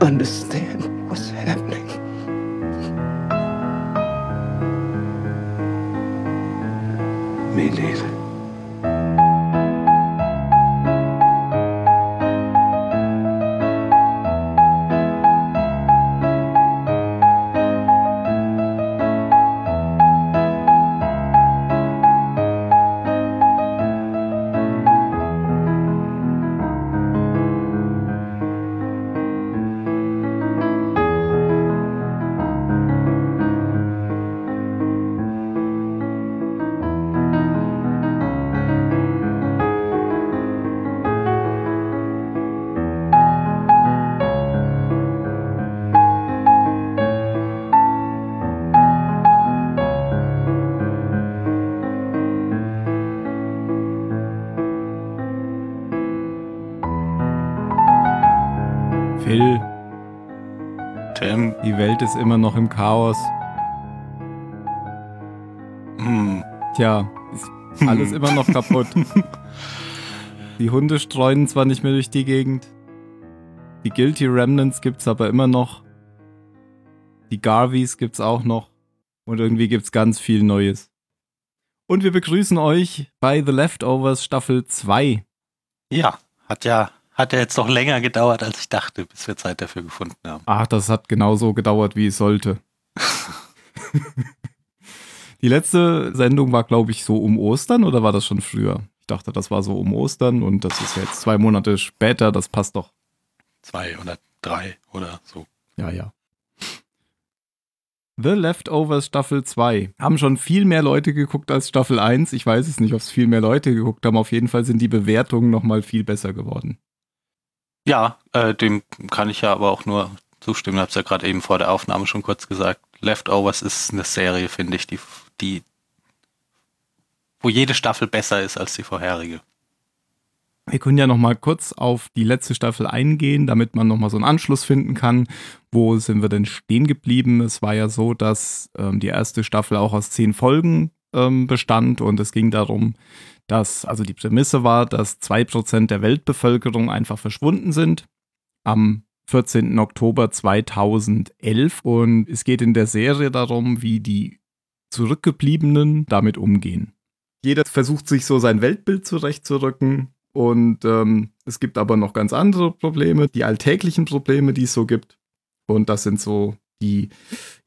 understand ist immer noch im Chaos. hm, Tja, ist alles immer noch kaputt. Die Hunde streuen zwar nicht mehr durch die Gegend. Die Guilty Remnants gibt's aber immer noch. Die Garveys gibt's auch noch. Und irgendwie gibt's ganz viel Neues. Und wir begrüßen euch bei The Leftovers Staffel 2. ja, hat ja, hat ja jetzt doch länger gedauert, als ich dachte, bis wir Zeit dafür gefunden haben. Ach, das hat genauso gedauert, wie es sollte. Die letzte Sendung war, glaube ich, so um Ostern oder war das schon früher? Ich dachte, das war so um Ostern und das ist jetzt zwei Monate später, das passt doch. Zwei oder drei oder so. Ja, ja. The Leftovers Staffel 2. Haben schon viel mehr Leute geguckt als Staffel 1. Ich weiß es nicht, ob es viel mehr Leute geguckt haben. Auf jeden Fall sind die Bewertungen nochmal viel besser geworden. Ja, äh, dem kann ich ja aber auch nur zustimmen. Ich habe es ja gerade eben vor der Aufnahme schon kurz gesagt. Leftovers ist eine Serie, finde ich, die, die, wo jede Staffel besser ist als die vorherige. Wir können ja noch mal kurz auf die letzte Staffel eingehen, damit man noch mal so einen Anschluss finden kann. Wo sind wir denn stehen geblieben? Es war ja so, dass ähm, die erste Staffel auch aus zehn Folgen ähm, bestand und es ging darum, dass, also die Prämisse war, dass zwei Prozent der Weltbevölkerung einfach verschwunden sind am 14. Oktober 2011 und es geht in der Serie darum, wie die Zurückgebliebenen damit umgehen. Jeder versucht sich so sein Weltbild zurechtzurücken und ähm, es gibt aber noch ganz andere Probleme, die alltäglichen Probleme, die es so gibt. Und das sind so die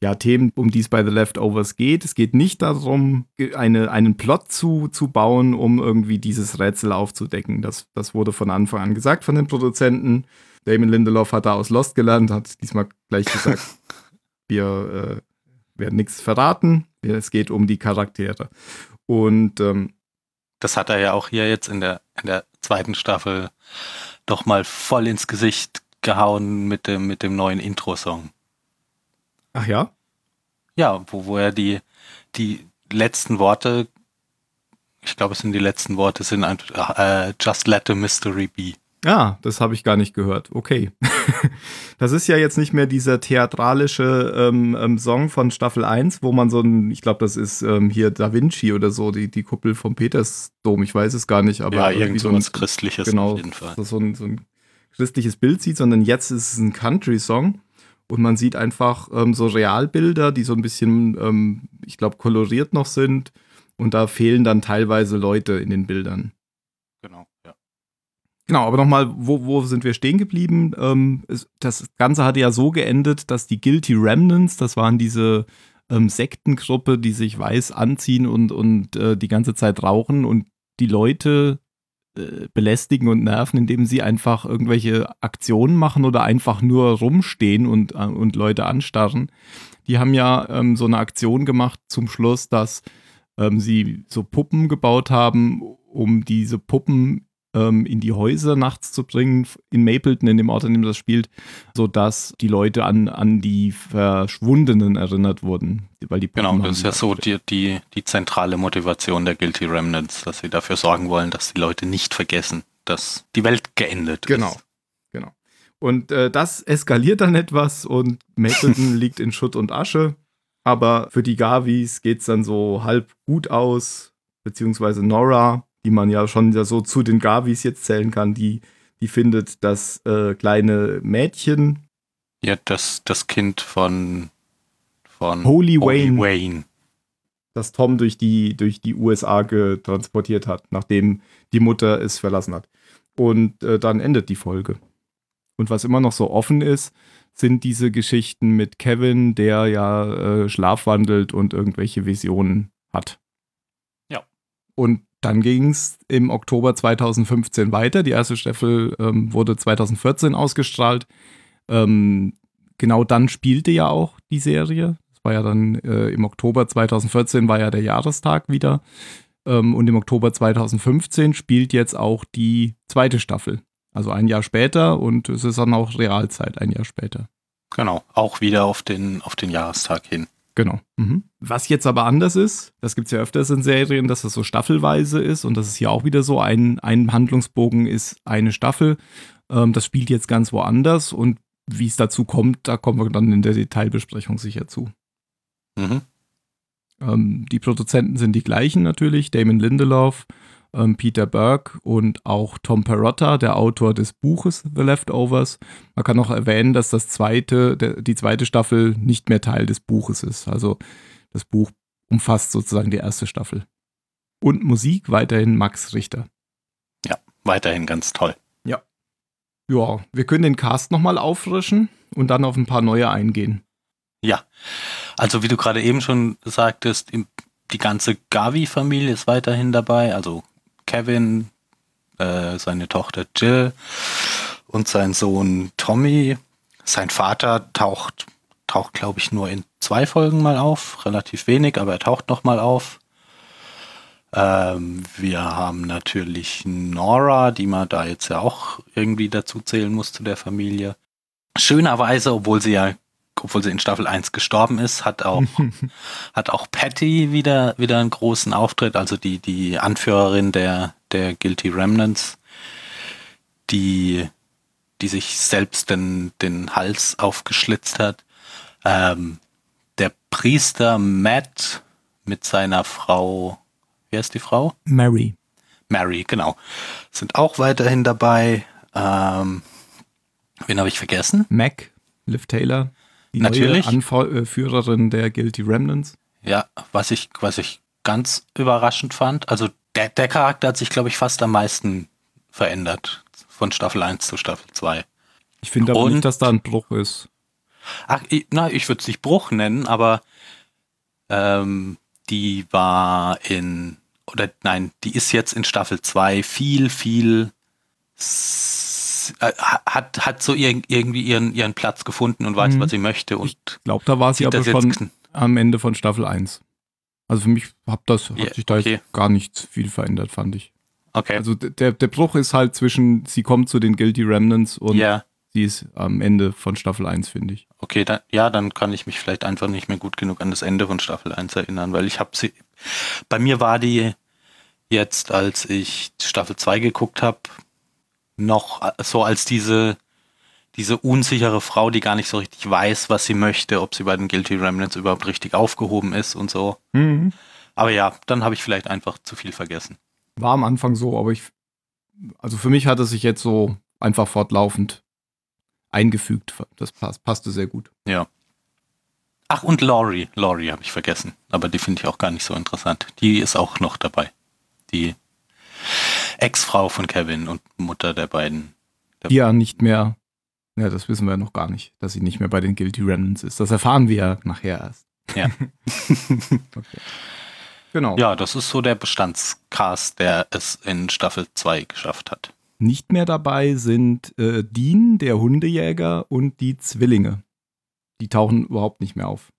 ja, Themen, um die es bei The Leftovers geht. Es geht nicht darum, eine, einen Plot zu, zu bauen, um irgendwie dieses Rätsel aufzudecken. Das, das wurde von Anfang an gesagt von den Produzenten. Damon Lindelof hat da aus Lost gelernt, hat diesmal gleich gesagt, wir äh, werden nichts verraten. Es geht um die Charaktere. Und ähm, Das hat er ja auch hier jetzt in der, in der zweiten Staffel doch mal voll ins Gesicht gehauen mit dem, mit dem neuen Intro-Song. Ach ja, Ja, wo, wo er die, die letzten Worte, ich glaube, es sind die letzten Worte, sind einfach, äh, Just let the mystery be. Ah, das habe ich gar nicht gehört. Okay. das ist ja jetzt nicht mehr dieser theatralische ähm, ähm, Song von Staffel 1, wo man so ein, ich glaube, das ist ähm, hier Da Vinci oder so, die, die Kuppel vom Petersdom, ich weiß es gar nicht, aber ja, irgendwie irgend so ein, was Christliches genau, auf jeden Fall. so, ein, so ein christliches Bild sieht, sondern jetzt ist es ein Country-Song und man sieht einfach ähm, so Realbilder, die so ein bisschen, ähm, ich glaube, koloriert noch sind und da fehlen dann teilweise Leute in den Bildern. Genau, ja. Genau, aber nochmal, wo, wo sind wir stehen geblieben? Ähm, das Ganze hatte ja so geendet, dass die Guilty Remnants, das waren diese ähm, Sektengruppe, die sich weiß anziehen und, und äh, die ganze Zeit rauchen und die Leute belästigen und nerven, indem sie einfach irgendwelche Aktionen machen oder einfach nur rumstehen und, äh, und Leute anstarren. Die haben ja ähm, so eine Aktion gemacht zum Schluss, dass ähm, sie so Puppen gebaut haben, um diese Puppen ähm, in die Häuser nachts zu bringen, in Mapleton, in dem Ort, in dem das spielt, sodass die Leute an, an die Verschwundenen erinnert wurden. Weil die Genau, das ist ja so die, die, die zentrale Motivation der Guilty Remnants, dass sie dafür sorgen wollen, dass die Leute nicht vergessen, dass die Welt geendet Genau, ist. genau. Und äh, das eskaliert dann etwas und Mapleton liegt in Schutt und Asche. Aber für die Garvis geht es dann so halb gut aus, beziehungsweise Nora, die man ja schon ja so zu den Garvis jetzt zählen kann, die, die findet das äh, kleine Mädchen, Ja, das, das Kind von, von Holy Wayne. Wayne. das Tom durch die, durch die USA getransportiert hat, nachdem die Mutter es verlassen hat. Und äh, dann endet die Folge. Und was immer noch so offen ist, sind diese Geschichten mit Kevin, der ja äh, schlafwandelt und irgendwelche Visionen hat. Ja. Und dann ging es im Oktober 2015 weiter. Die erste Staffel ähm, wurde 2014 ausgestrahlt. Ähm, genau dann spielte ja auch die Serie. Das war ja dann äh, im Oktober 2014 war ja der Jahrestag wieder. Ähm, und im Oktober 2015 spielt jetzt auch die zweite Staffel. Also ein Jahr später und es ist dann auch Realzeit ein Jahr später. Genau, auch wieder auf den, auf den Jahrestag hin. Genau. Mhm. Was jetzt aber anders ist, das gibt es ja öfters in Serien, dass das so staffelweise ist und das ist hier auch wieder so, ein, ein Handlungsbogen ist eine Staffel. Ähm, das spielt jetzt ganz woanders und wie es dazu kommt, da kommen wir dann in der Detailbesprechung sicher zu. Mhm. Ähm, die Produzenten sind die gleichen natürlich, Damon Lindelof, ähm, Peter Berg und auch Tom Perotta, der Autor des Buches The Leftovers. Man kann auch erwähnen, dass das zweite, der, die zweite Staffel nicht mehr Teil des Buches ist. Also das Buch umfasst sozusagen die erste Staffel. Und Musik weiterhin Max Richter. Ja, weiterhin ganz toll. Ja, wir können den Cast nochmal auffrischen und dann auf ein paar neue eingehen. Ja, also wie du gerade eben schon sagtest, die ganze Gavi-Familie ist weiterhin dabei. Also Kevin, äh, seine Tochter Jill und sein Sohn Tommy. Sein Vater taucht, taucht glaube ich, nur in zwei Folgen mal auf. Relativ wenig, aber er taucht noch mal auf. Ähm, wir haben natürlich Nora, die man da jetzt ja auch irgendwie dazu zählen muss zu der Familie. Schönerweise, obwohl sie ja, obwohl sie in Staffel 1 gestorben ist, hat auch, hat auch Patty wieder, wieder einen großen Auftritt, also die, die Anführerin der, der Guilty Remnants, die, die sich selbst den, den Hals aufgeschlitzt hat. Ähm, der Priester Matt mit seiner Frau, wer ist die Frau? Mary. Mary, genau. Sind auch weiterhin dabei. Ähm, wen habe ich vergessen? Mac, Liv Taylor, die Natürlich. neue Anführerin der Guilty Remnants. Ja, was ich, was ich ganz überraschend fand. Also der, der Charakter hat sich, glaube ich, fast am meisten verändert. Von Staffel 1 zu Staffel 2. Ich finde aber Und- nicht, dass da ein Bruch ist. Ach, ich, na, ich würde es nicht Bruch nennen, aber ähm, die war in, oder nein, die ist jetzt in Staffel 2 viel, viel, äh, hat, hat so ir irgendwie ihren, ihren Platz gefunden und weiß, Mhm. was sie möchte und Ich glaube, da war sie aber jetzt schon kn- am Ende von Staffel 1. Also für mich hat, das, hat Ja, sich da okay. jetzt gar nicht viel verändert, fand ich. Okay. Also der, der Bruch ist halt zwischen, sie kommt zu den Guilty Remnants und ja, sie ist am Ende von Staffel 1, finde ich. okay, dann, ja, dann kann ich mich vielleicht einfach nicht mehr gut genug an das Ende von Staffel 1 erinnern, weil ich habe sie, bei mir war die jetzt, als ich Staffel 2 geguckt habe, noch so als diese, diese unsichere Frau, die gar nicht so richtig weiß, was sie möchte, ob sie bei den Guilty Remnants überhaupt richtig aufgehoben ist und so. Aber ja, dann habe ich vielleicht einfach zu viel vergessen. War am Anfang so, aber ich, also für mich hat es sich jetzt so einfach fortlaufend eingefügt. Das passt, passte sehr gut. Ach, und Laurie. Laurie habe ich vergessen. Aber die finde ich auch gar nicht so interessant. Die ist auch noch dabei. Die Ex-Frau von Kevin und Mutter der beiden. Die ja nicht mehr, ja, das wissen wir noch gar nicht, dass sie nicht mehr bei den Guilty Remnants ist. Das erfahren wir ja nachher erst. Ja. okay. Genau. Ja, das ist so der Bestandscast, der es in Staffel 2 geschafft hat. Nicht mehr dabei sind äh, Dean, der Hundejäger, und die Zwillinge. Die tauchen überhaupt nicht mehr auf.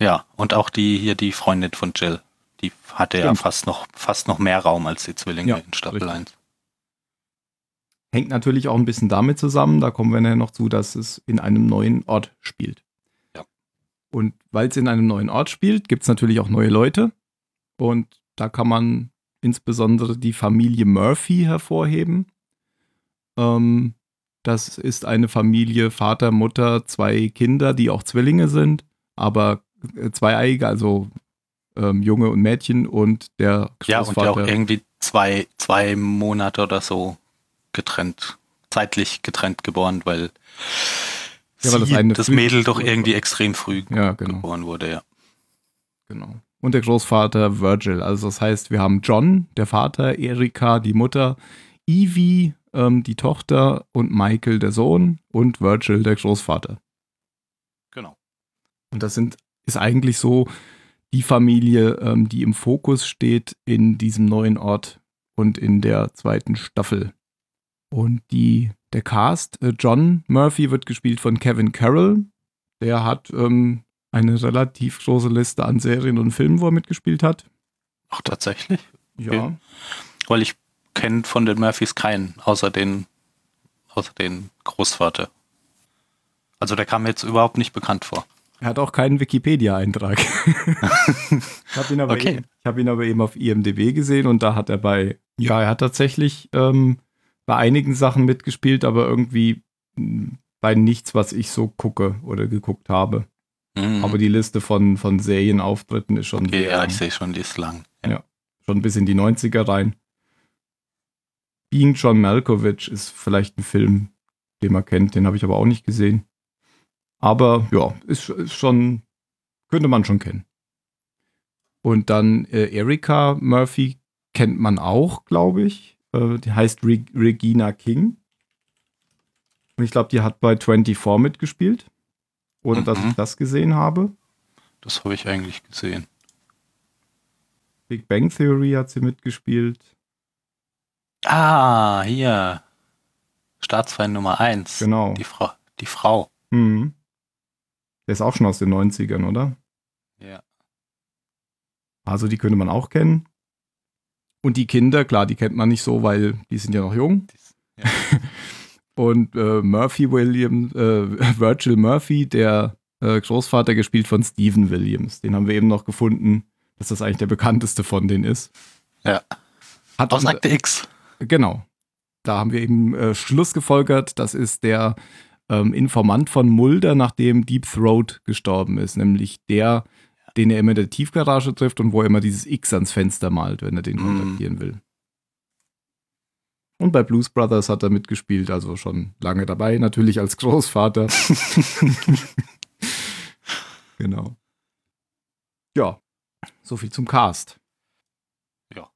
Ja, und auch die hier, die Freundin von Jill. Die hatte ja Stimmt. fast noch, fast noch mehr Raum als die Zwillinge Ja, in Staffel richtig. 1. Hängt natürlich auch ein bisschen damit zusammen, da kommen wir nachher noch zu, dass es in einem neuen Ort spielt. Ja. Und weil es in einem neuen Ort spielt, gibt es natürlich auch neue Leute. Und da kann man insbesondere die Familie Murphy hervorheben. Ähm, das ist eine Familie, Vater, Mutter, zwei Kinder, die auch Zwillinge sind, aber äh, zweieiige, also ähm, Junge und Mädchen und der Ja, und der auch Großvater. irgendwie zwei, zwei Monate oder so getrennt, zeitlich getrennt geboren, weil Ja, weil das sie, das Mädel doch irgendwie extrem früh Ja, genau. geboren wurde, ja. Genau. Und der Großvater Virgil. Also das heißt, wir haben John, der Vater, Erika, die Mutter, Evie, ähm, die Tochter und Michael, der Sohn und Virgil, der Großvater. Genau. Und das sind, ist eigentlich so die Familie, ähm, die im Fokus steht in diesem neuen Ort und in der zweiten Staffel. Und die, der Cast, äh, John Murphy wird gespielt von Kevin Carroll. Der hat ähm, eine relativ große Liste an Serien und Filmen, wo er mitgespielt hat. Ach, tatsächlich? Ja. Okay. Weil ich kenne von den Murphys keinen, außer den, außer den Großvater. Also der kam mir jetzt überhaupt nicht bekannt vor. Er hat auch keinen Wikipedia-Eintrag. ich habe ihn, aber Okay. eben- ich hab ihn aber eben auf IMDb gesehen und da hat er bei, ja, er hat tatsächlich ähm, bei einigen Sachen mitgespielt, aber irgendwie mh, bei nichts, was ich so gucke oder geguckt habe. Mhm. Aber die Liste von, von Serienauftritten ist schon, okay, ja, ich sehe schon, die ist lang. Ja. schon bis in die 90er rein. Being John Malkovich ist vielleicht ein Film, den man kennt, den habe ich aber auch nicht gesehen. Aber ja, ist, ist schon, könnte man schon kennen. Und dann äh, Erika Murphy kennt man auch, glaube ich. Äh, die heißt Re Regina King. Und ich glaube, die hat bei 24 mitgespielt. Ohne dass Mhm. ich das gesehen habe. Das habe ich eigentlich gesehen. Big Bang Theory hat sie mitgespielt. Ah, hier. Staatsfeind Nummer 1. Genau. Die Frau. Die Frau. Mhm. Der ist auch schon aus den 90ern, oder? Ja. Also die könnte man auch kennen. Und die Kinder, klar, die kennt man nicht so, weil die sind ja noch jung. Ja. Und äh, Murphy Williams, äh, Virgil Murphy, der äh, Großvater gespielt von Stephen Williams. Den haben wir eben noch gefunden, dass das eigentlich der bekannteste von denen ist. Ja. Hat Aus Akte X. Genau. Da haben wir eben äh, Schluss gefolgert. Das ist der ähm, Informant von Mulder, nachdem Deep Throat gestorben ist. Nämlich der, den er immer in der Tiefgarage trifft und wo er immer dieses X ans Fenster malt, wenn er den Mhm. kontaktieren will. Und bei Blues Brothers hat er mitgespielt, also schon lange dabei, natürlich als Großvater. genau. Ja, so viel zum Cast. Ja.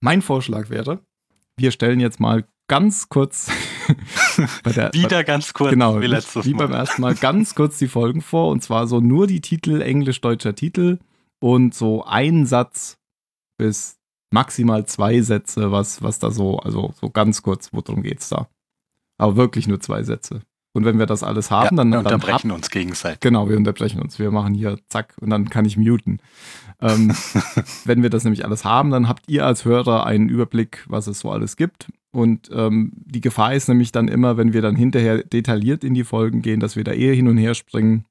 Mein Vorschlag wäre, wir stellen jetzt mal ganz kurz der, Wieder ganz kurz, genau, wie letztes wie beim ersten Mal ganz kurz die Folgen vor und zwar so nur die Titel, englisch-deutscher Titel und so ein Satz bis maximal zwei Sätze, was, was da so, also so ganz kurz, worum geht's da. Aber wirklich nur zwei Sätze. Und wenn wir das alles haben, ja, dann, wir dann unterbrechen uns gegenseitig. Genau, wir unterbrechen uns. Wir machen hier zack und dann kann ich muten. Ähm, wenn wir das nämlich alles haben, dann habt ihr als Hörer einen Überblick, was es so alles gibt. Und ähm, die Gefahr ist nämlich dann immer, wenn wir dann hinterher detailliert in die Folgen gehen, dass wir da eher hin und her springen.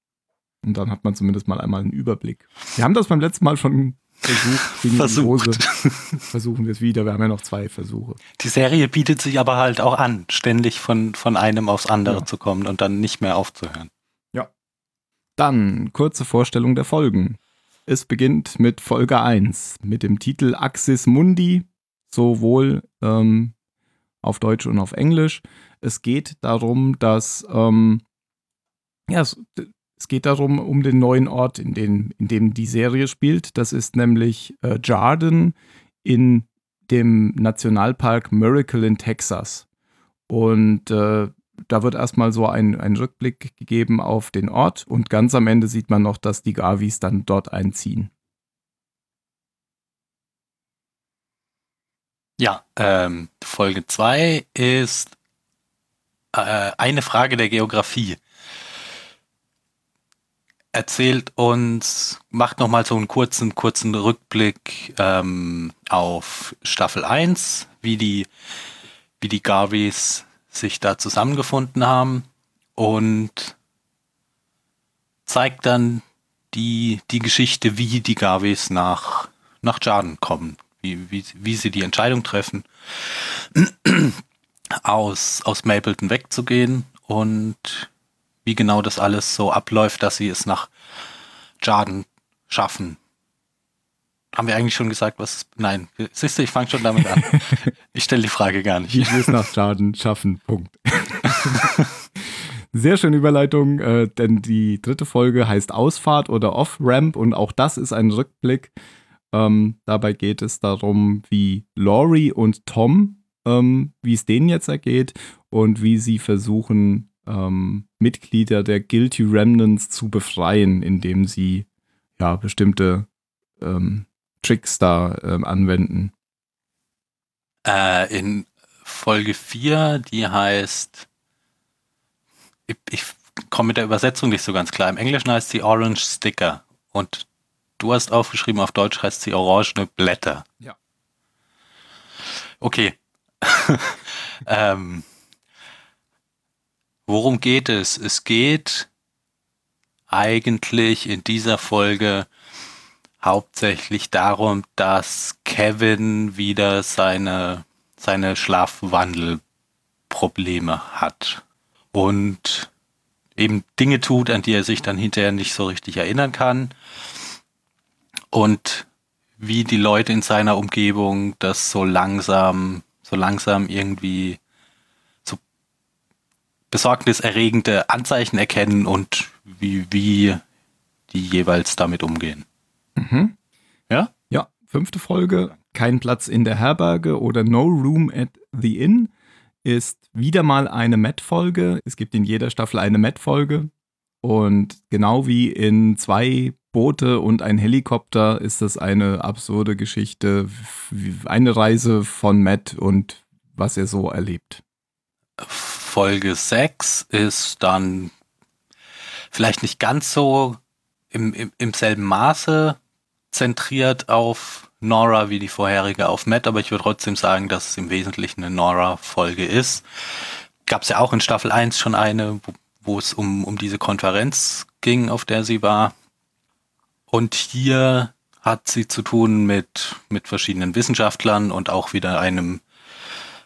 Und dann hat man zumindest mal einmal einen Überblick. Wir haben das beim letzten Mal schon in die Versucht. Hose. Versuchen wir es wieder. Wir haben ja noch zwei Versuche. Die Serie bietet sich aber halt auch an, ständig von, von einem aufs andere Ja. zu kommen und dann nicht mehr aufzuhören. Dann kurze Vorstellung der Folgen. Es beginnt mit Folge 1 mit dem Titel Axis Mundi, sowohl ähm, auf Deutsch und auf Englisch. Es geht darum, dass ähm, ja, es, geht darum, um den neuen Ort, in, den, in dem die Serie spielt. Das ist nämlich äh, Jarden in dem Nationalpark Miracle in Texas. Und äh, da wird erstmal so ein, ein Rückblick gegeben auf den Ort und ganz am Ende sieht man noch, dass die Gavis dann dort einziehen. Ja, ähm, Folge 2 ist äh, eine Frage der Geografie. Erzählt uns, macht nochmal so einen kurzen, kurzen Rückblick ähm, auf Staffel 1, wie die, wie die Garveys sich da zusammengefunden haben und zeigt dann die, die Geschichte, wie die Garveys nach, nach Jarden kommen, wie, wie, wie sie die Entscheidung treffen, aus, aus Mapleton wegzugehen und wie genau das alles so abläuft, dass sie es nach Jarden schaffen. Haben wir eigentlich schon gesagt, was? Nein, siehst du, ich fange schon damit an. Ich stelle die Frage gar Wie nicht. wir es nach Jarden schaffen, Punkt. Sehr schöne Überleitung, äh, denn die dritte Folge heißt Ausfahrt oder Off-Ramp und auch das ist ein Rückblick. Ähm, dabei geht es darum, wie Laurie und Tom, ähm, wie es denen jetzt ergeht und wie sie versuchen, ähm, Mitglieder der Guilty Remnants zu befreien, indem sie ja bestimmte ähm, Tricks da ähm, anwenden. Äh, in Folge 4, die heißt, ich, ich komme mit der Übersetzung nicht so ganz klar. Im Englischen heißt sie Orange Sticker und du hast aufgeschrieben, auf Deutsch heißt sie Orangene Blätter. Ja. Okay. ähm, worum geht es? Es geht eigentlich in dieser Folge hauptsächlich darum, dass Kevin wieder seine, seine Schlafwandelprobleme hat und eben Dinge tut, an die er sich dann hinterher nicht so richtig erinnern kann und wie die Leute in seiner Umgebung das so langsam, so langsam irgendwie besorgniserregende Anzeichen erkennen und wie, wie die jeweils damit umgehen. Mhm. Ja? Ja, fünfte Folge, kein Platz in der Herberge oder No Room at the Inn ist wieder mal eine Met-Folge. Es gibt in jeder Staffel eine Met-Folge. Und genau wie in zwei Boote und ein Helikopter ist das eine absurde Geschichte, eine Reise von Matt und was er so erlebt. Folge 6 ist dann vielleicht nicht ganz so im, im, im selben Maße zentriert auf Nora wie die vorherige auf Matt, aber ich würde trotzdem sagen, dass es im Wesentlichen eine Nora-Folge ist. Gab es ja auch in Staffel 1 schon eine, wo, es um, um diese Konferenz ging, auf der sie war. Und hier hat sie zu tun mit, mit verschiedenen Wissenschaftlern und auch wieder einem,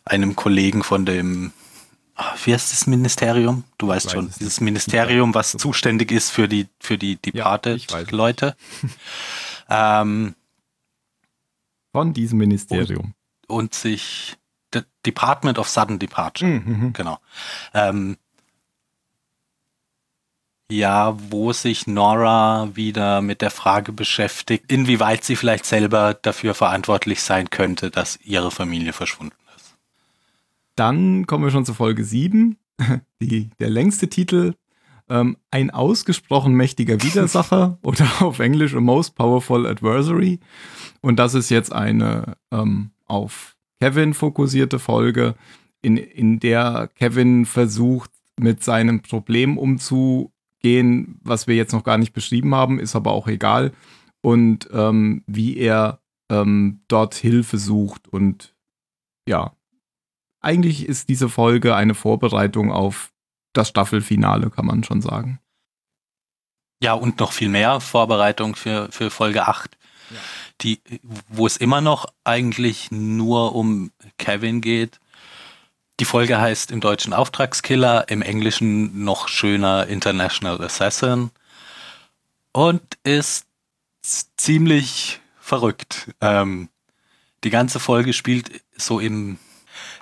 einem Kollegen von dem, wie heißt das Ministerium? Du weißt schon, dieses Ministerium, was zuständig ist für die, für die Departed-Leute. Ja, ähm, von diesem Ministerium. Und, und sich The Department of Sudden Departure, mhm. genau. Ähm, ja, wo sich Nora wieder mit der Frage beschäftigt, inwieweit sie vielleicht selber dafür verantwortlich sein könnte, dass ihre Familie verschwunden ist. Dann kommen wir schon zu Folge 7, die, der längste Titel. Ähm, ein ausgesprochen mächtiger Widersacher oder auf Englisch a most powerful adversary. Und das ist jetzt eine ähm, auf Kevin fokussierte Folge, in, in der Kevin versucht, mit seinem Problem umzugehen gehen, was wir jetzt noch gar nicht beschrieben haben, ist aber auch egal. Und ähm, wie er ähm, dort Hilfe sucht. Und ja, eigentlich ist diese Folge eine Vorbereitung auf das Staffelfinale, kann man schon sagen. Ja, und noch viel mehr Vorbereitung für, für Folge 8, ja. die, wo es immer noch eigentlich nur um Kevin geht die Folge heißt im Deutschen Auftragskiller, im Englischen noch schöner International Assassin und ist ziemlich verrückt. Ähm, die ganze Folge spielt so im,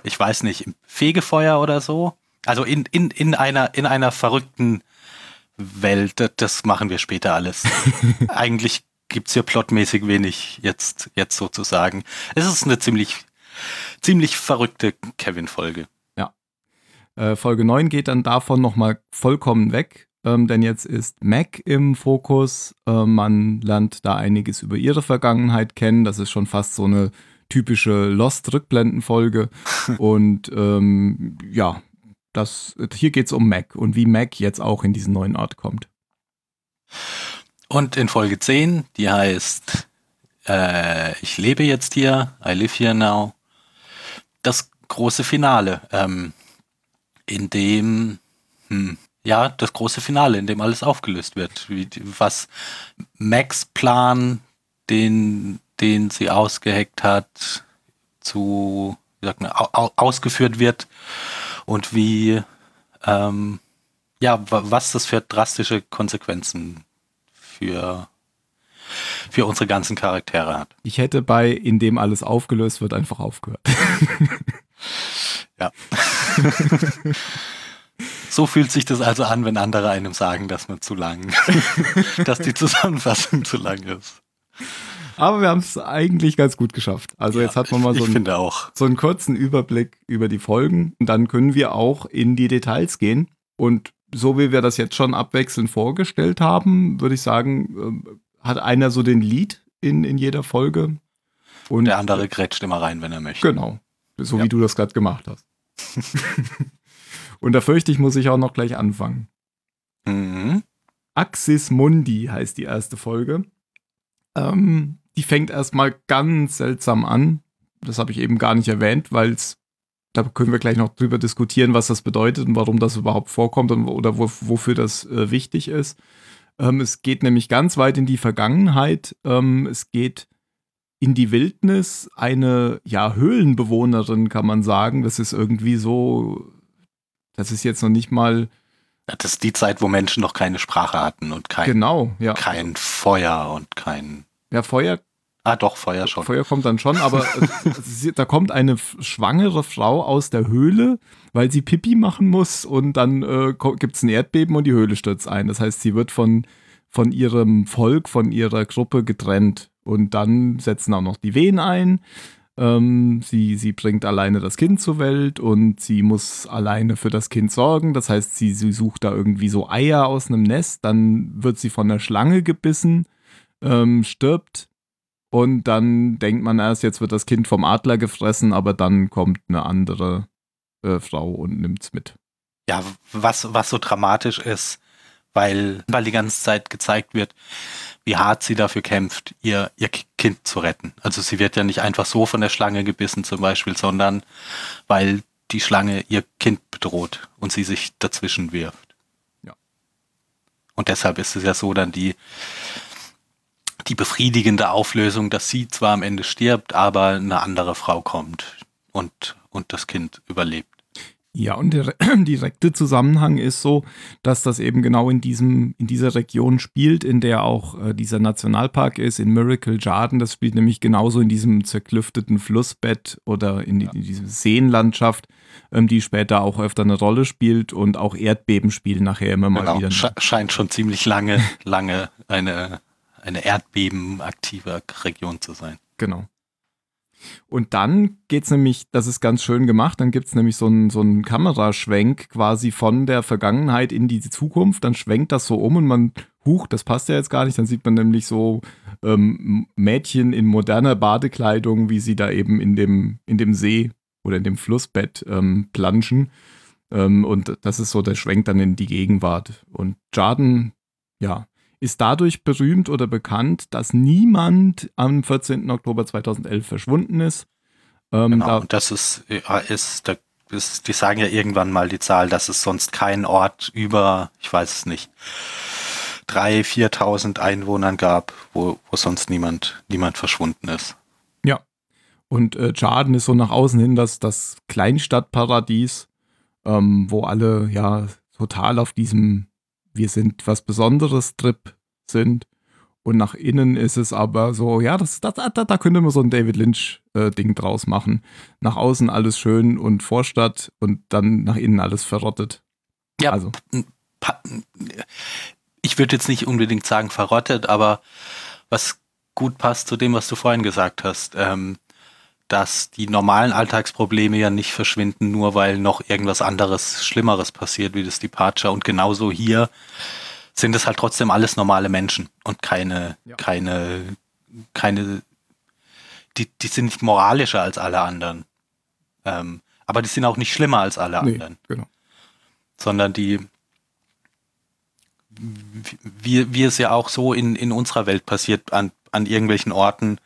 ich weiß nicht, im Fegefeuer oder so. Also in, in, in, einer, in einer verrückten Welt. Das machen wir später alles. Eigentlich gibt es hier plotmäßig wenig jetzt, jetzt sozusagen. Es ist eine ziemlich ziemlich verrückte Kevin-Folge. Ja. Äh, Folge 9 geht dann davon nochmal vollkommen weg, ähm, denn jetzt ist Mac im Fokus. Äh, man lernt da einiges über ihre Vergangenheit kennen. Das ist schon fast so eine typische Lost-Rückblenden-Folge. und ähm, ja, das, hier geht es um Mac und wie Mac jetzt auch in diesen neuen Ort kommt. Und in Folge 10, die heißt äh, Ich lebe jetzt hier, I live here now, das große Finale, ähm, in dem, hm, ja, das große Finale, in dem alles aufgelöst wird. Wie, was Max Plan, den, den sie ausgeheckt hat, zu, wie sagt man, au, ausgeführt wird und wie, ähm, ja, was das für drastische Konsequenzen für für unsere ganzen Charaktere hat. Ich hätte bei, in dem alles aufgelöst wird, einfach aufgehört. ja. So fühlt sich das also an, wenn andere einem sagen, dass man zu lang, dass die Zusammenfassung zu lang ist. Aber wir haben es eigentlich ganz gut geschafft. Also Ja, jetzt hat man mal so einen, so einen kurzen Überblick über die Folgen und dann können wir auch in die Details gehen. Und so wie wir das jetzt schon abwechselnd vorgestellt haben, würde ich sagen, ähm, hat einer so den Lead in, in jeder Folge. Und Der andere grätscht immer rein, wenn er möchte. Genau. So Ja. wie du das gerade gemacht hast. und da fürchte ich, muss ich auch noch gleich anfangen. Mhm. Axis Mundi heißt die erste Folge. Ähm, die fängt erstmal ganz seltsam an. Das habe ich eben gar nicht erwähnt, weil es, da können wir gleich noch drüber diskutieren, was das bedeutet und warum das überhaupt vorkommt und, oder wo, wofür das äh, wichtig ist. Ähm, es geht nämlich ganz weit in die Vergangenheit. Ähm, es geht in die Wildnis. Eine, ja, Höhlenbewohnerin kann man sagen. Das ist irgendwie so, das ist jetzt noch nicht mal, Das ist die Zeit, wo Menschen noch keine Sprache hatten und kein, genau, ja. kein Feuer und kein. Ja, Feuer Ah, doch, Feuer schon. Feuer kommt dann schon, aber sie- da kommt eine schwangere Frau aus der Höhle, weil sie Pipi machen muss und dann äh, gibt es ein Erdbeben und die Höhle stürzt ein. Das heißt, sie wird von, von ihrem Volk, von ihrer Gruppe getrennt und dann setzen auch noch die Wehen ein. Ähm, sie, sie bringt alleine das Kind zur Welt und sie muss alleine für das Kind sorgen. Das heißt, sie, sie sucht da irgendwie so Eier aus einem Nest, dann wird sie von der Schlange gebissen, ähm, stirbt und dann denkt man erst, jetzt wird das Kind vom Adler gefressen, aber dann kommt eine andere äh, Frau und nimmt's mit. Ja, was, was so dramatisch ist, weil, weil die ganze Zeit gezeigt wird, wie hart sie dafür kämpft, ihr, ihr Ki- Kind zu retten. Also sie wird ja nicht einfach so von der Schlange gebissen zum Beispiel, sondern weil die Schlange ihr Kind bedroht und sie sich dazwischen wirft. Ja. Und deshalb ist es ja so dann die, die befriedigende Auflösung, dass sie zwar am Ende stirbt, aber eine andere Frau kommt und, und das Kind überlebt. Ja, und der direkte Zusammenhang ist so, dass das eben genau in diesem, in dieser Region spielt, in der auch äh, dieser Nationalpark ist, in Miracle Garden. Das spielt nämlich genauso in diesem zerklüfteten Flussbett oder in, die, in diese Seenlandschaft, ähm, die später auch öfter eine Rolle spielt und auch Erdbeben spielen nachher immer mal Genau, wieder. sche scheint schon ziemlich lange, lange eine, eine erdbebenaktive Region zu sein. Genau. Und dann geht's nämlich, das ist ganz schön gemacht, dann gibt's nämlich so einen so Kameraschwenk quasi von der Vergangenheit in die Zukunft, dann schwenkt das so um und man, huch, das passt ja jetzt gar nicht, dann sieht man nämlich so ähm, Mädchen in moderner Badekleidung, wie sie da eben in dem, in dem See oder in dem Flussbett ähm, planschen. Ähm, und das ist so der Schwenk dann in die Gegenwart. Und Jarden, ja, ist dadurch berühmt oder bekannt, dass niemand am 14. Oktober 2011 verschwunden ist. Ähm, Genau, da, und das ist, ja, ist, da ist, die sagen ja irgendwann mal die Zahl, dass es sonst keinen Ort über, ich weiß es nicht, 3.000, 4.000 Einwohnern gab, wo, wo sonst niemand, niemand verschwunden ist. ja. Und äh, Jarden ist so nach außen hin das, das Kleinstadtparadies, ähm, wo alle ja total auf diesem Wir sind was Besonderes Trip sind. Und nach innen ist es aber so, ja, das, das, da, da könnte man so ein David Lynch-Ding draus machen. Nach außen alles schön und Vorstadt und dann nach innen alles verrottet. Ja, Also, ich würde jetzt nicht unbedingt sagen verrottet, aber was gut passt zu dem, was du vorhin gesagt hast, ähm, dass die normalen Alltagsprobleme ja nicht verschwinden, nur weil noch irgendwas anderes, Schlimmeres passiert, wie das Departure. Und genauso hier sind es halt trotzdem alles normale Menschen und keine, Ja. keine, keine, die, die sind nicht moralischer als alle anderen. Ähm, aber die sind auch nicht schlimmer als alle nee, anderen genau. sondern die, wie, wie es ja auch so in, in unserer Welt passiert, an, an irgendwelchen Orten,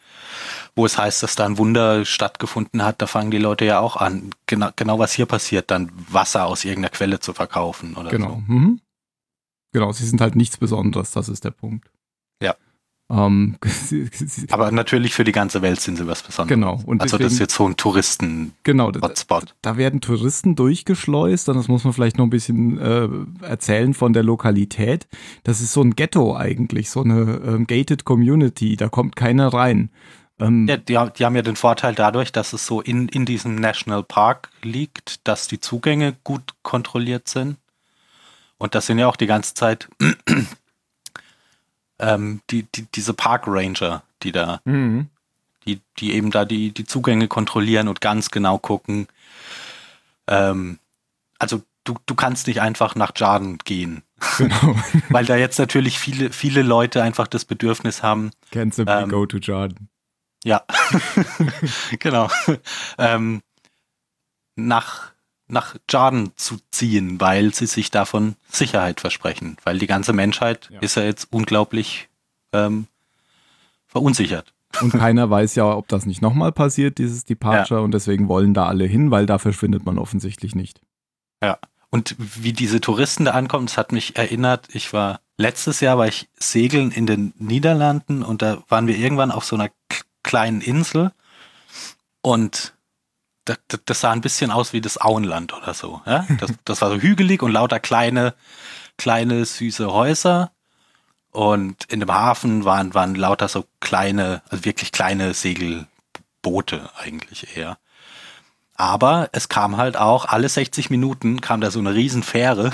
wo es heißt, dass da ein Wunder stattgefunden hat, da fangen die Leute ja auch an, genau, genau was hier passiert, dann Wasser aus irgendeiner Quelle zu verkaufen oder Genau. so. Mhm. Genau, sie sind halt nichts Besonderes, das ist der Punkt. Ja. Ähm, Aber natürlich für die ganze Welt sind sie was Besonderes. genau. Und also das ist deswegen- jetzt so ein Touristen-Hotspot. Genau, da, da werden Touristen durchgeschleust, und das muss man vielleicht noch ein bisschen äh, erzählen von der Lokalität. Das ist so ein Ghetto eigentlich, so eine ähm, gated Community, da kommt keiner rein. Ähm, Ja, die, haben- die haben ja den Vorteil dadurch, dass es so in, in diesem National Park liegt, dass die Zugänge gut kontrolliert sind. Und das sind ja auch die ganze Zeit ähm, die, die, diese Park Ranger, die da, Mhm. die, die eben da die, die Zugänge kontrollieren und ganz genau gucken. Ähm, also du, du kannst nicht einfach nach Jarden gehen, Genau. weil da jetzt natürlich viele, viele Leute einfach das Bedürfnis haben, Can simply Ähm, go to Jordan. Ja, genau. ähm, nach, nach Jordan zu ziehen, weil sie sich davon Sicherheit versprechen. Weil die ganze Menschheit Ja. ist ja jetzt unglaublich ähm, verunsichert. Und keiner weiß ja, ob das nicht nochmal passiert, dieses Departure. Und deswegen wollen da alle hin, weil da verschwindet man offensichtlich nicht. Und wie diese Touristen da ankommen, das hat mich erinnert, ich war letztes Jahr war ich segeln in den Niederlanden und da waren wir irgendwann auf so einer kleinen Insel und das, das, sah ein bisschen aus wie das Auenland oder so. Ja? Das, das war so hügelig und lauter kleine, kleine, süße Häuser. Und in dem Hafen waren, waren lauter so kleine, also wirklich kleine Segelboote eigentlich eher. Aber es kam halt auch, alle 60 Minuten kam da so eine Riesenfähre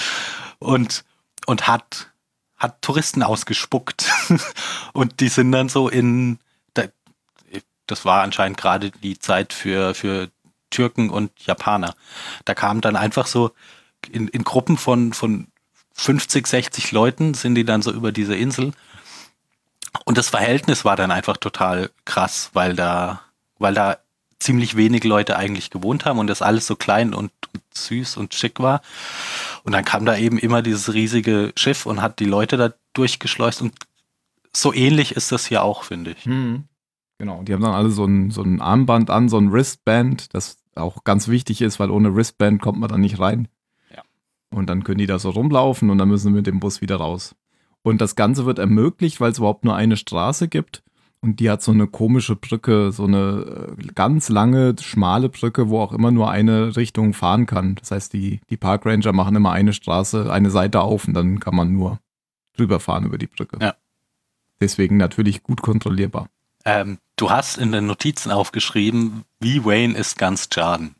und, und hat, hat Touristen ausgespuckt. und die sind dann so in, das war anscheinend gerade die Zeit für, für Türken und Japaner. Da kamen dann einfach so in, in Gruppen von, von 50, 60 Leuten sind die dann so über diese Insel. Und das Verhältnis war dann einfach total krass, weil da, weil da ziemlich wenig Leute eigentlich gewohnt haben und das alles so klein und, und süß und schick war. Und dann kam da eben immer dieses riesige Schiff und hat die Leute da durchgeschleust und so ähnlich ist das hier auch, finde ich. Genau. Die haben dann alle so ein, so ein Armband an, so ein Wristband, das auch ganz wichtig ist, weil ohne Wristband kommt man da nicht rein. Ja. Und dann können die da so rumlaufen und dann müssen sie mit dem Bus wieder raus. Und das Ganze wird ermöglicht, weil es überhaupt nur eine Straße gibt. Und die hat so eine komische Brücke, so eine äh, ganz lange, schmale Brücke, wo auch immer nur eine Richtung fahren kann. Das heißt, die, die Park Ranger machen immer eine Straße, eine Seite auf und dann kann man nur drüber fahren über die Brücke. Ja. Deswegen natürlich gut kontrollierbar. Ähm, du hast in den Notizen aufgeschrieben, wie Wayne ist ganz Jarden.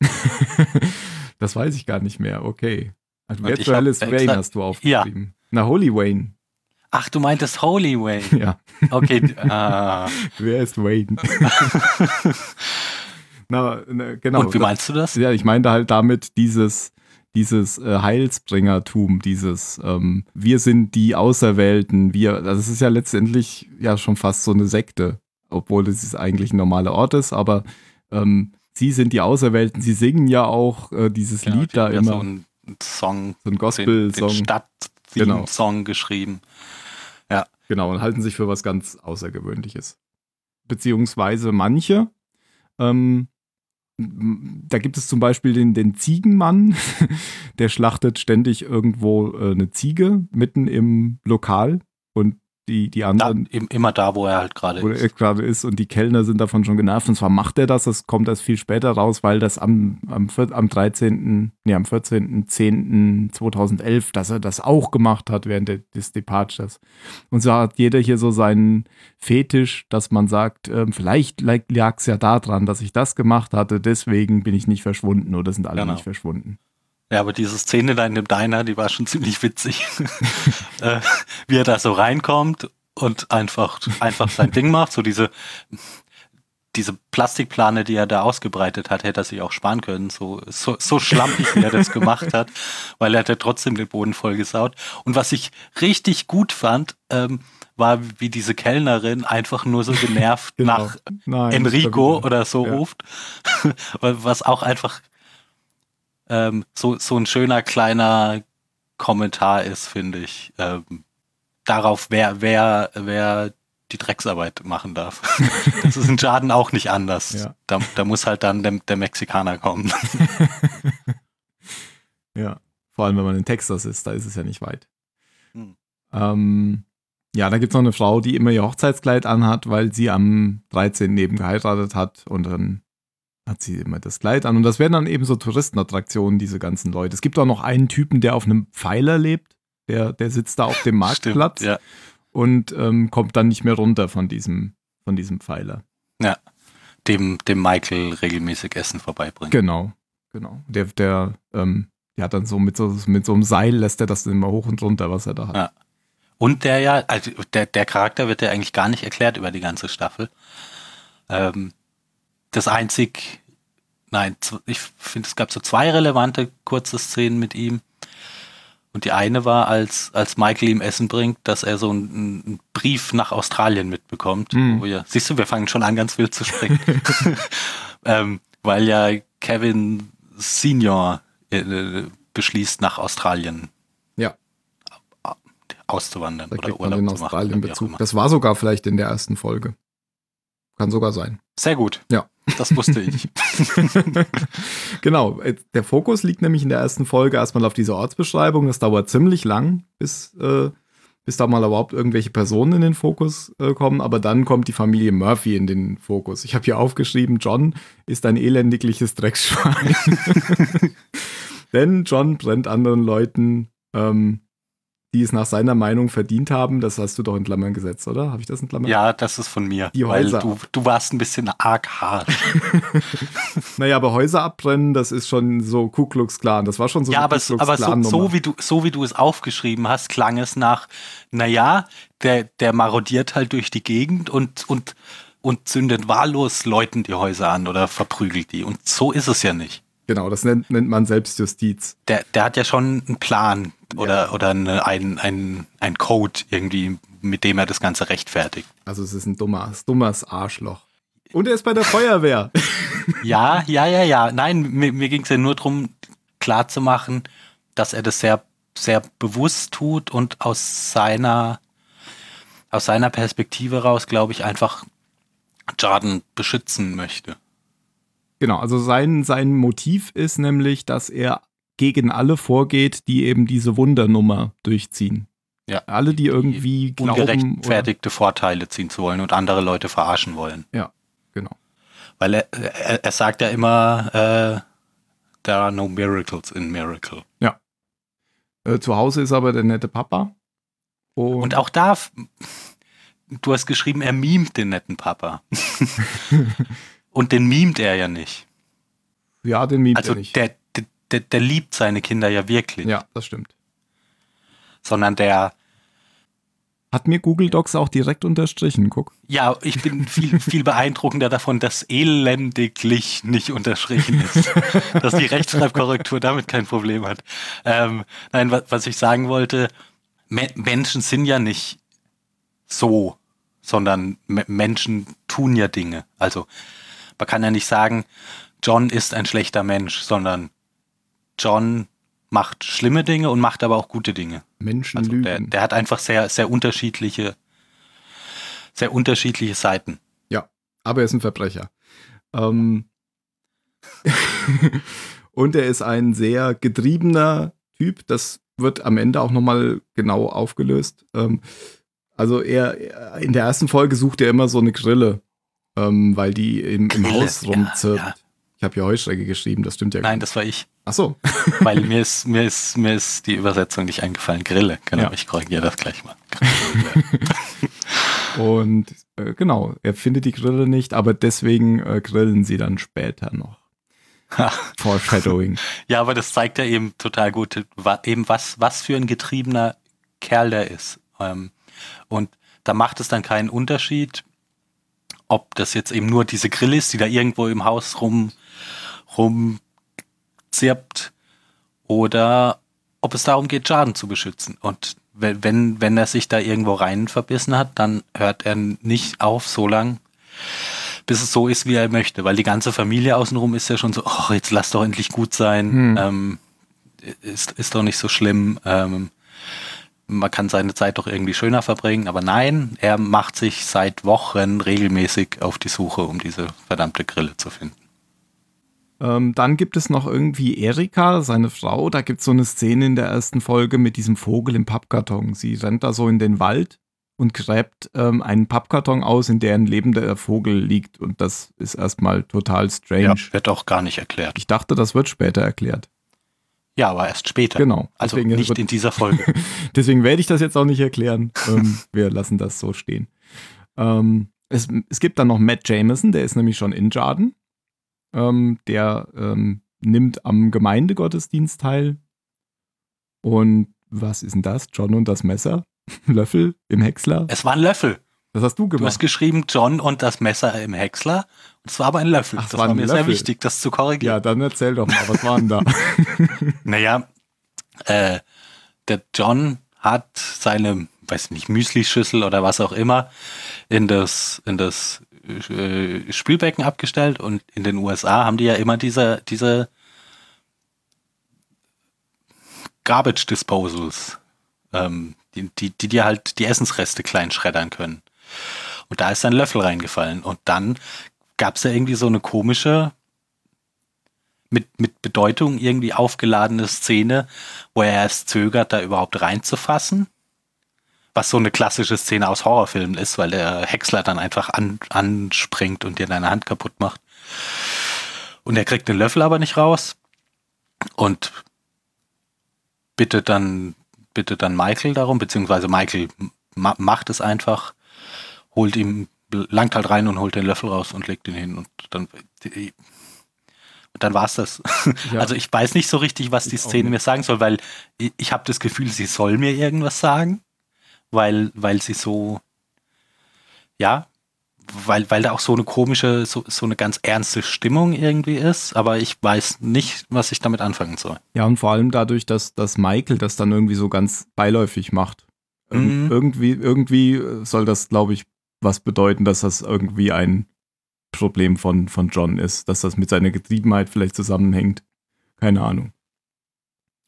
das weiß ich gar nicht mehr. Okay. Also virtuelles Wayne hast du aufgeschrieben. Na, Holy Wayne. Ach, du meintest Holy Wayne. Ja, Okay, ah. wer ist Wayne? na, na, genau. und wie meinst du das? Ja, ich meinte halt damit dieses, dieses äh, Heilsbringertum, dieses ähm, wir sind die Auserwählten, wir, also es ist ja letztendlich ja schon fast so eine Sekte, obwohl es eigentlich ein normaler Ort ist, aber ähm, sie sind die Auserwählten, sie singen ja auch äh, dieses Genau, Lied da haben ja immer, So ein Song, so ein Gospel-Song. Stadt-Theme-Song Genau. geschrieben. Genau, und halten sich für was ganz Außergewöhnliches. Beziehungsweise manche, ähm, da gibt es zum Beispiel den, den Ziegenmann, der schlachtet ständig irgendwo äh, eine Ziege mitten im Lokal und die, die Da, anderen, im- immer da, wo er halt gerade wo er ist. gerade ist und die Kellner sind davon schon genervt. Und zwar macht er das, das kommt erst viel später raus, weil das am, am, am 13., nee, am 14.10.2011, dass er das auch gemacht hat während des Departures. Und so hat jeder hier so seinen Fetisch, dass man sagt, ähm, vielleicht lag es ja daran, dass ich das gemacht hatte, deswegen bin ich nicht verschwunden oder sind alle Genau. nicht verschwunden. Ja, aber diese Szene da in dem Diner, die war schon ziemlich witzig. äh, wie er da so reinkommt und einfach, einfach sein Ding macht. So diese, diese Plastikplane, die er da ausgebreitet hat, hätte er sich auch sparen können. So, so, so schlampig, wie er das gemacht hat, weil er hat ja trotzdem den Boden vollgesaut. Und was ich richtig gut fand, ähm, war, wie diese Kellnerin einfach nur so genervt Genau. nach Nein, Enrico oder so Ja. ruft. Was auch einfach ähm, so, so ein schöner kleiner Kommentar ist, finde ich. Ähm, darauf, wer, wer, wer die Drecksarbeit machen darf. das ist in Schaden auch nicht anders. Ja. Da, da muss halt dann der, der Mexikaner kommen. Ja, vor allem wenn man in Texas ist, da ist es ja nicht weit. Hm. Ähm, ja, da gibt es noch eine Frau, die immer ihr Hochzeitskleid anhat, weil sie am 13. eben geheiratet hat und dann hat sie immer das Kleid an. Und das werden dann eben so Touristenattraktionen, diese ganzen Leute. Es gibt auch noch einen Typen, der auf einem Pfeiler lebt. Der, der sitzt da auf dem Marktplatz Stimmt, ja. und ähm, kommt dann nicht mehr runter von diesem, von diesem Pfeiler. Dem, dem Michael regelmäßig Essen vorbeibringen. Genau, genau. Der, der ähm, Der hat dann so mit, so mit so einem Seil lässt er das immer hoch und runter, was er da hat. Ja. Und der ja, also der, der Charakter wird ja eigentlich gar nicht erklärt über die ganze Staffel. Ähm, das einzig, nein, ich finde, es gab so zwei relevante kurze Szenen mit ihm. Und die eine war, als, als Michael ihm Essen bringt, dass er so einen, einen Brief nach Australien mitbekommt. Hm. Wo wir, siehst du, wir fangen schon an, ganz wild zu springen. ähm, weil ja Kevin Senior äh, beschließt, nach Australien Ja, auszuwandern da oder Urlaub den zu machen. Australien Bezug. Das war sogar vielleicht in der ersten Folge. Kann sogar sein. Sehr gut. Ja. Das wusste ich. genau, äh, der Fokus liegt nämlich in der ersten Folge erstmal auf dieser Ortsbeschreibung. Das dauert ziemlich lang, bis, äh, bis da mal überhaupt irgendwelche Personen in den Fokus äh, kommen. Aber dann kommt die Familie Murphy in den Fokus. Ich habe hier aufgeschrieben, John ist ein elendigliches Drecksschwein. Denn John brennt anderen Leuten, ähm, die es nach seiner Meinung verdient haben. Das hast du doch in Klammern gesetzt, oder? Habe ich das in Klammern? ja, das ist von mir. Die weil Häuser. du, du warst ein bisschen arg hart. Naja, aber Häuser abbrennen, das ist schon so Ku Klux Klan. Das war schon so ja, aber, Klux aber so, so, wie du, so wie du es aufgeschrieben hast, klang es nach, naja, der, der marodiert halt durch die Gegend und, und, und zündet wahllos Leuten die Häuser an oder verprügelt die. Und so ist es ja nicht. Genau, das nennt, nennt man Selbstjustiz. Der, der hat ja schon einen Plan oder, oder eine, ein, ein, ein Code irgendwie, mit dem er das Ganze rechtfertigt. Also es ist ein dummes, dummes Arschloch. Und er ist bei der Feuerwehr. Ja, ja, ja, ja. Nein, mir, mir ging es ja nur darum, klarzumachen, dass er das sehr, sehr bewusst tut und aus seiner, aus seiner Perspektive raus, glaube ich, einfach Jordan beschützen möchte. Genau, also sein, sein Motiv ist nämlich, dass er gegen alle vorgeht, die eben diese Wundernummer durchziehen. Ja. Alle, die irgendwie glauben. Oder, Ungerechtfertigte Vorteile ziehen zu wollen und andere Leute verarschen wollen. genau. Weil er, er, er sagt ja immer, äh, there are no miracles in miracle. Äh, zu Hause ist aber der nette Papa. Und, Und auch da, du hast geschrieben, er mimt den netten Papa. und den mimt er ja nicht. ja, den mimt Also er nicht. der, der, der, der liebt seine Kinder ja wirklich. ja, das stimmt. Sondern der, Hat mir Google Docs auch direkt unterstrichen, guck. ja, ich bin viel, viel beeindruckender davon, dass elendiglich nicht unterstrichen ist. dass die Rechtschreibkorrektur damit kein Problem hat. Ähm, nein, was, was ich sagen wollte, Me Menschen sind ja nicht so, sondern Me Menschen tun ja Dinge. Also man kann ja nicht sagen, John ist ein schlechter Mensch, sondern John macht schlimme Dinge und macht aber auch gute Dinge. Menschen Also der, der hat einfach sehr, sehr unterschiedliche, sehr unterschiedliche Seiten. aber er ist ein Verbrecher. Ähm und er ist ein sehr getriebener Typ. Das wird am Ende auch nochmal genau aufgelöst. Ähm also er- in der ersten Folge sucht er immer so eine Grille, ähm, weil die im, im Haus rumzirpt. ja, ja. Ich habe hier Heuschrecke geschrieben, das stimmt ja gar Nein, das war ich. Ach so. Weil mir ist, mir ist, mir ist die Übersetzung nicht eingefallen. Grille. Genau, Ja. ich korrigiere das gleich mal. Und äh, genau, er findet die Grille nicht, aber deswegen äh, grillen sie dann später noch. Foreshadowing. ja, aber das zeigt ja eben total gut, wa- eben was, was für ein getriebener Kerl der ist. Ähm, und da macht es dann keinen Unterschied, ob das jetzt eben nur diese Grill ist, die da irgendwo im Haus rum, rumzirpt, oder ob es darum geht, Schaden zu beschützen. Und wenn, wenn, wenn er sich da irgendwo rein verbissen hat, dann hört er nicht auf so lang, bis es so ist, wie er möchte. Weil die ganze Familie außenrum ist ja schon so, oh, jetzt lass doch endlich gut sein. Hm. Ähm, ist, ist doch nicht so schlimm. Ähm, man kann seine Zeit doch irgendwie schöner verbringen. Aber nein, er macht sich seit Wochen regelmäßig auf die Suche, um diese verdammte Grille zu finden. Ähm, dann gibt es noch irgendwie Erika, seine Frau. Da gibt es so eine Szene in der ersten Folge mit diesem Vogel im Pappkarton. Sie rennt da so in den Wald und gräbt ähm, einen Pappkarton aus, in der ein lebender Vogel liegt. Und das ist erstmal total strange. wird auch gar nicht erklärt. Ich dachte, das wird später erklärt. Ja, aber erst später. Genau. Also Deswegen nicht in dieser Folge. Deswegen werde ich das jetzt auch nicht erklären. ähm, wir lassen das so stehen. Ähm, es, es gibt dann noch Matt Jameson, der ist nämlich schon in Jarden. Ähm, der ähm, nimmt am Gemeindegottesdienst teil. Und was ist denn das? John und das Messer? Löffel im Häcksler? Es war ein Löffel. Das hast du Du gemacht. hast geschrieben John und das Messer im Häcksler. Es war aber ein Löffel. Ach, das war war ein mir sehr Löffel. wichtig, das zu korrigieren. ja, dann erzähl doch mal, was war denn da? Naja, äh, der John hat seine, weiß nicht, Müslischüssel oder was auch immer in das, in das äh, Spülbecken abgestellt und in den USA haben die ja immer diese, diese Garbage Disposals, ähm, die, die, die dir halt die Essensreste klein schreddern können. Und da ist sein Löffel reingefallen. Und dann gab es ja irgendwie so eine komische, mit, mit Bedeutung irgendwie aufgeladene Szene, wo er erst zögert, da überhaupt reinzufassen. Was so eine klassische Szene aus Horrorfilmen ist, weil der Häcksler dann einfach an, anspringt und dir deine Hand kaputt macht. Und er kriegt den Löffel aber nicht raus und bittet dann, bittet dann Michael darum, beziehungsweise Michael ma macht es einfach, holt ihm, langt halt rein und holt den Löffel raus und legt ihn hin und dann, und dann war's das. Ja. Also ich weiß nicht so richtig, was die Ich auch Szene mir sagen soll, weil ich, ich habe das Gefühl, sie soll mir irgendwas sagen, weil, weil sie so, ja, weil, weil da auch so eine komische, so, so eine ganz ernste Stimmung irgendwie ist, aber ich weiß nicht, was ich damit anfangen soll. Ja, und vor allem dadurch, dass, dass Michael das dann irgendwie so ganz beiläufig macht. Ir Mhm. Irgendwie, irgendwie soll das, glaube ich, was bedeuten, dass das irgendwie ein Problem von, von John ist, dass das mit seiner Getriebenheit vielleicht zusammenhängt. Keine Ahnung.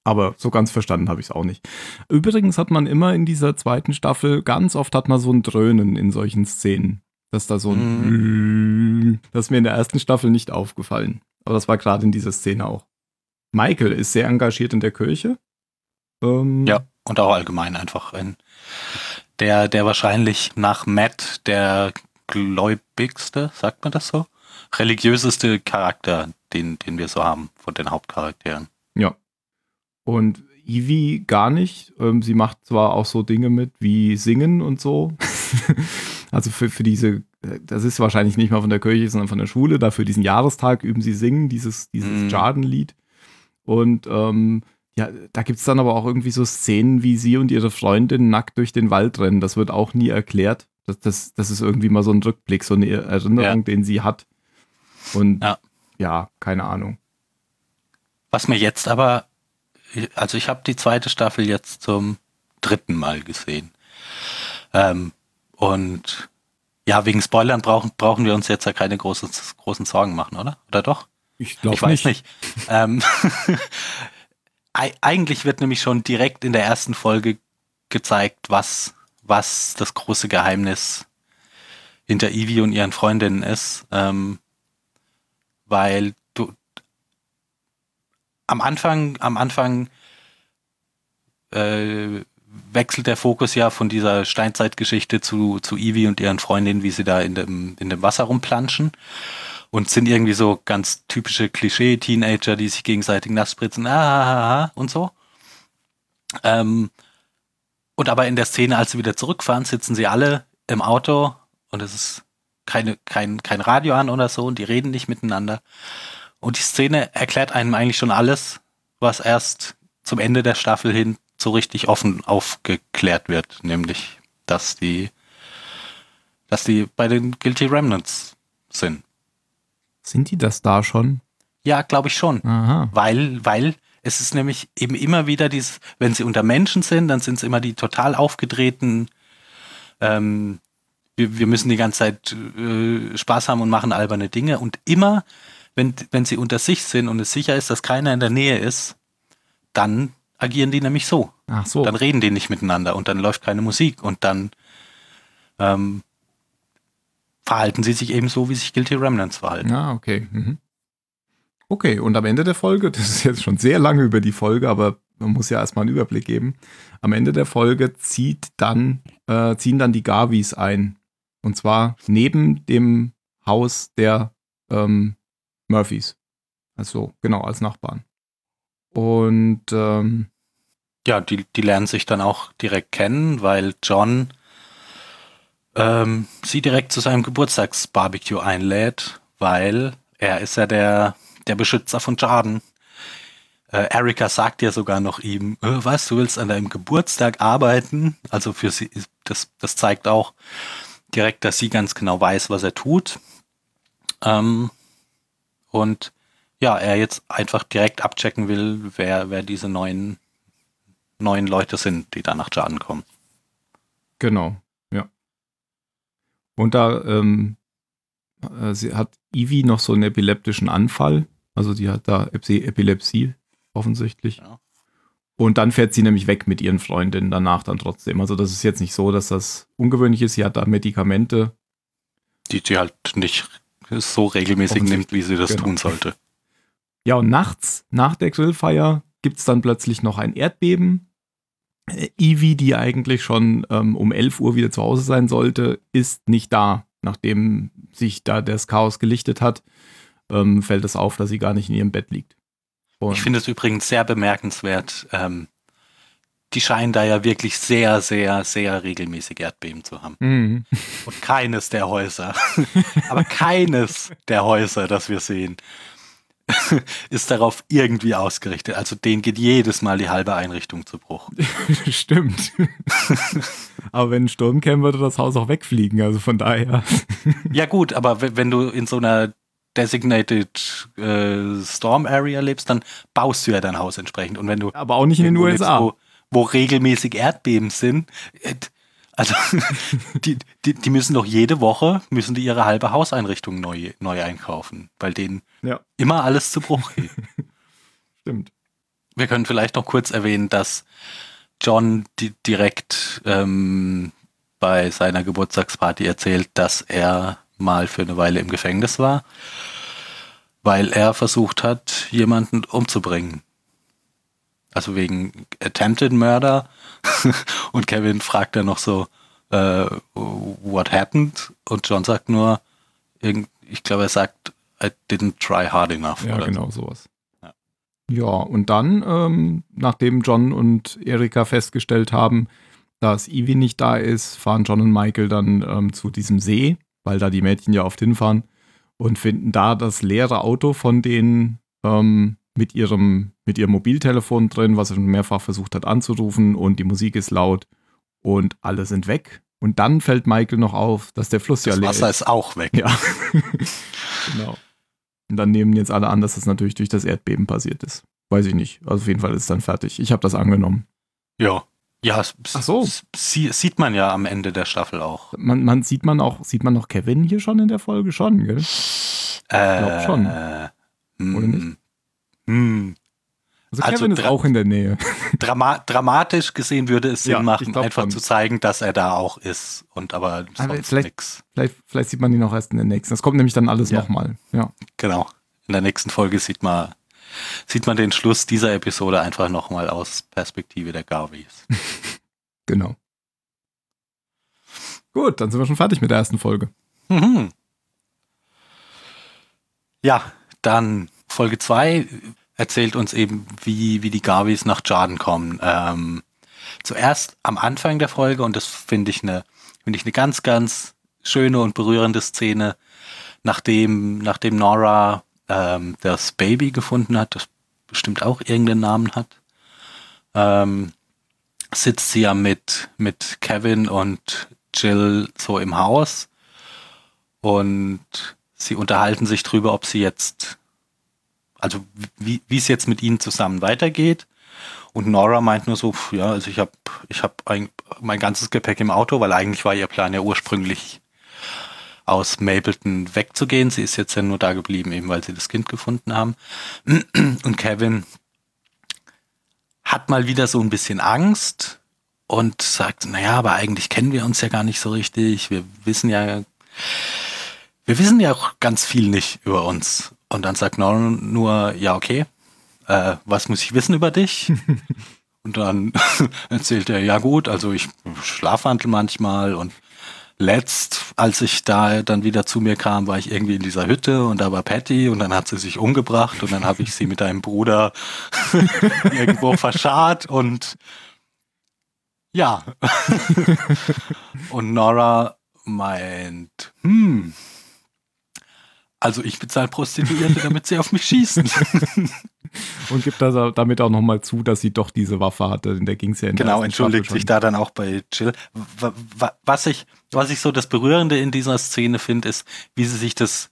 Aber so ganz verstanden habe ich es auch nicht. Übrigens hat man immer in dieser zweiten Staffel, ganz oft hat man so ein Dröhnen in solchen Szenen. Dass da so ein. Das ist mir in der ersten Staffel nicht aufgefallen. Aber das war gerade in dieser Szene auch. Michael ist sehr engagiert in der Kirche. Ähm, Ja, und auch allgemein einfach ein, der, der wahrscheinlich nach Matt der gläubigste, sagt man das so? Religiöseste Charakter, den, den wir so haben von den Hauptcharakteren. Ja. Und Ivy gar nicht. Ähm, sie macht zwar auch so Dinge mit wie Singen und so. also für, für diese, das ist wahrscheinlich nicht mal von der Kirche, sondern von der Schule. Dafür diesen Jahrestag üben sie Singen, dieses, dieses Mhm. Jarden-Lied. Und ähm, ja, da gibt es dann aber auch irgendwie so Szenen, wie sie und ihre Freundin nackt durch den Wald rennen. Das wird auch nie erklärt. Das, das, das ist irgendwie mal so ein Rückblick, so eine Erinnerung, Ja. den sie hat. Und Ja. ja keine Ahnung. Was mir jetzt aber, also ich habe die zweite Staffel jetzt zum dritten Mal gesehen. Ähm, und ja, wegen Spoilern brauchen, brauchen wir uns jetzt ja keine großen, großen Sorgen machen, oder? Oder doch? Ich glaube ich weiß nicht. ähm, ei- eigentlich wird nämlich schon direkt in der ersten Folge gezeigt, was, was das große Geheimnis hinter Ivy und ihren Freundinnen ist. Ähm, weil du am Anfang, am Anfang äh, wechselt der Fokus ja von dieser Steinzeitgeschichte zu, zu Ivy und ihren Freundinnen, wie sie da in dem, in dem Wasser rumplanschen und sind irgendwie so ganz typische Klischee-Teenager, die sich gegenseitig nass spritzen, ah, und so. Ähm, und aber in der Szene, als sie wieder zurückfahren, sitzen sie alle im Auto und es ist keine, kein, kein Radio an oder so und die reden nicht miteinander. Und die Szene erklärt einem eigentlich schon alles, was erst zum Ende der Staffel hin so richtig offen aufgeklärt wird, nämlich, dass die, dass die bei den Guilty Remnants sind. Sind die das da schon? Ja, glaube ich schon. Aha. Weil, weil es ist nämlich eben immer wieder dieses, wenn sie unter Menschen sind, dann sind es immer die total aufgedrehten, ähm, wir, wir müssen die ganze Zeit äh, Spaß haben und machen alberne Dinge. Und immer, wenn, wenn sie unter sich sind und es sicher ist, dass keiner in der Nähe ist, dann agieren die nämlich so. Ach so. Dann reden die nicht miteinander und dann läuft keine Musik und dann ähm, verhalten sie sich eben so, wie sich Guilty Remnants verhalten. Ah, okay. Mhm. Okay, und am Ende der Folge, das ist jetzt schon sehr lange über die Folge, aber man muss ja erstmal einen Überblick geben. Am Ende der Folge zieht dann, äh, ziehen dann die Garvis ein. Und zwar neben dem Haus der ähm, Murphys. Also genau, als Nachbarn. Und ähm, ja, die, die lernen sich dann auch direkt kennen, weil John ähm, sie direkt zu seinem Geburtstagsbarbecue einlädt, weil er ist ja der, der Beschützer von Jordan. Äh, Erika sagt ja sogar noch ihm, äh, was, du willst an deinem Geburtstag arbeiten? Also für sie, das, das zeigt auch direkt, dass sie ganz genau weiß, was er tut. Ähm, und ja, er jetzt einfach direkt abchecken will, wer, wer diese neuen, neuen Leute sind, die da nach Jordan kommen. Genau. Und da ähm, äh, hat Ivy noch so einen epileptischen Anfall. Also die hat da Epilepsie offensichtlich. Ja. Und dann fährt sie nämlich weg mit ihren Freundinnen danach dann trotzdem. Also das ist jetzt nicht so, dass das ungewöhnlich ist. Sie hat da Medikamente. Die sie halt nicht so regelmäßig nimmt, wie sie das genau. tun sollte. Ja, und nachts, nach der Grillfeier, gibt es dann plötzlich noch ein Erdbeben. Äh, Ivy, die eigentlich schon ähm, um 11 Uhr wieder zu Hause sein sollte, ist nicht da. Nachdem sich da das Chaos gelichtet hat, ähm, fällt es auf, dass sie gar nicht in ihrem Bett liegt. Und ich finde es übrigens sehr bemerkenswert. Ähm, die scheinen da ja wirklich sehr, sehr, sehr regelmäßig Erdbeben zu haben. Mhm. Und keines der Häuser, aber keines der Häuser, das wir sehen, ist darauf irgendwie ausgerichtet. Also denen geht jedes Mal die halbe Einrichtung zu Bruch. Stimmt. aber wenn ein Sturm käme, würde das Haus auch wegfliegen. Also von daher. ja gut, aber wenn du in so einer Designated äh, Storm Area lebst, dann baust du ja dein Haus entsprechend. Und wenn du aber auch nicht in den USA, lebst, wo, wo, regelmäßig Erdbeben sind, äh, also die, die, die, müssen doch jede Woche müssen die ihre halbe Hauseinrichtung neu, neu einkaufen, weil denen ja. immer alles zu Bruch geht. Stimmt. Wir können vielleicht noch kurz erwähnen, dass John di direkt ähm, bei seiner Geburtstagsparty erzählt, dass er mal für eine Weile im Gefängnis war, weil er versucht hat, jemanden umzubringen. Also wegen Attempted Murder. und Kevin fragt dann noch so, uh, what happened? Und John sagt nur, ich glaube, er sagt, I didn't try hard enough. Ja, genau, so. sowas. Ja. ja, und dann, ähm, nachdem John und Erika festgestellt haben, dass Ivy nicht da ist, fahren John und Michael dann ähm, zu diesem See weil da die Mädchen ja oft hinfahren und finden da das leere Auto von denen ähm, mit, ihrem, mit ihrem Mobiltelefon drin, was er schon mehrfach versucht hat anzurufen und die Musik ist laut und alle sind weg. Und dann fällt Michael noch auf, dass der Fluss das ja leer ist. Das Wasser ist auch weg. Ja. genau. Und dann nehmen jetzt alle an, dass das natürlich durch das Erdbeben passiert ist. Weiß ich nicht. Also auf jeden Fall ist es dann fertig. Ich habe das angenommen. Ja. Ja, Ach so. sieht man ja am Ende der Staffel auch. Man, man sieht man auch, sieht man noch Kevin hier schon in der Folge schon, gell? Äh, glaub schon. Äh, Oder nicht? Mm, also, also Kevin ist auch in der Nähe. Drama dramatisch gesehen würde es Sinn ja, machen, einfach schon. zu zeigen, dass er da auch ist. Und aber sonst vielleicht, nix. Vielleicht, vielleicht sieht man ihn auch erst in der nächsten. Das kommt nämlich dann alles ja. nochmal. Ja. Genau. In der nächsten Folge sieht man sieht man den Schluss dieser Episode einfach nochmal aus Perspektive der Garveys. genau. Gut, dann sind wir schon fertig mit der ersten Folge. Mhm. Ja, dann Folge 2 erzählt uns eben, wie, wie die Garveys nach Jordan kommen. Ähm, zuerst am Anfang der Folge, und das finde ich eine finde ich eine ganz, ganz schöne und berührende Szene, nachdem, nachdem Nora ähm, das Baby gefunden hat, das bestimmt auch irgendeinen Namen hat, ähm, sitzt sie ja mit, mit Kevin und Jill so im Haus und sie unterhalten sich drüber, ob sie jetzt, also wie es jetzt mit ihnen zusammen weitergeht. Und Nora meint nur so, ja, also ich habe ich hab mein ganzes Gepäck im Auto, weil eigentlich war ihr Plan ja ursprünglich aus Mapleton wegzugehen. Sie ist jetzt ja nur da geblieben, eben weil sie das Kind gefunden haben. Und Kevin hat mal wieder so ein bisschen Angst und sagt, naja, aber eigentlich kennen wir uns ja gar nicht so richtig. Wir wissen ja, wir wissen ja auch ganz viel nicht über uns. Und dann sagt Nolan nur, ja, okay, äh, was muss ich wissen über dich? und dann erzählt er, ja gut, also ich schlafwandel manchmal und letzt, als ich da dann wieder zu mir kam, war ich irgendwie in dieser Hütte und da war Patty und dann hat sie sich umgebracht und dann habe ich sie mit einem Bruder irgendwo verscharrt und ja. und Nora meint, hm, Also ich bezahle Prostituierte, damit sie auf mich schießen. Und gibt da damit auch nochmal zu, dass sie doch diese Waffe hatte. In der ging es ja in Genau, entschuldigt sich da dann auch bei Jill. Wa- wa- Was ich, was ich so das Berührende in dieser Szene finde, ist, wie sie sich das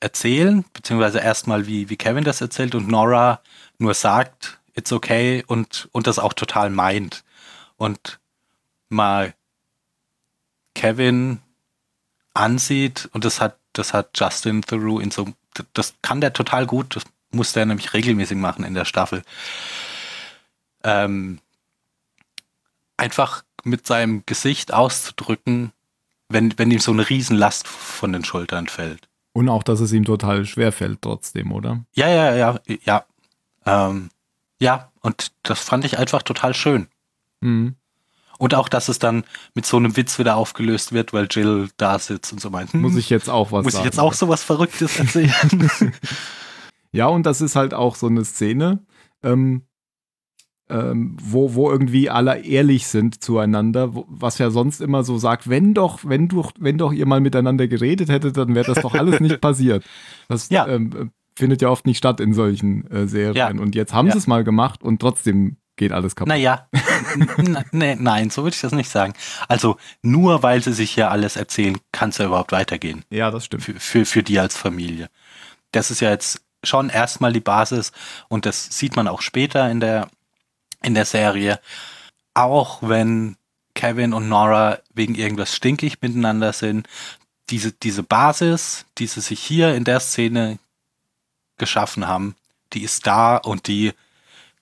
erzählen, beziehungsweise erstmal wie, wie Kevin das erzählt und Nora nur sagt, it's okay und, und das auch total meint. Und mal Kevin ansieht und das hat, das hat Justin Theroux in so, das kann der total gut, das muss der nämlich regelmäßig machen in der Staffel. Ähm, einfach mit seinem Gesicht auszudrücken, wenn, wenn ihm so eine Riesenlast von den Schultern fällt. Und auch, dass es ihm total schwer fällt trotzdem, oder? Ja, ja, ja, ja. Ähm, ja, und das fand ich einfach total schön. Mhm. Und auch, dass es dann mit so einem Witz wieder aufgelöst wird, weil Jill da sitzt und so meint, hm, Muss ich jetzt auch was muss ich sagen? jetzt auch so was Verrücktes erzählen? Ja, und das ist halt auch so eine Szene, ähm, ähm, wo, wo irgendwie alle ehrlich sind zueinander, wo, was ja sonst immer so sagt, wenn doch, wenn doch, wenn doch ihr mal miteinander geredet hättet, dann wäre das doch alles nicht passiert. Das Ja. ähm, findet ja oft nicht statt in solchen äh, Serien. Ja. Und jetzt haben Ja. sie es mal gemacht und trotzdem geht alles kaputt. Naja, nee, nein, so würde ich das nicht sagen. Also nur weil sie sich hier alles erzählen, kann es ja überhaupt weitergehen. Ja, das stimmt. für, für, für die als Familie. Das ist ja jetzt schon erstmal die Basis und das sieht man auch später in der, in der Serie. Auch wenn Kevin und Nora wegen irgendwas stinkig miteinander sind, diese, diese Basis, die sie sich hier in der Szene geschaffen haben, die ist da und die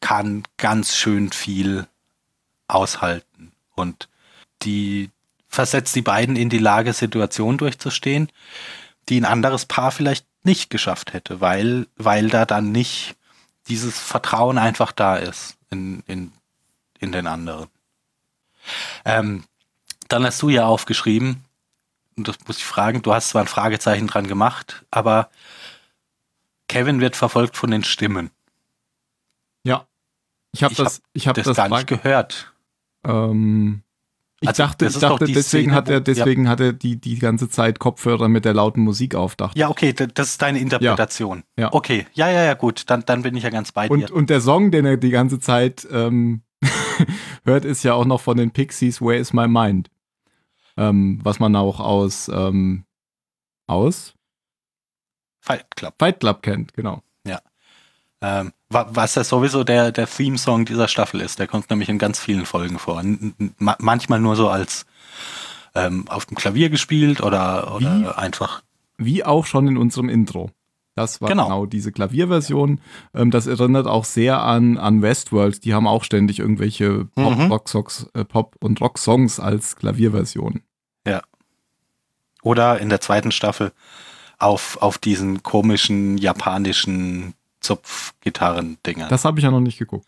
kann ganz schön viel aushalten. Und die versetzt die beiden in die Lage, Situationen durchzustehen, die ein anderes Paar vielleicht nicht geschafft hätte, weil, weil da dann nicht dieses Vertrauen einfach da ist in, in, in den anderen. Ähm, dann hast du ja aufgeschrieben, und das muss ich fragen, du hast zwar ein Fragezeichen dran gemacht, aber Kevin wird verfolgt von den Stimmen. Ja. Ich habe das, ich habe Das, das, gar nicht gehört. Ähm, ich Also, dachte, ich dachte deswegen Szene, hat er, deswegen hat er die, die ganze Zeit Kopfhörer mit der lauten Musik auf. dachte Ja, okay, das ist deine Interpretation. Ja. Okay, ja, ja, ja, gut, dann, dann bin ich ja ganz bei Und, dir. und der Song, den er die ganze Zeit ähm, hört, ist ja auch noch von den Pixies, Where is My Mind? Ähm, was man auch aus, ähm, aus Fight Club. Fight Club kennt, genau. Ähm, wa- was ja sowieso der, der Theme-Song dieser Staffel ist. Der kommt nämlich in ganz vielen Folgen vor. Ma manchmal nur so als ähm, auf dem Klavier gespielt oder, oder Wie? einfach. Wie auch schon in unserem Intro. Das war Genau. genau, diese Klavierversion. Ähm, das erinnert auch sehr an, an Westworld. Die haben auch ständig irgendwelche Pop, Mhm. Rock Songs, äh, Pop und Rock-Songs als Klavierversion. Oder in der zweiten Staffel auf, auf diesen komischen japanischen Zupfgitarren-Dingern. Das habe ich ja noch nicht geguckt.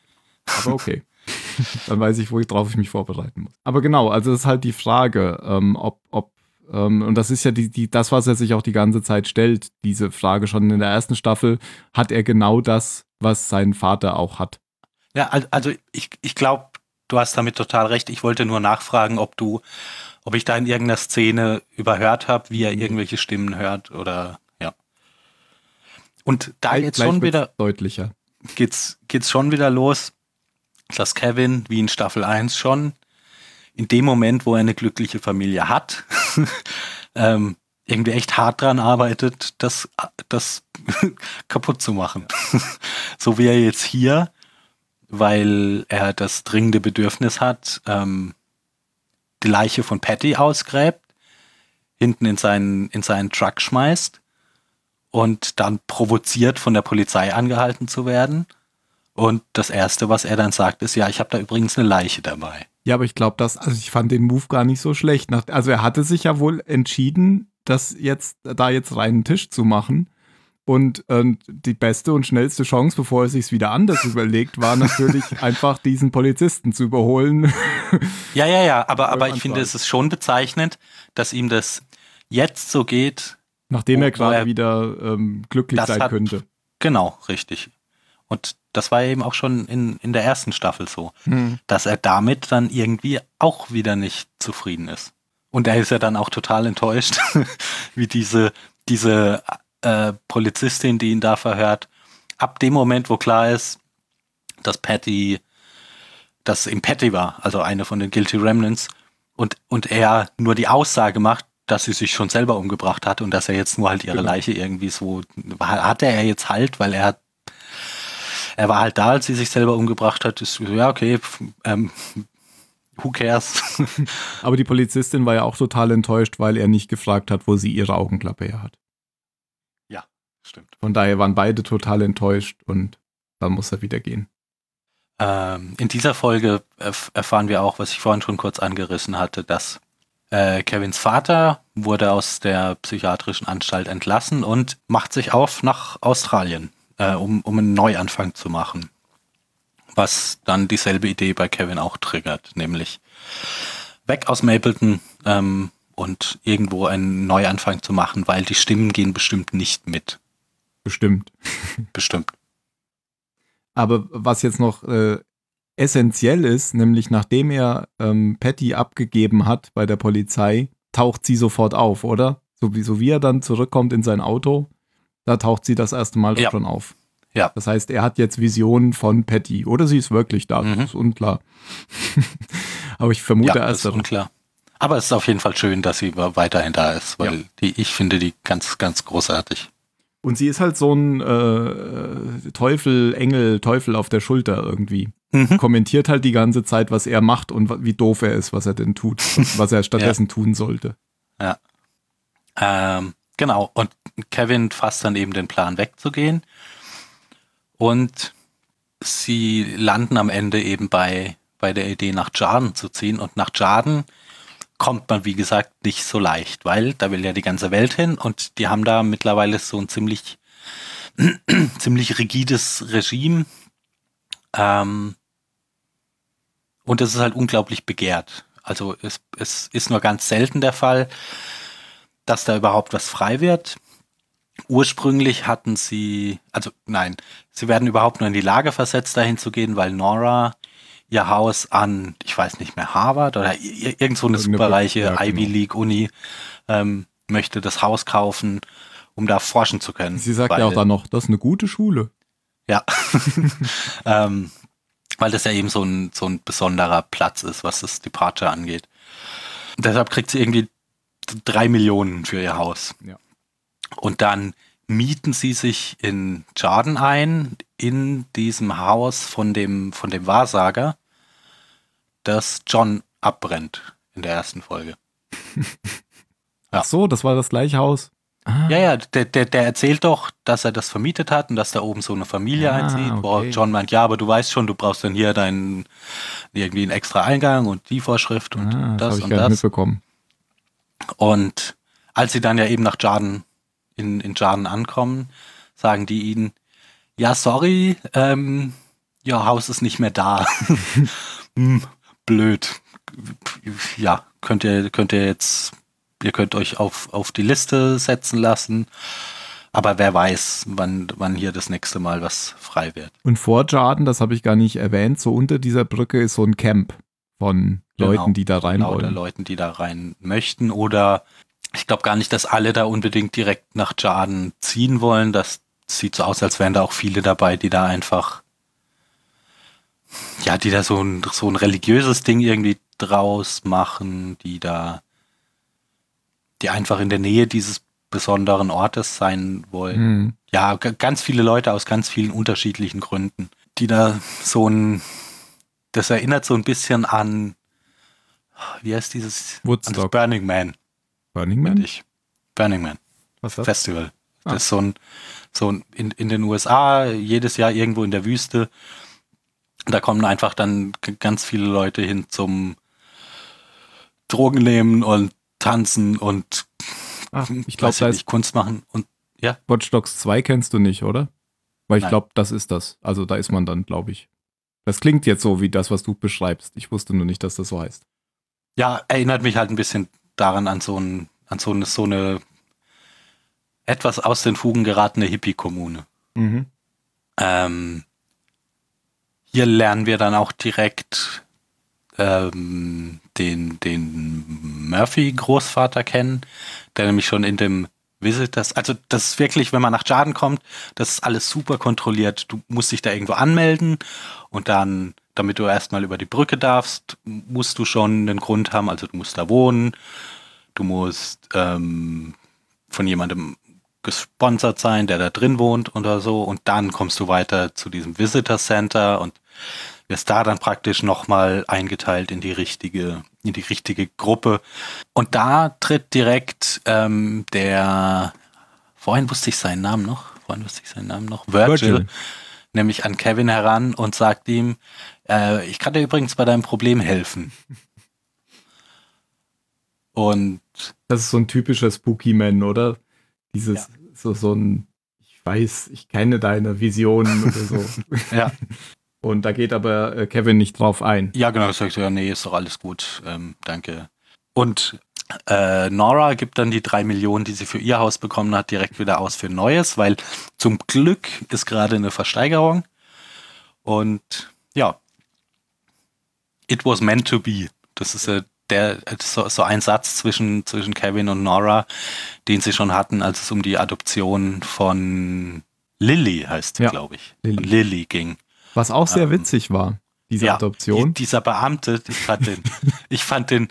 Aber okay. Dann weiß ich, worauf ich mich vorbereiten muss. Aber genau, also das ist halt die Frage, ähm, ob, ob ähm, und das ist ja die, die, das, was er sich auch die ganze Zeit stellt, diese Frage schon in der ersten Staffel, hat er genau das, was sein Vater auch hat. Ja, al- also ich, ich glaube, du hast damit total recht. Ich wollte nur nachfragen, ob du, ob ich da in irgendeiner Szene überhört habe, wie er irgendwelche Stimmen hört oder. Und da Gleich- geht's gleich schon wieder, deutlicher. geht's, geht's schon wieder los, dass Kevin, wie in Staffel 1 schon, in dem Moment, wo er eine glückliche Familie hat, ähm, irgendwie echt hart dran arbeitet, das, das kaputt zu machen. so wie er jetzt hier, weil er das dringende Bedürfnis hat, ähm, die Leiche von Patty ausgräbt, hinten in seinen, in seinen Truck schmeißt und dann provoziert von der Polizei angehalten zu werden. Und das Erste, was er dann sagt, ist, ja, ich habe da übrigens eine Leiche dabei. Ja, aber ich glaube, dass, also ich fand den Move gar nicht so schlecht. Also er hatte sich ja wohl entschieden, das jetzt, da jetzt reinen Tisch zu machen. Und ähm, die beste und schnellste Chance, bevor er sich wieder anders überlegt, war natürlich einfach diesen Polizisten zu überholen. Ja, ja, ja, aber, aber ich finde, es ist schon bezeichnend, dass ihm das jetzt so geht. Nachdem er gerade er- wieder ähm, glücklich sein hat- könnte. Genau, richtig. Und das war eben auch schon in, in der ersten Staffel so, dass er damit dann irgendwie auch wieder nicht zufrieden ist. Und er ist ja dann auch total enttäuscht, wie diese, diese äh, Polizistin, die ihn da verhört. Ab dem Moment, wo klar ist, dass Patty, dass ihm Patty war, also eine von den Guilty Remnants, und, und er nur die Aussage macht, dass sie sich schon selber umgebracht hat und dass er jetzt nur halt ihre Genau. Leiche irgendwie so, hatte er jetzt halt, weil er hat, er war halt da, als sie sich selber umgebracht hat, ist, ja, okay, ähm, who cares? Aber die Polizistin war ja auch total enttäuscht, weil er nicht gefragt hat, wo sie ihre Augenklappe her hat. Stimmt. Von daher waren beide total enttäuscht und dann muss er wieder gehen. Ähm, in dieser Folge erf erfahren wir auch, was ich vorhin schon kurz angerissen hatte, dass äh, Kevins Vater wurde aus der psychiatrischen Anstalt entlassen und macht sich auf nach Australien, äh, um, um einen Neuanfang zu machen. Was dann dieselbe Idee bei Kevin auch triggert, nämlich weg aus Mapleton ähm, und irgendwo einen Neuanfang zu machen, weil die Stimmen gehen bestimmt nicht mit. Bestimmt. Bestimmt. Aber was jetzt noch äh, essentiell ist, nämlich nachdem er ähm, Patty abgegeben hat bei der Polizei, taucht sie sofort auf, oder? So wie, so wie er dann zurückkommt in sein Auto, da taucht sie das erste Mal Ja. schon auf. Ja. Das heißt, er hat jetzt Visionen von Patty. Oder sie ist wirklich da. Mhm. Das ist unklar. Aber ich vermute ja, erst. ist unklar. Aber es ist auf jeden Fall schön, dass sie weiterhin da ist, weil Ja. die, ich finde die ganz, ganz großartig. Und sie ist halt so ein äh, Teufel, Engel, Teufel auf der Schulter irgendwie. Mhm. Kommentiert halt die ganze Zeit, was er macht und wie doof er ist, was er denn tut, was er stattdessen tun sollte. Ähm, genau. Und Kevin fasst dann eben den Plan wegzugehen. Und sie landen am Ende eben bei, bei der Idee, nach Jarden zu ziehen. Und nach Jarden kommt man, wie gesagt, nicht so leicht, weil da will ja die ganze Welt hin und die haben da mittlerweile so ein ziemlich, ziemlich rigides Regime. Ähm, und es ist halt unglaublich begehrt. Also es, es ist nur ganz selten der Fall, dass da überhaupt was frei wird. Ursprünglich hatten sie, also nein, sie werden überhaupt nur in die Lage versetzt, dahin zu gehen, weil Nora ihr Haus an, ich weiß nicht mehr, Harvard oder irgend so eine superreiche ja, Ivy genau. League Uni ähm, möchte das Haus kaufen, um da forschen zu können. Sie sagt ja auch dann noch, das ist eine gute Schule. Ja. ähm, weil das ja eben so ein, so ein besonderer Platz ist, was das Departure angeht. Und deshalb kriegt sie irgendwie drei Millionen für ihr Haus. Ja. Und dann mieten sie sich in Jarden ein, in diesem Haus von dem, von dem Wahrsager, das John abbrennt in der ersten Folge. Ja. Ach so, das war das gleiche Haus. Ah, Ja, ja, der, der, der erzählt doch, dass er das vermietet hat und dass da oben so eine Familie Ah, einzieht, wo okay. John meint, ja, aber du weißt schon, du brauchst dann hier deinen irgendwie einen extra Eingang und die Vorschrift und ah, das das ich und das. mitbekommen. Und als sie dann ja eben nach Jarden, in, in Jarden ankommen, sagen die ihnen, ja, sorry, ähm, ihr Haus ist nicht mehr da. hm, blöd. Ja, könnt ihr, könnt ihr jetzt, ihr könnt euch auf, auf die Liste setzen lassen. Aber wer weiß, wann, wann hier das nächste Mal was frei wird. Und vor Jarden, das habe ich gar nicht erwähnt, so unter dieser Brücke ist so ein Camp von Genau. Leuten, die da rein Lauter wollen. Leuten, die da rein möchten. Oder ich glaube gar nicht, dass alle da unbedingt direkt nach Jarden ziehen wollen. Das sieht so aus, als wären da auch viele dabei, die da einfach, ja, die da so ein, so ein religiöses Ding irgendwie draus machen, die da, die einfach in der Nähe dieses besonderen Ortes sein wollen. Hm. Ja, ganz viele Leute aus ganz vielen unterschiedlichen Gründen, die da so ein, das erinnert so ein bisschen an, wie heißt dieses? An das Woodstock. Burning Man, Burning Man? ich. Burning Man Was ist das? Festival. Ah. Das ist so ein, so ein in, in den USA, jedes Jahr irgendwo in der Wüste. Da kommen einfach dann ganz viele Leute hin zum Drogen nehmen und tanzen und Ach, ich glaube, da ist Kunst machen und Watch Dogs 2 kennst du nicht, oder? Weil ich glaube, das ist das. Also da ist man dann, glaube ich. Das klingt jetzt so wie das, was du beschreibst. Ich wusste nur nicht, dass das so heißt. ja, erinnert mich halt ein bisschen daran an so ein, an so eine, so eine etwas aus den Fugen geratene Hippie-Kommune. Mhm. Ähm, hier lernen wir dann auch direkt ähm, den, den Murphy-Großvater kennen, der nämlich schon in dem Visitors. Also das ist wirklich, wenn man nach Jarden kommt, das ist alles super kontrolliert. Du musst dich da irgendwo anmelden und dann, damit du erstmal über die Brücke darfst, musst du schon einen Grund haben. Also du musst da wohnen, du musst ähm, von jemandem gesponsert sein, der da drin wohnt oder so. Und dann kommst du weiter zu diesem Visitor Center und wirst da dann praktisch nochmal eingeteilt in die richtige, in die richtige Gruppe. Und da tritt direkt ähm, der, vorhin wusste ich seinen Namen noch, vorhin wusste ich seinen Namen noch, Virgil, Virgil. nämlich an Kevin heran und sagt ihm, äh, ich kann dir übrigens bei deinem Problem helfen. Und Das ist so ein typischer Spooky Man, oder? Dieses, Ja. so, so ein, ich weiß, ich kenne deine Visionen oder so. ja, Und da geht aber äh, Kevin nicht drauf ein. Ja, genau, sag ich so, ja, nee, ist doch alles gut, ähm, danke. Und äh, Nora gibt dann die drei Millionen, die sie für ihr Haus bekommen hat, direkt wieder aus für Neues, weil zum Glück ist gerade eine Versteigerung. Und ja, it was meant to be. Das ist äh, der, so, so ein Satz zwischen, zwischen Kevin und Nora, den sie schon hatten, als es um die Adoption von Lily heißt Ja, glaube ich. Lily. Lily ging. Was auch sehr Ähm, witzig war, diese Adoption. Die, dieser Beamte, ich fand den, ich fand den,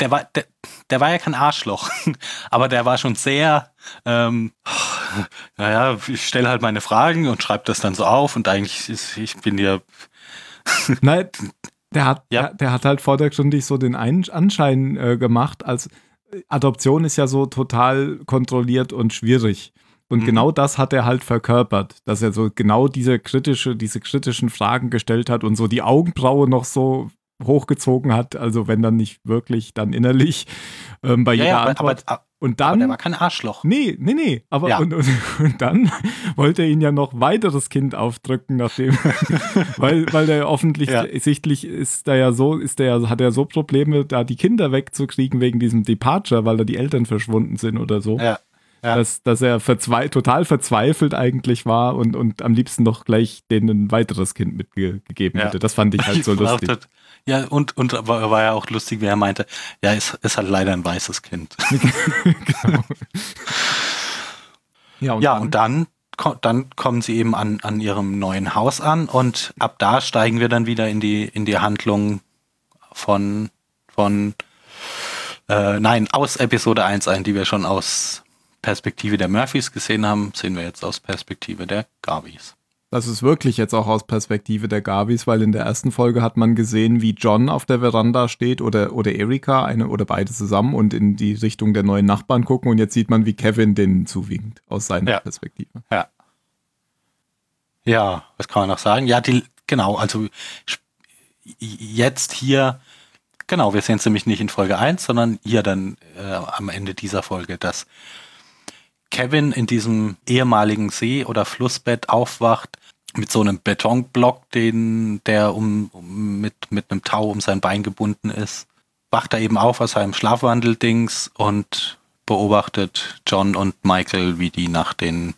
der war, der, der war ja kein Arschloch, aber der war schon sehr, ähm, naja, ich stelle halt meine Fragen und schreibe das dann so auf und eigentlich ist, ich bin ja, Nein, der hat, Ja. der, der hat halt vordergründig so den Ein Anschein äh, gemacht, als Adoption ist ja so total kontrolliert und schwierig. Und Mhm. genau das hat er halt verkörpert, dass er so genau diese kritische, diese kritischen Fragen gestellt hat und so die Augenbraue noch so hochgezogen hat, also wenn dann nicht wirklich, dann innerlich ähm, bei ja, jeder ja, aber, Antwort. aber, und aber dann der war kein Arschloch. Nee, nee, nee. Aber Ja. und, und, und dann wollte er ihn ja noch weiteres Kind aufdrücken, nachdem, weil, weil der offentlich Ja. sichtlich ist da ja so, ist der ja, hat er so Probleme, da die Kinder wegzukriegen wegen diesem Departure, weil da die Eltern verschwunden sind oder so. Ja, ja. Dass, dass er verzwei total verzweifelt eigentlich war und, und am liebsten noch gleich denen ein weiteres Kind mitgegeben Ja. hätte. Das fand ich halt so Ich lustig. brauchte- Ja, und, und war, war ja auch lustig, wie er meinte, ja, ist, ist halt leider ein weißes Kind. genau. Ja, und ja, dann, und dann, dann kommen sie eben an, an ihrem neuen Haus an und ab da steigen wir dann wieder in die, in die Handlung von, von äh, nein, aus Episode 1 ein, die wir schon aus Perspektive der Murphys gesehen haben, sehen wir jetzt aus Perspektive der Garveys. Das ist wirklich jetzt auch aus Perspektive der Gavis, weil in der ersten Folge hat man gesehen, wie John auf der Veranda steht oder, oder Erika, eine oder beide zusammen und in die Richtung der neuen Nachbarn gucken und jetzt sieht man, wie Kevin denen zuwinkt aus seiner Ja. Perspektive. Ja, was kann man noch sagen? Ja, die, genau, also jetzt hier, genau, wir sehen es nämlich nicht in Folge 1, sondern hier dann äh, am Ende dieser Folge, dass Kevin in diesem ehemaligen See- oder Flussbett aufwacht mit so einem Betonblock, den, der um, um mit, mit einem Tau um sein Bein gebunden ist. Wacht er eben auf aus seinem Schlafwandeldings und beobachtet John und Michael, wie die nach den,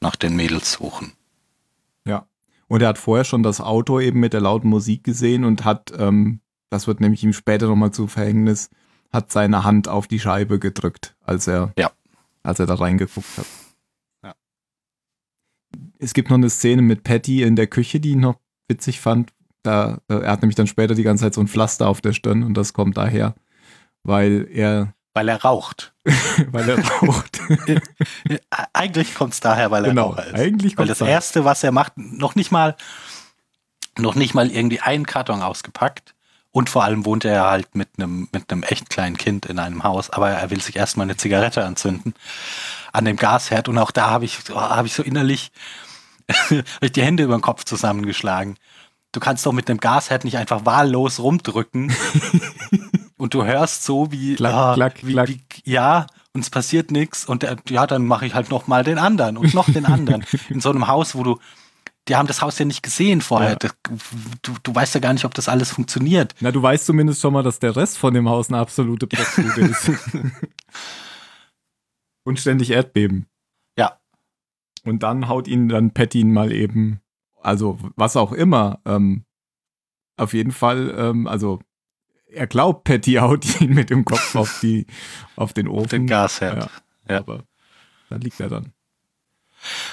nach den Mädels suchen. Ja. Und er hat vorher schon das Auto eben mit der lauten Musik gesehen und hat, ähm, das wird nämlich ihm später nochmal zu Verhängnis, hat seine Hand auf die Scheibe gedrückt, als er, Ja. Als er da reingeguckt hat. Ja. Es gibt noch eine Szene mit Patty in der Küche, die ich noch witzig fand. Da, äh, er hat nämlich dann später die ganze Zeit so ein Pflaster auf der Stirn und das kommt daher, weil er, Weil er raucht. weil er raucht. Eigentlich kommt es daher, weil er genau. Raucher ist. Eigentlich Weil das erste, was er macht, noch nicht mal, noch nicht mal irgendwie einen Karton ausgepackt. Und vor allem wohnt er halt mit einem, mit einem echt kleinen Kind in einem Haus, aber er will sich erstmal eine Zigarette anzünden an dem Gasherd. Und auch da habe ich, oh, habe ich so innerlich hab ich die Hände über den Kopf zusammengeschlagen. Du kannst doch mit einem Gasherd nicht einfach wahllos rumdrücken. und du hörst so, wie, Klack, ah, klack, wie, klack. wie ja, und es passiert nichts. Und ja, dann mache ich halt noch mal den anderen und noch den anderen. In so einem Haus, wo du, die haben das Haus ja nicht gesehen vorher. Ja. Das, du, du weißt ja gar nicht, ob das alles funktioniert. Na, du weißt zumindest schon mal, dass der Rest von dem Haus eine absolute Bruchbude ist. Und ständig Erdbeben. Ja. Und dann haut ihn dann Patty mal eben, also was auch immer, ähm, auf jeden Fall, ähm, also er glaubt, Patty haut ihn mit dem Kopf auf die, auf den Ofen. Den Gasherd. Ja. Ja. Aber da liegt er dann.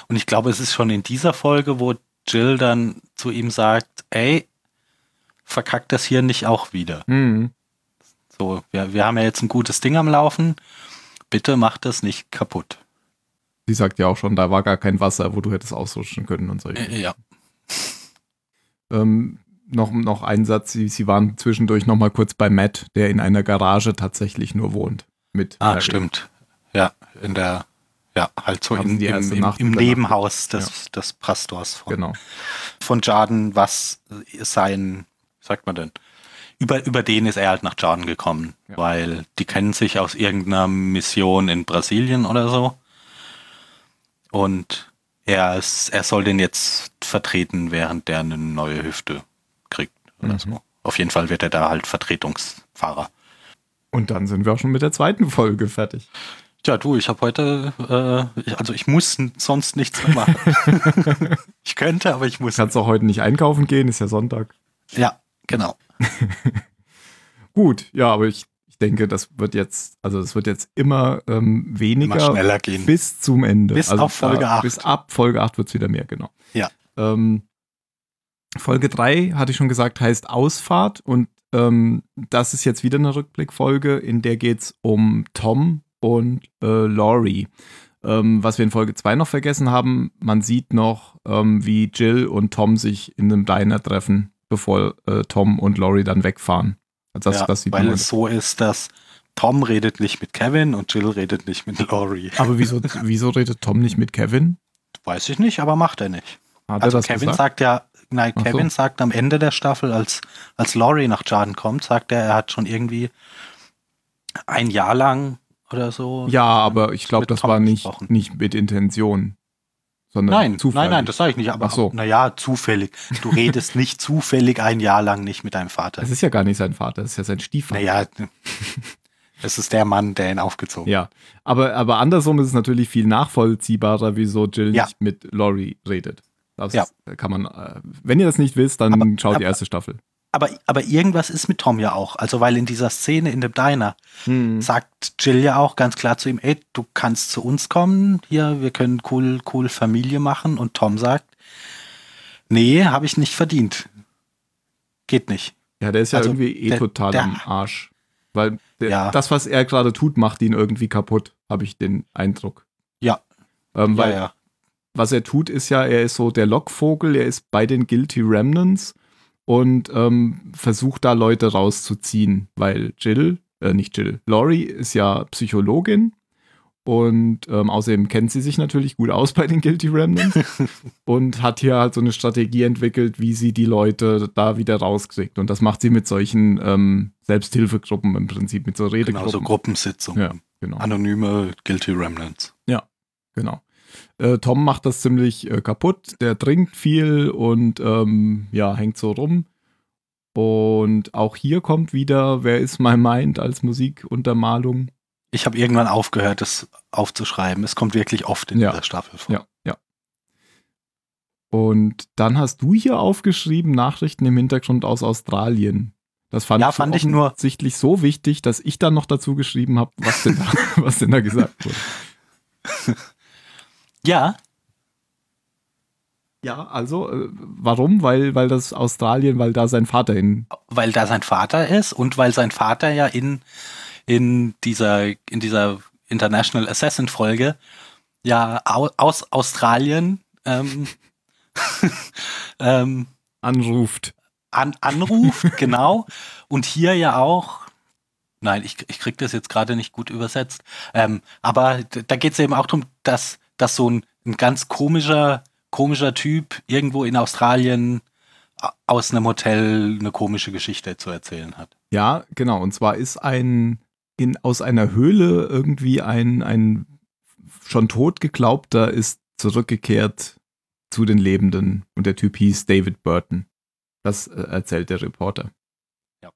Und ich glaube, es ist schon in dieser Folge, wo Jill dann zu ihm sagt, ey, verkackt das hier nicht auch wieder. Mhm. So, wir, wir haben ja jetzt ein gutes Ding am Laufen. Bitte mach das nicht kaputt. Sie sagt ja auch schon, da war gar kein Wasser, wo du hättest ausrutschen können und so. Äh, ja. Ähm, noch, noch ein Satz, sie, sie waren zwischendurch noch mal kurz bei Matt, der in einer Garage tatsächlich nur wohnt. Mit Ah, Harry. stimmt. Ja, in der, ja, halt so im, im, im, im. Nebenhaus des, des Pastors von, Genau. von Jordan, was sein, wie sagt man denn? Über, über den ist er halt nach Jordan gekommen, Ja. weil die kennen sich aus irgendeiner Mission in Brasilien oder so. Und er, ist, er soll den jetzt vertreten, während der eine neue Hüfte kriegt oder Mhm. so. Auf jeden Fall wird er da halt Vertretungsfahrer. Und dann sind wir auch schon mit der zweiten Folge fertig. Ja, du, ich habe heute, äh, ich, also ich muss sonst nichts mehr machen. ich könnte, aber ich muss. Kannst auch heute nicht einkaufen gehen, ist ja Sonntag. Ja, genau. Gut, ja, aber ich, ich denke, das wird jetzt, also es wird jetzt immer ähm, weniger Immer schneller gehen. bis zum Ende. Bis also auf Folge da- 8. Bis ab Folge 8 wird es wieder mehr, genau. Ja. Ähm, Folge 3, hatte ich schon gesagt, heißt Ausfahrt und ähm, das ist jetzt wieder eine Rückblickfolge, in der geht es um Tom und äh, Laurie. Ähm, was wir in Folge 2 noch vergessen haben, man sieht noch, ähm, wie Jill und Tom sich in einem Diner treffen, bevor äh, Tom und Laurie dann wegfahren. Also das, ja, das weil es so ist, dass Tom redet nicht mit Kevin und Jill redet nicht mit Laurie. Aber wieso, wieso redet Tom nicht mit Kevin? Weiß ich nicht, aber macht er nicht. Hat Also er Kevin gesagt? sagt ja, nein, Ach so. Kevin sagt am Ende der Staffel, als, als Laurie nach Jordan kommt, sagt er, er hat schon irgendwie ein Jahr lang oder so. Ja, aber ich glaube, das Tom war nicht, gesprochen. nicht mit Intention, sondern Nein, zufällig. nein, nein, das sage ich nicht. Aber Ach so. naja, zufällig. Du redest nicht zufällig ein Jahr lang nicht mit deinem Vater. Das ist ja gar nicht sein Vater, das ist ja sein Stiefvater. Naja, es ist der Mann, der ihn aufgezogen Ja, aber, aber andersrum ist es natürlich viel nachvollziehbarer, wieso Jill Ja. nicht mit Laurie redet. Das Ja. kann man, äh, wenn ihr das nicht wisst, dann Aber- schaut die aber- erste Staffel. Aber, aber irgendwas ist mit Tom ja auch. Also, weil in dieser Szene in dem Diner sagt Jill ja auch ganz klar zu ihm, ey, du kannst zu uns kommen, hier, wir können cool, cool Familie machen. Und Tom sagt, nee, habe ich nicht verdient. Geht nicht. Ja, der ist ja Also, irgendwie eh der- total der- am Arsch. Weil der, Ja. das, was er gerade tut, macht ihn irgendwie kaputt, habe ich den Eindruck. Ja. Ähm, weil ja, ja. was er tut, ist ja, er ist so der Lockvogel, er ist bei den Guilty Remnants und ähm, versucht da Leute rauszuziehen, weil Jill, äh, nicht Jill, Laurie ist ja Psychologin und ähm, außerdem kennt sie sich natürlich gut aus bei den Guilty Remnants und hat hier halt so eine Strategie entwickelt, wie sie die Leute da wieder rauskriegt. Und das macht sie mit solchen ähm, Selbsthilfegruppen im Prinzip, mit so Genau, Redegruppen. so Gruppensitzungen. ja, genau. Anonyme Guilty Remnants. Genau. Äh, Tom macht das ziemlich äh, kaputt. Der trinkt viel und ähm, ja, hängt so rum. Und auch hier kommt wieder Wer ist my mind als Musikuntermalung. Ich habe irgendwann aufgehört, das aufzuschreiben. Es kommt wirklich oft in Ja. dieser Staffel vor. Ja, ja. Und dann hast du hier aufgeschrieben Nachrichten im Hintergrund aus Australien. Das fand, Ja, ich, fand ich nur- offensichtlich so wichtig, dass ich dann noch dazu geschrieben habe, was was denn da gesagt wurde. Ja, Ja, also äh, warum? Weil, weil das Australien, weil da sein Vater hin weil da sein Vater ist und weil sein Vater ja in, in dieser, in dieser International Assassin Folge ja au, aus Australien ähm, ähm, anruft. an, anruft, genau. Und hier ja auch, nein, ich, ich krieg das jetzt gerade nicht gut übersetzt, ähm, aber da geht es eben auch darum, dass, dass so ein, ein ganz komischer, komischer Typ irgendwo in Australien aus einem Hotel eine komische Geschichte zu erzählen hat. Ja, genau. Und zwar ist ein in, aus einer Höhle irgendwie ein, ein schon tot geglaubter ist zurückgekehrt zu den Lebenden. Und der Typ hieß David Burton. Das äh, erzählt der Reporter. Ja.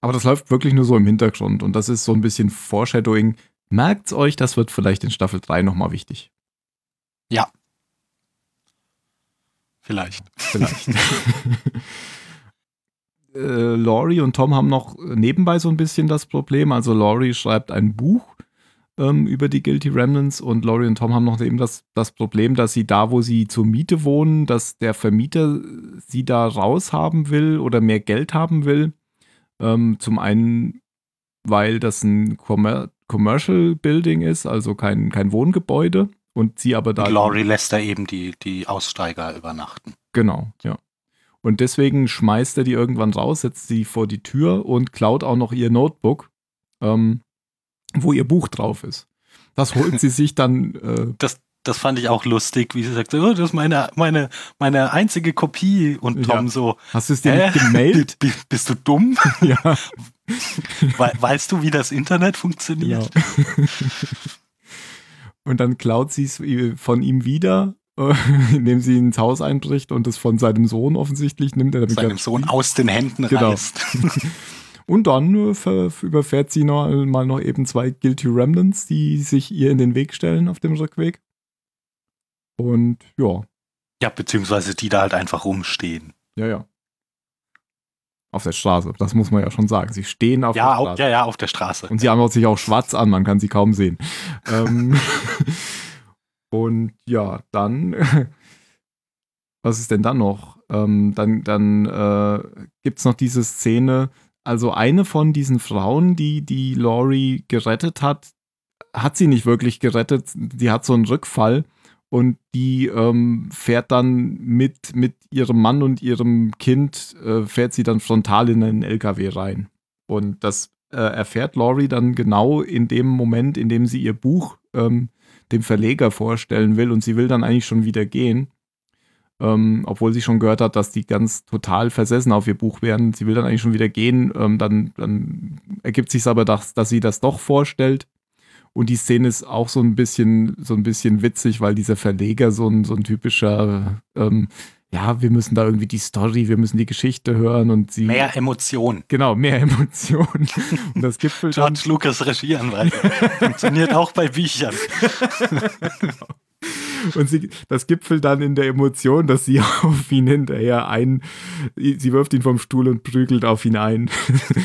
Aber das läuft wirklich nur so im Hintergrund. Und das ist so ein bisschen Foreshadowing. Merkt's euch, das wird vielleicht in Staffel 3 nochmal wichtig. Vielleicht. Vielleicht. äh, Laurie und Tom haben noch nebenbei so ein bisschen das Problem. Also Laurie schreibt ein Buch, ähm, über die Guilty Remnants und Laurie und Tom haben noch eben das, das Problem, dass sie da, wo sie zur Miete wohnen, dass der Vermieter sie da raushaben will oder mehr Geld haben will. Ähm, zum einen, weil das ein Commer Commercial Building ist, also kein, kein Wohngebäude und sie aber da. Laurie lässt da eben die, die Aussteiger übernachten. Genau, ja. Und deswegen schmeißt er die irgendwann raus, setzt sie vor die Tür und klaut auch noch ihr Notebook, ähm, wo ihr Buch drauf ist. Das holt sie sich dann. Äh, das, das fand ich auch lustig, wie sie sagt, oh, das ist meine, meine, meine einzige Kopie. Und Tom Ja. so, hast du es dir Hä? nicht gemeldet? "B- bist du dumm? ja, We weißt du, wie das Internet funktioniert? genau. und dann klaut sie es von ihm wieder, äh, indem sie ins Haus einbricht und es von seinem Sohn offensichtlich nimmt. Damit Seinem Sohn aus den Händen Genau. reißt. Und dann äh, überfährt sie noch mal noch eben zwei Guilty Remnants, die sich ihr in den Weg stellen auf dem Rückweg. Und ja, Ja, beziehungsweise die da halt einfach rumstehen. ja, ja. Auf der Straße, das muss man ja schon sagen. Sie stehen auf Ja, der Straße. ja, ja, auf der Straße. Und sie haben sich auch schwarz an, man kann sie kaum sehen. ähm, und ja, dann, was ist denn dann noch? Ähm, dann dann äh, gibt es noch diese Szene, also eine von diesen Frauen, die die Laurie gerettet hat, hat sie nicht wirklich gerettet. Die hat so einen Rückfall und die ähm, fährt dann mit, mit ihrem Mann und ihrem Kind, äh, fährt sie dann frontal in einen LKW rein. Und das äh, erfährt Laurie dann genau in dem Moment, in dem sie ihr Buch ähm, dem Verleger vorstellen will und sie will dann eigentlich schon wieder gehen. Ähm, obwohl sie schon gehört hat, dass die ganz total versessen auf ihr Buch wären. Sie will dann eigentlich schon wieder gehen. Ähm, dann, dann ergibt sich aber, dass, dass sie das doch vorstellt. Und die Szene ist auch so ein bisschen, so ein bisschen witzig, weil dieser Verleger so ein, so ein typischer, ähm, ja, wir müssen da irgendwie die Story, wir müssen die Geschichte hören und sie. Mehr Emotion. Genau, mehr Emotionen. Und das Gipfel. George Lucas Regieanweisung. Funktioniert auch bei Büchern. Und sie, das gipfelt dann in der Emotion, dass sie auf ihn hinterher ein, sie wirft ihn vom Stuhl und prügelt auf ihn ein.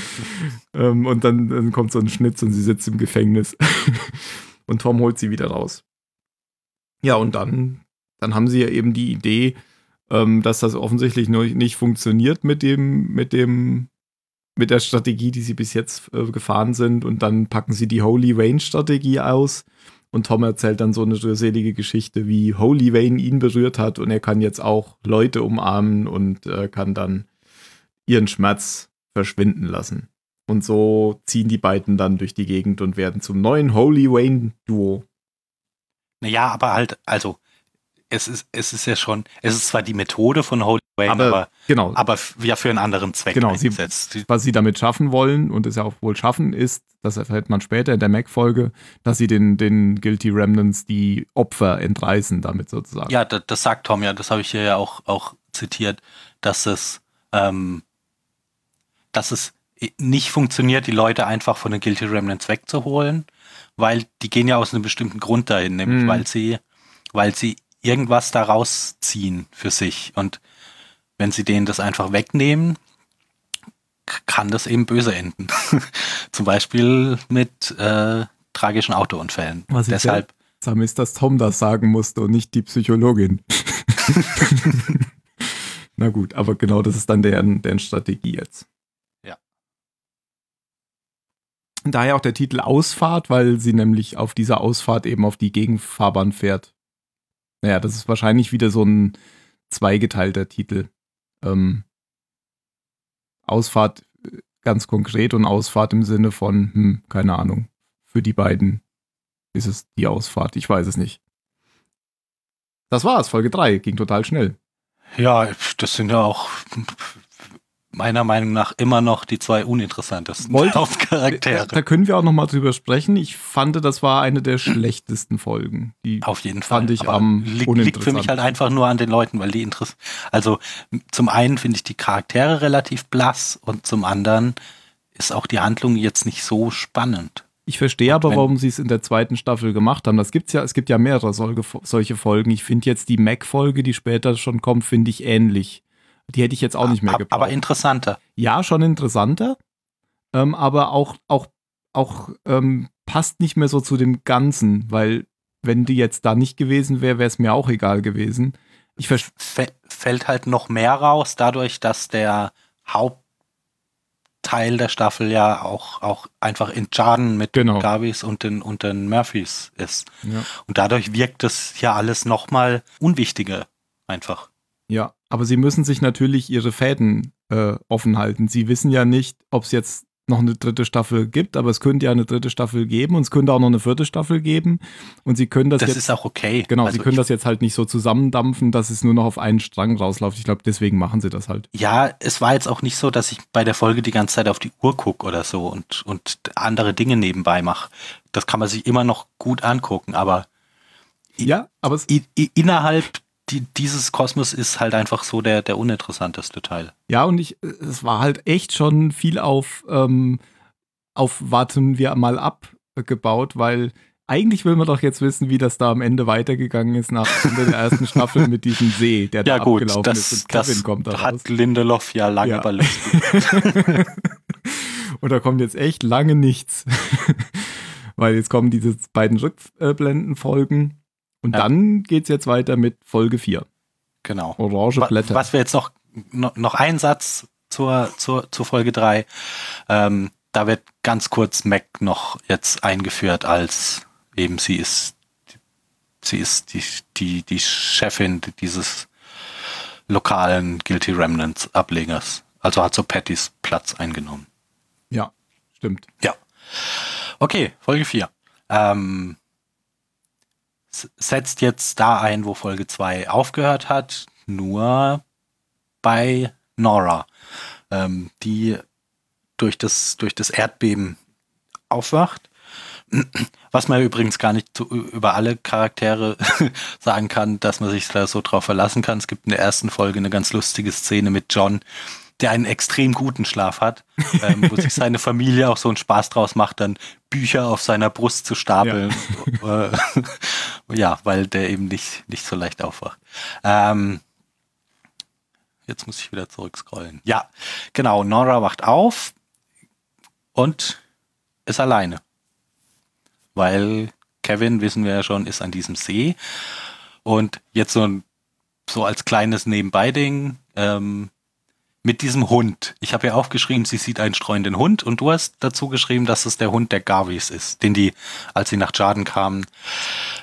ähm, und dann, dann kommt so ein Schnitz und sie sitzt im Gefängnis. und Tom holt sie wieder raus. Ja, und dann, dann haben sie ja eben die Idee, ähm, dass das offensichtlich nicht funktioniert mit dem, mit dem, mit der Strategie, die sie bis jetzt äh, gefahren sind. Und dann packen sie die Holy Range Strategie aus. Und Tom erzählt dann so eine rührselige Geschichte, wie Holy Wayne ihn berührt hat und er kann jetzt auch Leute umarmen und äh, kann dann ihren Schmerz verschwinden lassen. Und so ziehen die beiden dann durch die Gegend und werden zum neuen Holy Wayne Duo. Naja, aber halt, also, es ist, es ist ja schon, es ist zwar die Methode von Holy Wayne, Aber, aber, genau, aber, ja für einen anderen Zweck Genau, sie- eingesetzt. Was sie damit schaffen wollen und es ja auch wohl schaffen ist, das erfährt man später in der Mac-Folge, dass sie den, den Guilty Remnants die Opfer entreißen damit sozusagen. Ja, das, das sagt Tom ja, das habe ich hier ja auch, auch zitiert, dass es, ähm, dass es nicht funktioniert, die Leute einfach von den Guilty Remnants wegzuholen, weil die gehen ja aus einem bestimmten Grund dahin, nämlich Mhm. weil sie, weil sie irgendwas daraus ziehen für sich. Und wenn sie denen das einfach wegnehmen, kann das eben böse enden. Zum Beispiel mit äh, tragischen Autounfällen. Was Deshalb, Sam ist, dass Tom das sagen musste und nicht die Psychologin. Na gut, aber genau das ist dann deren, deren Strategie jetzt. Ja. Daher auch der Titel Ausfahrt, weil sie nämlich auf dieser Ausfahrt eben auf die Gegenfahrbahn fährt. Naja, das ist wahrscheinlich wieder so ein zweigeteilter Titel. Ähm, Ausfahrt äh, ganz konkret und Ausfahrt im Sinne von, hm, keine Ahnung, für die beiden ist es die Ausfahrt, ich weiß es nicht. Das war's, Folge 3, ging total schnell. Ja, das sind ja auch meiner Meinung nach immer noch die zwei uninteressantesten Wollt- Da, Hauptcharaktere. da können wir auch noch mal drüber sprechen. Ich fand, das war eine der schlechtesten Folgen. Die, Auf jeden Fall. Fand ich Aber am li liegt für mich halt einfach nur an den Leuten, weil die interessieren. Also zum einen finde ich die Charaktere relativ blass und zum anderen ist auch die Handlung jetzt nicht so spannend. ich verstehe aber, warum sie es in der zweiten Staffel gemacht haben. Das gibt's ja, es gibt ja mehrere solche, solche Folgen. Ich finde jetzt die Mac-Folge, die später schon kommt, finde ich ähnlich. Die hätte ich jetzt auch nicht mehr gebraucht. Aber interessanter. ja, schon interessanter, ähm, aber auch, auch, auch ähm, passt nicht mehr so zu dem Ganzen, weil wenn die jetzt da nicht gewesen wäre, wäre es mir auch egal gewesen. Ich verstehe. Fällt halt noch mehr raus, dadurch, dass der Hauptteil der Staffel ja auch, auch einfach in Jarden mit Genau. den Garvis und den, und den Murphys ist. Ja. Und dadurch wirkt das ja alles nochmal unwichtiger einfach. ja, aber sie müssen sich natürlich ihre Fäden äh, offen halten. Sie wissen ja nicht, ob es jetzt noch eine dritte Staffel gibt, aber es könnte ja eine dritte Staffel geben und es könnte auch noch eine vierte Staffel geben. Und sie können das, Das jetzt. ist auch okay. Genau, Also sie können das jetzt halt nicht so zusammendampfen, dass es nur noch auf einen Strang rausläuft. Ich glaube, deswegen machen sie das halt. Ja, es war jetzt auch nicht so, dass ich bei der Folge die ganze Zeit auf die Uhr gucke oder so und, und andere Dinge nebenbei mache. Das kann man sich immer noch gut angucken, aber Ja, aber innerhalb die, dieses Kosmos ist halt einfach so der, der uninteressanteste Teil. ja, und ich, es war halt echt schon viel auf, ähm, auf warten wir mal ab äh, gebaut, weil eigentlich will man doch jetzt wissen, wie das da am Ende weitergegangen ist nach der ersten Staffel mit diesem See, der Ja da gut, abgelaufen das, ist und Kevin das kommt da raus. hat Lindelof ja lange Ja. überlegt. Und da kommt jetzt echt lange nichts. Weil jetzt kommen diese beiden Rückblendenfolgen. Und Ja. dann geht's jetzt weiter mit Folge 4. Genau. Orange Blätter. Was wir jetzt noch, noch, ein Satz zur, zur, zur Folge 3. Ähm, da wird ganz kurz Mac noch jetzt eingeführt als eben sie ist sie ist die, die, die Chefin dieses lokalen Guilty Remnants Ablegers. Also hat so Pattys Platz eingenommen. Ja, stimmt. Ja. Okay, Folge 4. Ähm, setzt jetzt da ein, wo Folge 2 aufgehört hat, nur bei Nora, ähm, die durch das, durch das Erdbeben aufwacht. Was man übrigens gar nicht zu, über alle Charaktere sagen kann, dass man sich da so drauf verlassen kann. Es gibt in der ersten Folge eine ganz lustige Szene mit John, der einen extrem guten Schlaf hat, ähm, wo sich seine Familie auch so einen Spaß draus macht, dann Bücher auf seiner Brust zu stapeln. Ja, äh, ja weil der eben nicht, nicht so leicht aufwacht. Ähm, jetzt muss ich wieder zurückscrollen. Ja, genau. Nora wacht auf und ist alleine. Weil Kevin, wissen wir ja schon, ist an diesem See. Und jetzt so, ein, so als kleines Nebenbei-Ding, ähm, mit diesem Hund. Ich habe ja aufgeschrieben, sie sieht einen streuenden Hund und du hast dazu geschrieben, dass es der Hund der Garvis ist, den die, als sie nach Jarden kamen,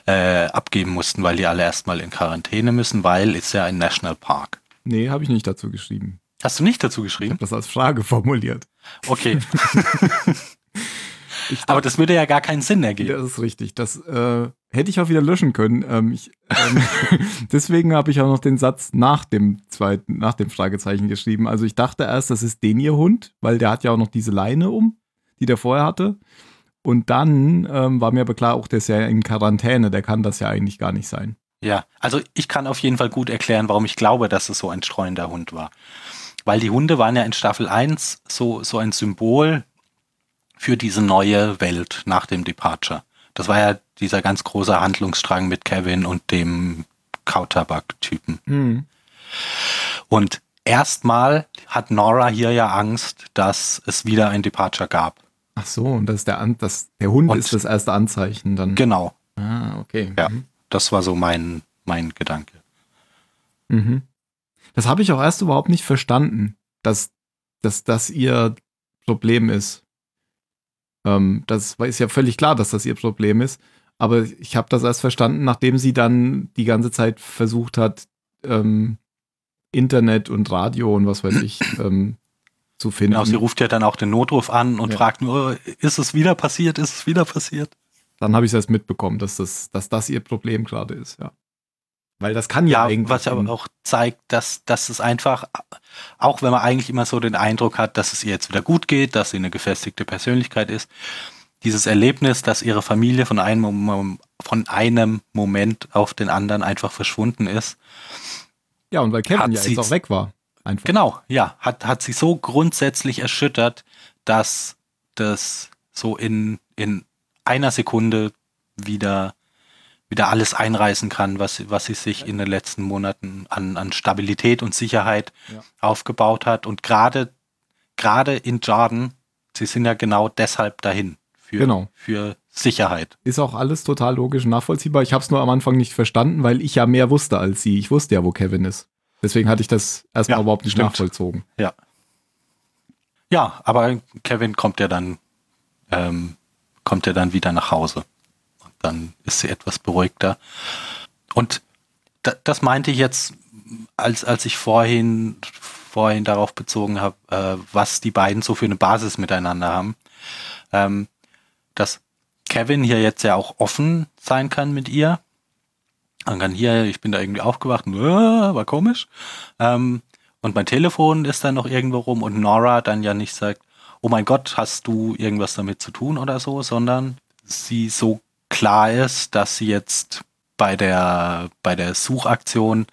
äh, abgeben mussten, weil die alle erstmal in Quarantäne müssen, weil ist ja ein Nationalpark. Nee, habe ich nicht dazu geschrieben. Hast du nicht dazu Ich geschrieben? habe das als Frage formuliert. Okay, Ich aber das würde ja gar keinen Sinn ergeben. Das ist richtig. Das äh, hätte ich auch wieder löschen können. Ähm, ich, ähm, deswegen habe ich auch noch den Satz nach dem zweiten, nach dem Fragezeichen geschrieben. Also ich dachte erst, das ist den ihr Hund, weil der hat ja auch noch diese Leine um, die der vorher hatte. Und dann ähm, war mir aber klar, auch der ist ja in Quarantäne, der kann das ja eigentlich gar nicht sein. Ja, also ich kann auf jeden Fall gut erklären, warum ich glaube, dass es so ein streuender Hund war. Weil die Hunde waren ja in Staffel 1 so, so ein Symbol für diese neue Welt nach dem Departure. Das war ja dieser ganz große Handlungsstrang mit Kevin und dem Kautabak-Typen. Und erstmal hat Nora hier ja Angst, dass es wieder ein Departure gab. Ach so, und das ist der, An das, der Hund Und- ist das erste Anzeichen dann. Genau, Ah, okay. ja. Mhm. Das war so mein, mein Gedanke. Mhm. Das habe ich auch erst überhaupt nicht verstanden, dass, dass das ihr Problem ist. Ähm, das ist ja völlig klar, dass das ihr Problem ist. Aber ich habe das erst verstanden, nachdem sie dann die ganze Zeit versucht hat, ähm, Internet und Radio und was weiß ich ähm, zu finden. Genau, sie ruft ja dann auch den Notruf an und Ja. fragt nur, ist es wieder passiert? Ist es wieder passiert? dann habe ich es erst mitbekommen, dass das, dass das ihr Problem gerade ist, ja. Weil das kann ja, Ja, eigentlich. was aber auch zeigt, dass, dass es einfach, auch wenn man eigentlich immer so den Eindruck hat, dass es ihr jetzt wieder gut geht, dass sie eine gefestigte Persönlichkeit ist, dieses Erlebnis, dass ihre Familie von einem, von einem Moment auf den anderen einfach verschwunden ist, ja, und weil Kevin ja jetzt auch weg war. Einfach. Genau, ja, hat, hat sie so grundsätzlich erschüttert, dass das so in, in einer Sekunde wieder, wieder alles einreißen kann, was, was sie sich in den letzten Monaten an, an Stabilität und Sicherheit Ja. aufgebaut hat. Und gerade, gerade in Jordan, sie sind ja genau deshalb dahin, für für, Genau. für Sicherheit. Ist auch alles total logisch nachvollziehbar. Ich habe es nur am Anfang nicht verstanden, weil ich ja mehr wusste als sie. Ich wusste ja, wo Kevin ist. Deswegen hatte ich das erstmal Ja, überhaupt nicht stimmt. nachvollzogen. Ja. Ja, aber Kevin kommt ja dann, ähm, kommt ja dann wieder nach Hause. Dann ist sie etwas beruhigter. Und da, das meinte ich jetzt, als, als ich vorhin, vorhin darauf bezogen habe, äh, was die beiden so für eine Basis miteinander haben. Ähm, dass Kevin hier jetzt ja auch offen sein kann mit ihr. Man kann hier, ich bin da irgendwie aufgewacht, war komisch. Ähm, und mein Telefon ist dann noch irgendwo rum und Nora dann ja nicht sagt, oh mein Gott, hast du irgendwas damit zu tun oder so, sondern sie so klar ist, dass sie jetzt bei der, bei der Suchaktion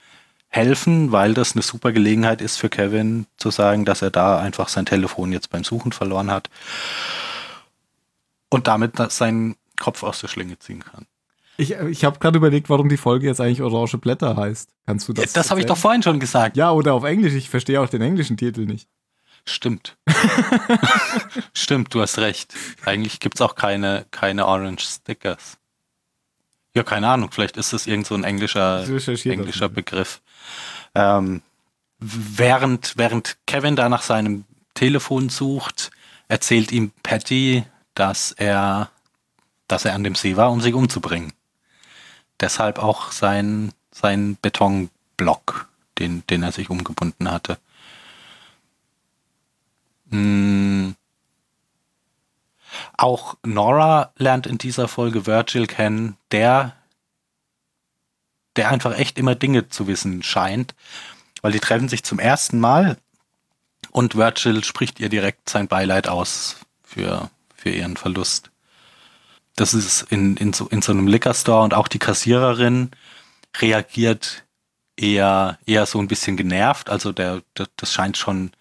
helfen, weil das eine super Gelegenheit ist für Kevin zu sagen, dass er da einfach sein Telefon jetzt beim Suchen verloren hat und damit seinen Kopf aus der Schlinge ziehen kann. Ich, ich habe gerade überlegt, warum die Folge jetzt eigentlich Orange Blätter heißt. Kannst du das? Das, das habe ich doch vorhin schon gesagt. Ja, oder auf Englisch. Ich verstehe auch den englischen Titel nicht. Stimmt. Stimmt, du hast recht. Eigentlich gibt's auch keine, keine Orange Stickers. Ja, keine Ahnung, vielleicht ist das irgend so ein englischer, englischer. Begriff. Ähm, während, während Kevin da nach seinem Telefon sucht, erzählt ihm Patty, dass er, dass er an dem See war, um sich umzubringen. Deshalb auch sein, sein Betonblock, den, den er sich umgebunden hatte. Mm. Auch Nora lernt in dieser Folge Virgil kennen, der, der einfach echt immer Dinge zu wissen scheint, weil die treffen sich zum ersten Mal und Virgil spricht ihr direkt sein Beileid aus für, für ihren Verlust. Das ist in, in, so, in so einem Liquor Store und auch die Kassiererin reagiert eher, eher so ein bisschen genervt. Also der, der, das scheint schon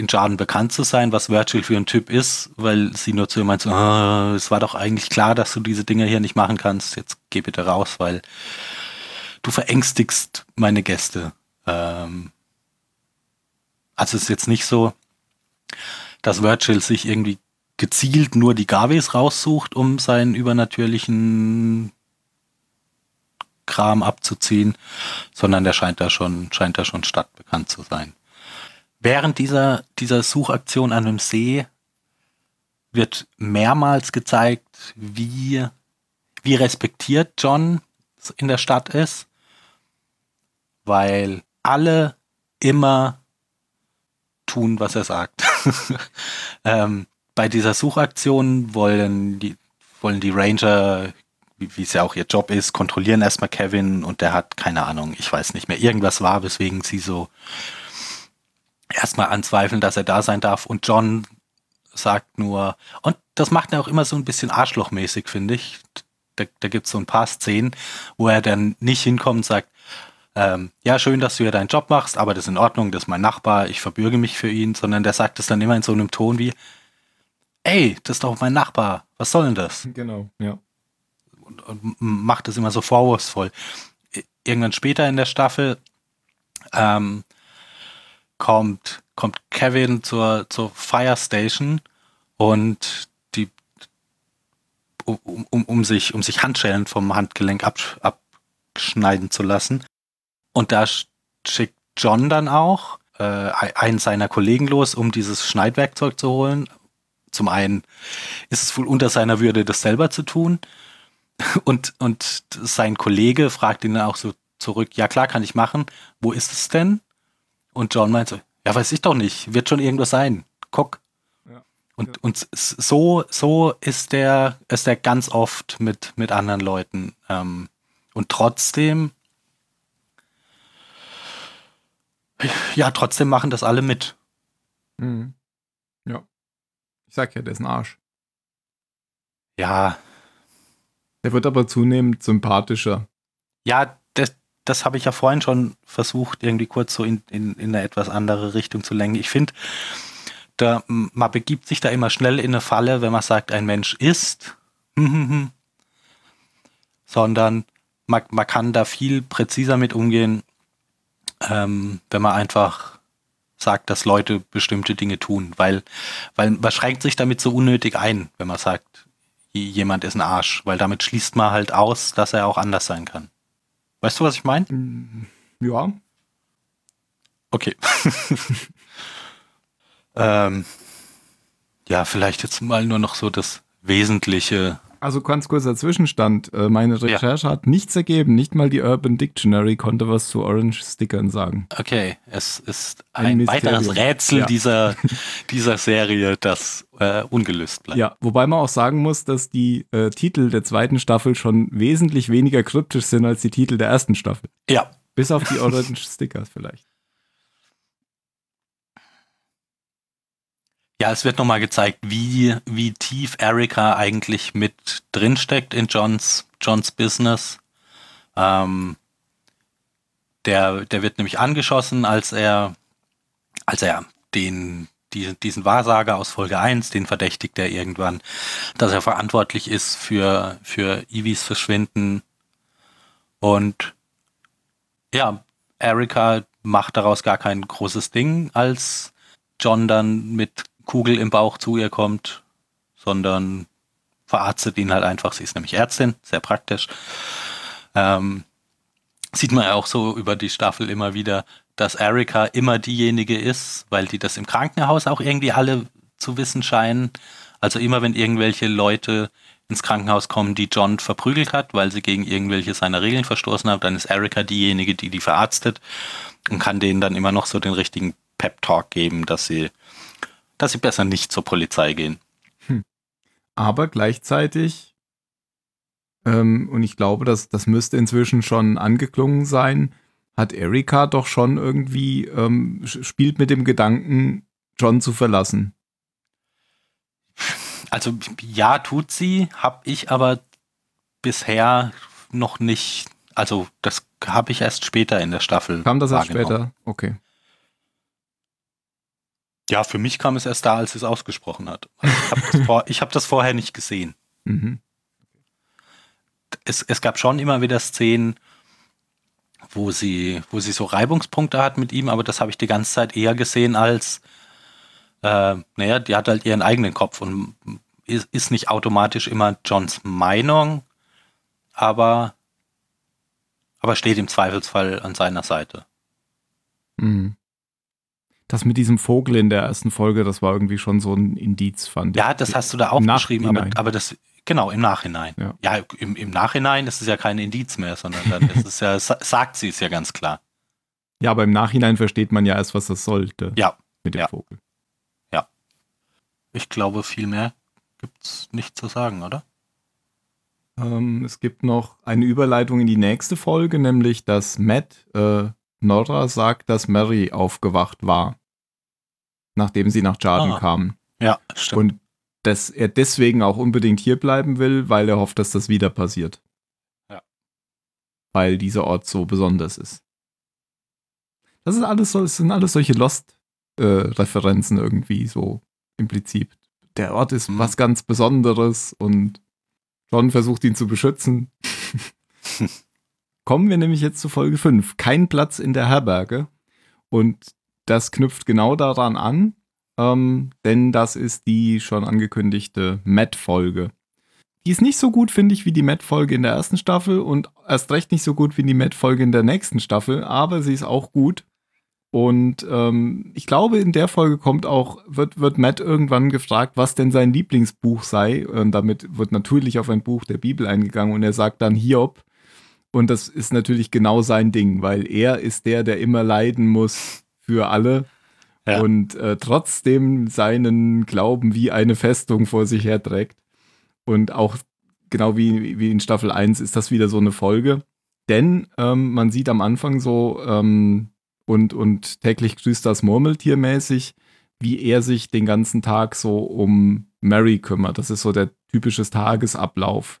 in Jarden bekannt zu sein, was Virgil für ein Typ ist, weil sie nur zu ihm meint, so, "Ah, es war doch eigentlich klar, dass du diese Dinge hier nicht machen kannst. Jetzt geh bitte raus, weil du verängstigst meine Gäste. Ähm also es ist jetzt nicht so, dass Virgil sich irgendwie gezielt nur die Gavis raussucht, um seinen übernatürlichen Kram abzuziehen, sondern der scheint da schon, scheint da schon stadtbekannt zu sein. Während dieser, dieser Suchaktion an einem See wird mehrmals gezeigt, wie, wie respektiert John in der Stadt ist, weil alle immer tun, was er sagt. ähm, bei dieser Suchaktion wollen die, wollen die Ranger, wie, es ja auch ihr Job ist, kontrollieren erstmal Kevin und der hat keine Ahnung, ich weiß nicht mehr, irgendwas war, weswegen sie so erstmal anzweifeln, dass er da sein darf. Und John sagt nur, und das macht er auch immer so ein bisschen arschlochmäßig, finde ich. Da, da gibt es so ein paar Szenen, wo er dann nicht hinkommt und sagt, ähm, ja, schön, dass du ja deinen Job machst, aber das ist in Ordnung, das ist mein Nachbar, ich verbürge mich für ihn, sondern der sagt es dann immer in so einem Ton wie, ey, das ist doch mein Nachbar, was soll denn das? Genau, ja. und, und macht es immer so vorwurfsvoll. Irgendwann später in der Staffel ähm, kommt, kommt Kevin zur, zur Fire Station und die um, um, um sich, um sich Handschellen vom Handgelenk ab, abschneiden zu lassen. Und da schickt John dann auch äh, einen seiner Kollegen los, um dieses Schneidwerkzeug zu holen. Zum einen ist es wohl unter seiner Würde, das selber zu tun. Und, und sein Kollege fragt ihn dann auch so zurück, ja klar, kann ich machen. Wo ist es denn? Und John meint so, ja, weiß ich doch nicht, wird schon irgendwas sein. Guck. Ja. Und, und so, so ist der, ist der ganz oft mit, mit anderen Leuten. Ähm, und trotzdem, ja, trotzdem machen das alle mit. Mhm. Ja. Ich sag ja, der ist ein Arsch. Ja, Der wird aber zunehmend sympathischer. ja, das, habe ich ja vorhin schon versucht, irgendwie kurz so in, in, in eine etwas andere Richtung zu lenken. Ich finde, da, man begibt sich da immer schnell in eine Falle, wenn man sagt, ein Mensch ist, sondern man, man kann da viel präziser mit umgehen, ähm, wenn man einfach sagt, dass Leute bestimmte Dinge tun, weil, weil man schränkt sich damit so unnötig ein, wenn man sagt, jemand ist ein Arsch, weil damit schließt man halt aus, dass er auch anders sein kann. Weißt du, was ich meine? Ja. Okay. ähm, ja, vielleicht jetzt mal nur noch so das Wesentliche Also ganz kurzer Zwischenstand. Äh, Meine Recherche hat nichts ergeben. Nicht mal die Urban Dictionary konnte was zu Orange Stickern sagen. Okay, es ist Ein ein, weiteres Rätsel Ja. dieser, dieser Serie, das äh, ungelöst bleibt. Ja, wobei man auch sagen muss, dass die äh, Titel der zweiten Staffel schon wesentlich weniger kryptisch sind als die Titel der ersten Staffel. ja. Bis auf die Orange Stickers vielleicht. Ja, es wird nochmal gezeigt, wie, wie tief Erika eigentlich mit drinsteckt in Johns, Johns Business. Ähm, der, der wird nämlich angeschossen, als er, als er den, diesen, diesen Wahrsager aus Folge 1, den verdächtigt er irgendwann, dass er verantwortlich ist für, für Ivis Verschwinden. Und ja, Erika macht daraus gar kein großes Ding, als John dann mit Kugel im Bauch zu ihr kommt, sondern verarztet ihn halt einfach. Sie ist nämlich Ärztin, sehr praktisch. Ähm, sieht man ja auch so über die Staffel immer wieder, dass Erika immer diejenige ist, weil die das im Krankenhaus auch irgendwie alle zu wissen scheinen. Also immer wenn irgendwelche Leute ins Krankenhaus kommen, die John verprügelt hat, weil sie gegen irgendwelche seiner Regeln verstoßen haben, dann ist Erika diejenige, die die verarztet und kann denen dann immer noch so den richtigen Pep-Talk geben, dass sie, dass sie besser nicht zur Polizei gehen. Aber gleichzeitig, ähm, und ich glaube, dass das müsste inzwischen schon angeklungen sein, hat Erika doch schon irgendwie, ähm, spielt mit dem Gedanken, John zu verlassen. Also ja, tut sie, habe ich aber bisher noch nicht, also das habe ich erst später in der Staffel. Kam das erst später? Okay. Ja, für mich kam es erst da, als sie es ausgesprochen hat. Also ich habe das, vor, hab das vorher nicht gesehen. Mhm. Es, es gab schon immer wieder Szenen, wo sie, wo sie so Reibungspunkte hat mit ihm, aber das habe ich die ganze Zeit eher gesehen als, äh, naja, die hat halt ihren eigenen Kopf und ist, ist nicht automatisch immer Johns Meinung, aber, aber steht im Zweifelsfall an seiner Seite. Mhm. Das mit diesem Vogel in der ersten Folge, das war irgendwie schon so ein Indiz, fand ich. Ja, das hast du da Im aufgeschrieben, aber, aber das, genau, im Nachhinein. Ja. Ja, im, im Nachhinein ist es ja kein Indiz mehr, sondern dann ist es ja, sa- sagt sie es ja ganz klar. Ja, aber im Nachhinein versteht man ja erst, was das sollte Ja, mit dem ja. Vogel. ich glaube, viel mehr gibt's nicht zu sagen, oder? Ähm, es gibt noch eine Überleitung in die nächste Folge, nämlich dass Matt äh, Nora sagt, dass Mary aufgewacht war, nachdem sie nach Jarden Ah. kam. Ja, stimmt. Und dass er deswegen auch unbedingt hier bleiben will, weil er hofft, dass das wieder passiert. Ja. Weil dieser Ort so besonders ist. Das ist alles so, es sind alles solche Lost-Referenzen irgendwie so implizit. Der Ort ist Mhm. was ganz Besonderes und John versucht ihn zu beschützen. Kommen wir nämlich jetzt zu Folge 5. Kein Platz in der Herberge. Und das knüpft genau daran an, ähm, denn das ist die schon angekündigte Matt-Folge. Die ist nicht so gut, finde ich, wie die Matt-Folge in der ersten Staffel und erst recht nicht so gut wie die Matt-Folge in der nächsten Staffel, aber sie ist auch gut. Und ähm, ich glaube, in der Folge kommt auch, wird, wird Matt irgendwann gefragt, was denn sein Lieblingsbuch sei. Und damit wird natürlich auf ein Buch der Bibel eingegangen und er sagt dann Hiob. Und das ist natürlich genau sein Ding, weil er ist der, der immer leiden muss für alle Ja. und äh, trotzdem seinen Glauben wie eine Festung vor sich herträgt. Und auch genau wie, wie in Staffel 1 ist das wieder so eine Folge. Denn ähm, man sieht am Anfang so ähm, und, und täglich grüßt das Murmeltier mäßig, wie er sich den ganzen Tag so um Mary kümmert. Das ist so der typische Tagesablauf.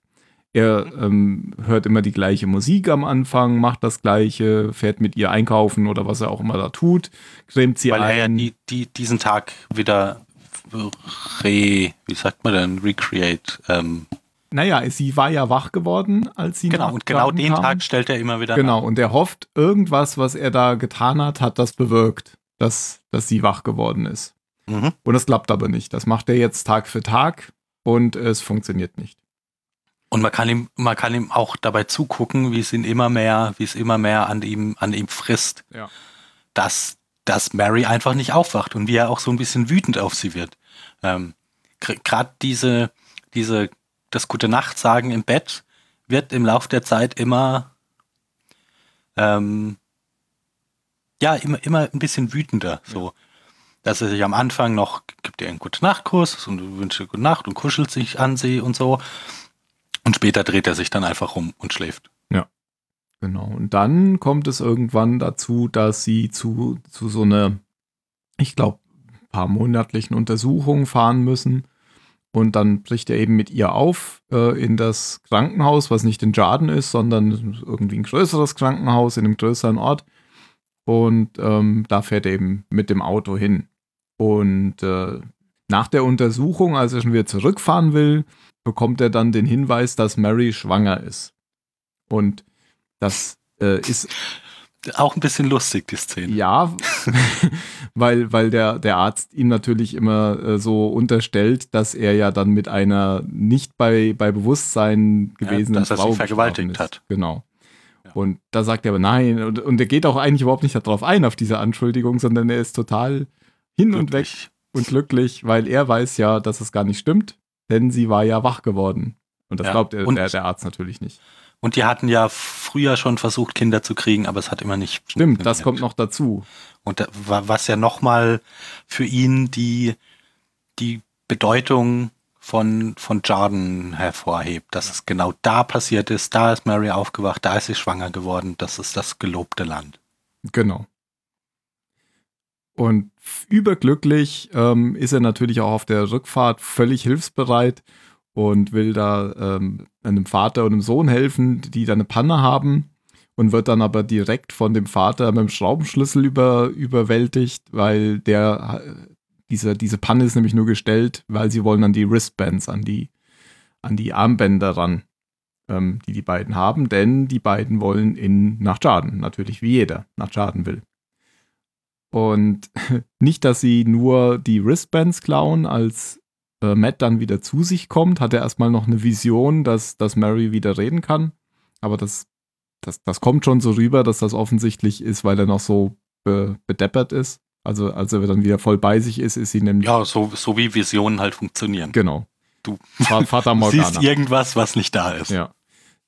Er ähm, hört immer die gleiche Musik am Anfang, macht das gleiche, fährt mit ihr einkaufen oder was er auch immer da tut, cremt sie Weil er ja ein. die, die, diesen Tag wieder re, wie sagt man denn, recreate. Ähm, naja, sie war ja wach geworden, als sie genau, nach und genau den kam. Tag stellt er immer wieder Genau, und er hofft, irgendwas, was er da getan hat, hat das bewirkt. dass, dass sie wach geworden ist. Mhm. Und das klappt aber nicht. Das macht er jetzt Tag für Tag und es funktioniert nicht. Und man kann ihm, man kann ihm auch dabei zugucken, wie es ihn immer mehr, wie es immer mehr an ihm, an ihm frisst. Ja. Dass, dass Mary einfach nicht aufwacht und wie er auch so ein bisschen wütend auf sie wird. Ähm, Gerade diese, diese, das gute Nacht sagen im Bett wird im Lauf der Zeit immer, ähm, ja, immer, immer ein bisschen wütender, so. Dass er sich am Anfang noch, gibt ihr einen gute Nachtkurs und wünscht ihr gute Nacht und kuschelt sich an sie und so. Und später dreht er sich dann einfach um und schläft. Genau. Und dann kommt es irgendwann dazu, dass sie zu, zu so einer, ich glaube, paar monatlichen Untersuchung fahren müssen. Und dann bricht er eben mit ihr auf äh, in das Krankenhaus, was nicht in Jarden ist, sondern irgendwie ein größeres Krankenhaus in einem größeren Ort. Und ähm, da fährt er eben mit dem Auto hin. Und äh, nach der Untersuchung, als er schon wieder zurückfahren will, bekommt er dann den Hinweis, dass Mary schwanger ist. Und das äh, ist Auch ein bisschen lustig, die Szene. ja, weil, weil der, der Arzt ihm natürlich immer äh, so unterstellt, dass er ja dann mit einer nicht bei, bei Bewusstsein gewesenen dass er sie Frau vergewaltigt hat. Genau. Ja. Und da sagt er aber nein. Und, und er geht auch eigentlich überhaupt nicht darauf ein, auf diese Anschuldigung, sondern er ist total hin und weg Glücklich. und glücklich, weil er weiß ja, dass es gar nicht stimmt, denn sie war ja wach geworden. Und das Ja, glaubt er, und- der, der Arzt natürlich nicht. Und die hatten ja früher schon versucht, Kinder zu kriegen, aber es hat immer nicht Stimmt, das kommt noch dazu. Und da, wa- was ja nochmal für ihn die, die Bedeutung von, von Jordan hervorhebt, dass es genau da passiert ist, da ist Mary aufgewacht, da ist sie schwanger geworden, das ist das gelobte Land. Genau. Und überglücklich ähm, ist er natürlich auch auf der Rückfahrt völlig hilfsbereit und will da ähm, einem Vater und einem Sohn helfen, die da eine Panne haben und wird dann aber direkt von dem Vater mit dem Schraubenschlüssel über, überwältigt, weil der diese, diese Panne ist nämlich nur gestellt, weil sie wollen an die Wristbands, an die, an die Armbänder ran, ähm, die die beiden haben, denn die beiden wollen in nach Jarden, natürlich wie jeder nach Jarden will. Und nicht, dass sie nur die Wristbands klauen, als äh, Matt dann wieder zu sich kommt, hat er erstmal noch eine Vision, dass, dass Mary wieder reden kann. Aber das, das, das kommt schon so rüber, dass das offensichtlich ist, weil er noch so be, bedeppert ist. Also als er dann wieder voll bei sich ist, ist sie nämlich. Ja, so, so wie Visionen halt funktionieren. Genau. Du Vater siehst irgendwas, was nicht da ist. Ja.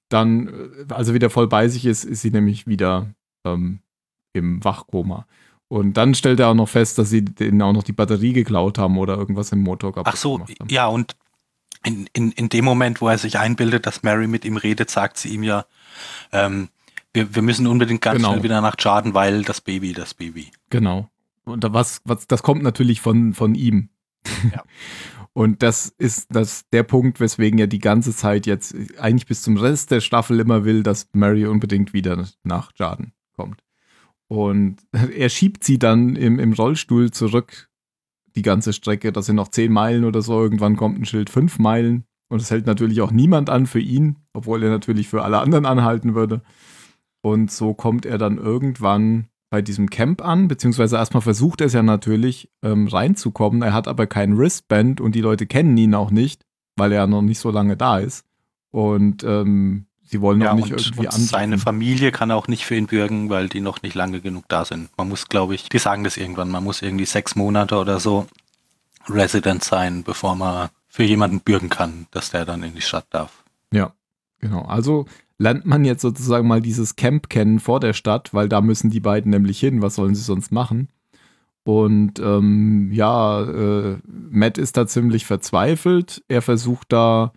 Dann, äh, als er wieder voll bei sich ist, ist sie nämlich wieder ähm, im Wachkoma. Und dann stellt er auch noch fest, dass sie denen auch noch die Batterie geklaut haben oder irgendwas im Motor kaputt Ach so, ja, und in, in, in dem Moment, wo er sich einbildet, dass Mary mit ihm redet, sagt sie ihm ja, ähm, wir, wir müssen unbedingt ganz Genau. schnell wieder nach Jordan, weil das Baby, das Baby. Genau. Und was, was, das kommt natürlich von, von ihm. Ja. Und das ist das, der Punkt, weswegen er die ganze Zeit jetzt eigentlich bis zum Rest der Staffel immer will, dass Mary unbedingt wieder nach Jarden kommt. Und er schiebt sie dann im, im Rollstuhl zurück, die ganze Strecke. Das sind noch zehn Meilen oder so. Irgendwann kommt ein Schild fünf Meilen. Und es hält natürlich auch niemand an für ihn, obwohl er natürlich für alle anderen anhalten würde. Und so kommt er dann irgendwann bei diesem Camp an, beziehungsweise erstmal versucht er es ja natürlich ähm, reinzukommen. Er hat aber kein Wristband und die Leute kennen ihn auch nicht, weil er noch nicht so lange da ist. Und ähm, sie wollen Ja, auch nicht und, irgendwie und seine. Familie kann auch nicht für ihn bürgen, weil die noch nicht lange genug da sind. Man muss, glaube ich, die sagen das irgendwann, man muss irgendwie sechs Monate oder so Resident sein, bevor man für jemanden bürgen kann, dass der dann in die Stadt darf. Ja, genau. Also lernt man jetzt sozusagen mal dieses Camp kennen vor der Stadt, weil da müssen die beiden nämlich hin. Was sollen sie sonst machen? Und ähm, ja, äh, Matt ist da ziemlich verzweifelt. Er versucht da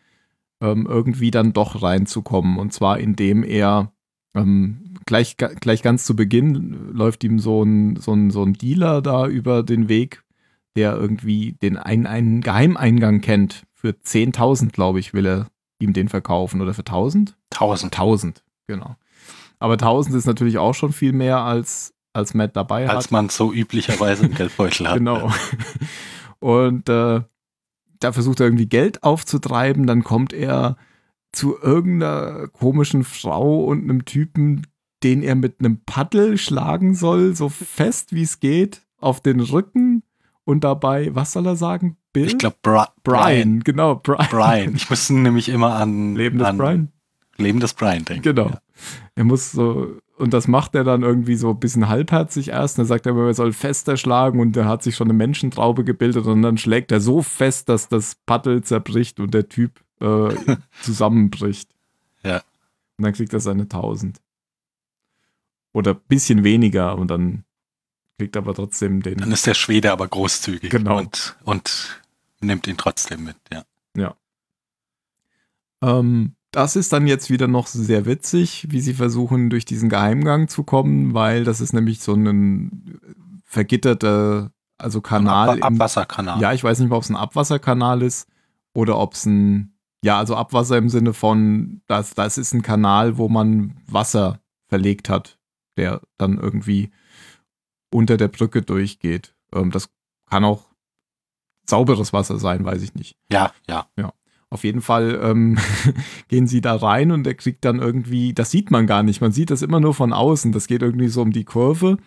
ähm, irgendwie dann doch reinzukommen. Und zwar indem er ähm, gleich, gleich ganz zu Beginn läuft ihm so ein, so, ein, so ein Dealer da über den Weg, der irgendwie den einen, einen Geheimeingang kennt. Für 10.000, glaube ich, will er ihm den verkaufen. Oder für 1.000? Tausend. 1000, genau. Aber 1000 ist natürlich auch schon viel mehr, als, als Matt dabei hat. Als man so üblicherweise im Geldbeutel hat. Genau. Und äh, da versucht er irgendwie Geld aufzutreiben, dann kommt er zu irgendeiner komischen Frau und einem Typen, den er mit einem Paddel schlagen soll, so fest wie es geht, auf den Rücken und dabei, was soll er sagen? Bill? Ich glaube, Brian, Brian. genau, Brian. Brian. Ich muss nämlich immer an Leben des an Brian. Leben des Brian denken. Genau. Ja. Er muss so, und das macht er dann irgendwie so ein bisschen halbherzig erst. Dann sagt er, er soll fester schlagen und er hat sich schon eine Menschentraube gebildet und dann schlägt er so fest, dass das Paddel zerbricht und der Typ äh, zusammenbricht. Ja. Und dann kriegt er seine 1000. Oder ein bisschen weniger und dann kriegt er aber trotzdem den. Dann ist der Schwede aber großzügig Genau. und, und nimmt ihn trotzdem mit. Ja. Ähm, das ist dann jetzt wieder noch sehr witzig, wie sie versuchen, durch diesen Geheimgang zu kommen, weil das ist nämlich so ein vergitterter, also Kanal. Ab im- Abwasserkanal. ja, ich weiß nicht, ob es ein Abwasserkanal ist oder ob es ein, ja, also Abwasser im Sinne von, das, das ist ein Kanal, wo man Wasser verlegt hat, der dann irgendwie unter der Brücke durchgeht. Ähm, das kann auch sauberes Wasser sein, weiß ich nicht. ja, ja. Auf jeden Fall ähm, gehen sie da rein und er kriegt dann irgendwie, das sieht man gar nicht, man sieht das immer nur von außen, das geht irgendwie so um die Kurve.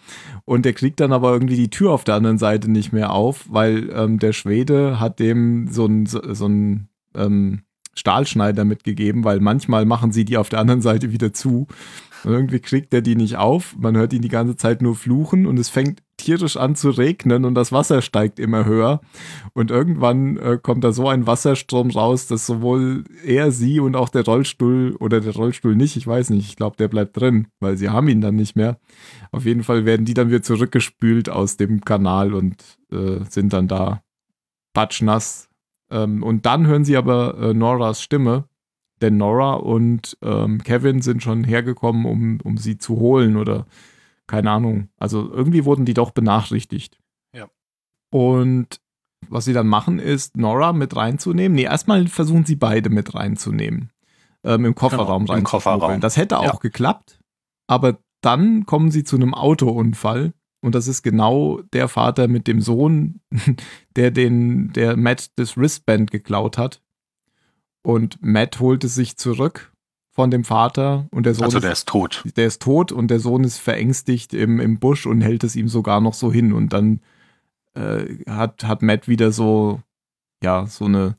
Und er kriegt dann aber irgendwie die Tür auf der anderen Seite nicht mehr auf, weil ähm, der Schwede hat dem so einen so, so einen, ähm, Stahlschneider mitgegeben, weil manchmal machen sie die auf der anderen Seite wieder zu. Und irgendwie kriegt er die nicht auf, man hört ihn die ganze Zeit nur fluchen und es fängt tierisch an zu regnen und das Wasser steigt immer höher und irgendwann äh, kommt da so ein Wasserstrom raus, dass sowohl er, sie und auch der Rollstuhl oder der Rollstuhl nicht, ich weiß nicht, ich glaube, der bleibt drin, weil sie haben ihn dann nicht mehr. Auf jeden Fall werden die dann wieder zurückgespült aus dem Kanal und äh, sind dann da patschnass. Ähm, und dann hören sie aber äh, Noras Stimme, denn Nora und ähm, Kevin sind schon hergekommen, um, um sie zu holen oder keine Ahnung. Also irgendwie wurden die doch benachrichtigt. Ja. Und was sie dann machen, ist, Nora mit reinzunehmen. Nee, erstmal versuchen sie beide mit reinzunehmen. Ähm, Im Kofferraum Genau, im reinzuschmuggeln. Kofferraum. Das hätte auch Ja. geklappt, aber dann kommen sie zu einem Autounfall. Und das ist genau der Vater mit dem Sohn, der den, der Matt das Wristband geklaut hat. Und Matt holt es sich zurück von dem Vater und der Sohn Also ist der ist tot. der ist tot und der Sohn ist verängstigt im, im Busch und hält es ihm sogar noch so hin. Und dann äh, hat, hat Matt wieder so, ja, so eine,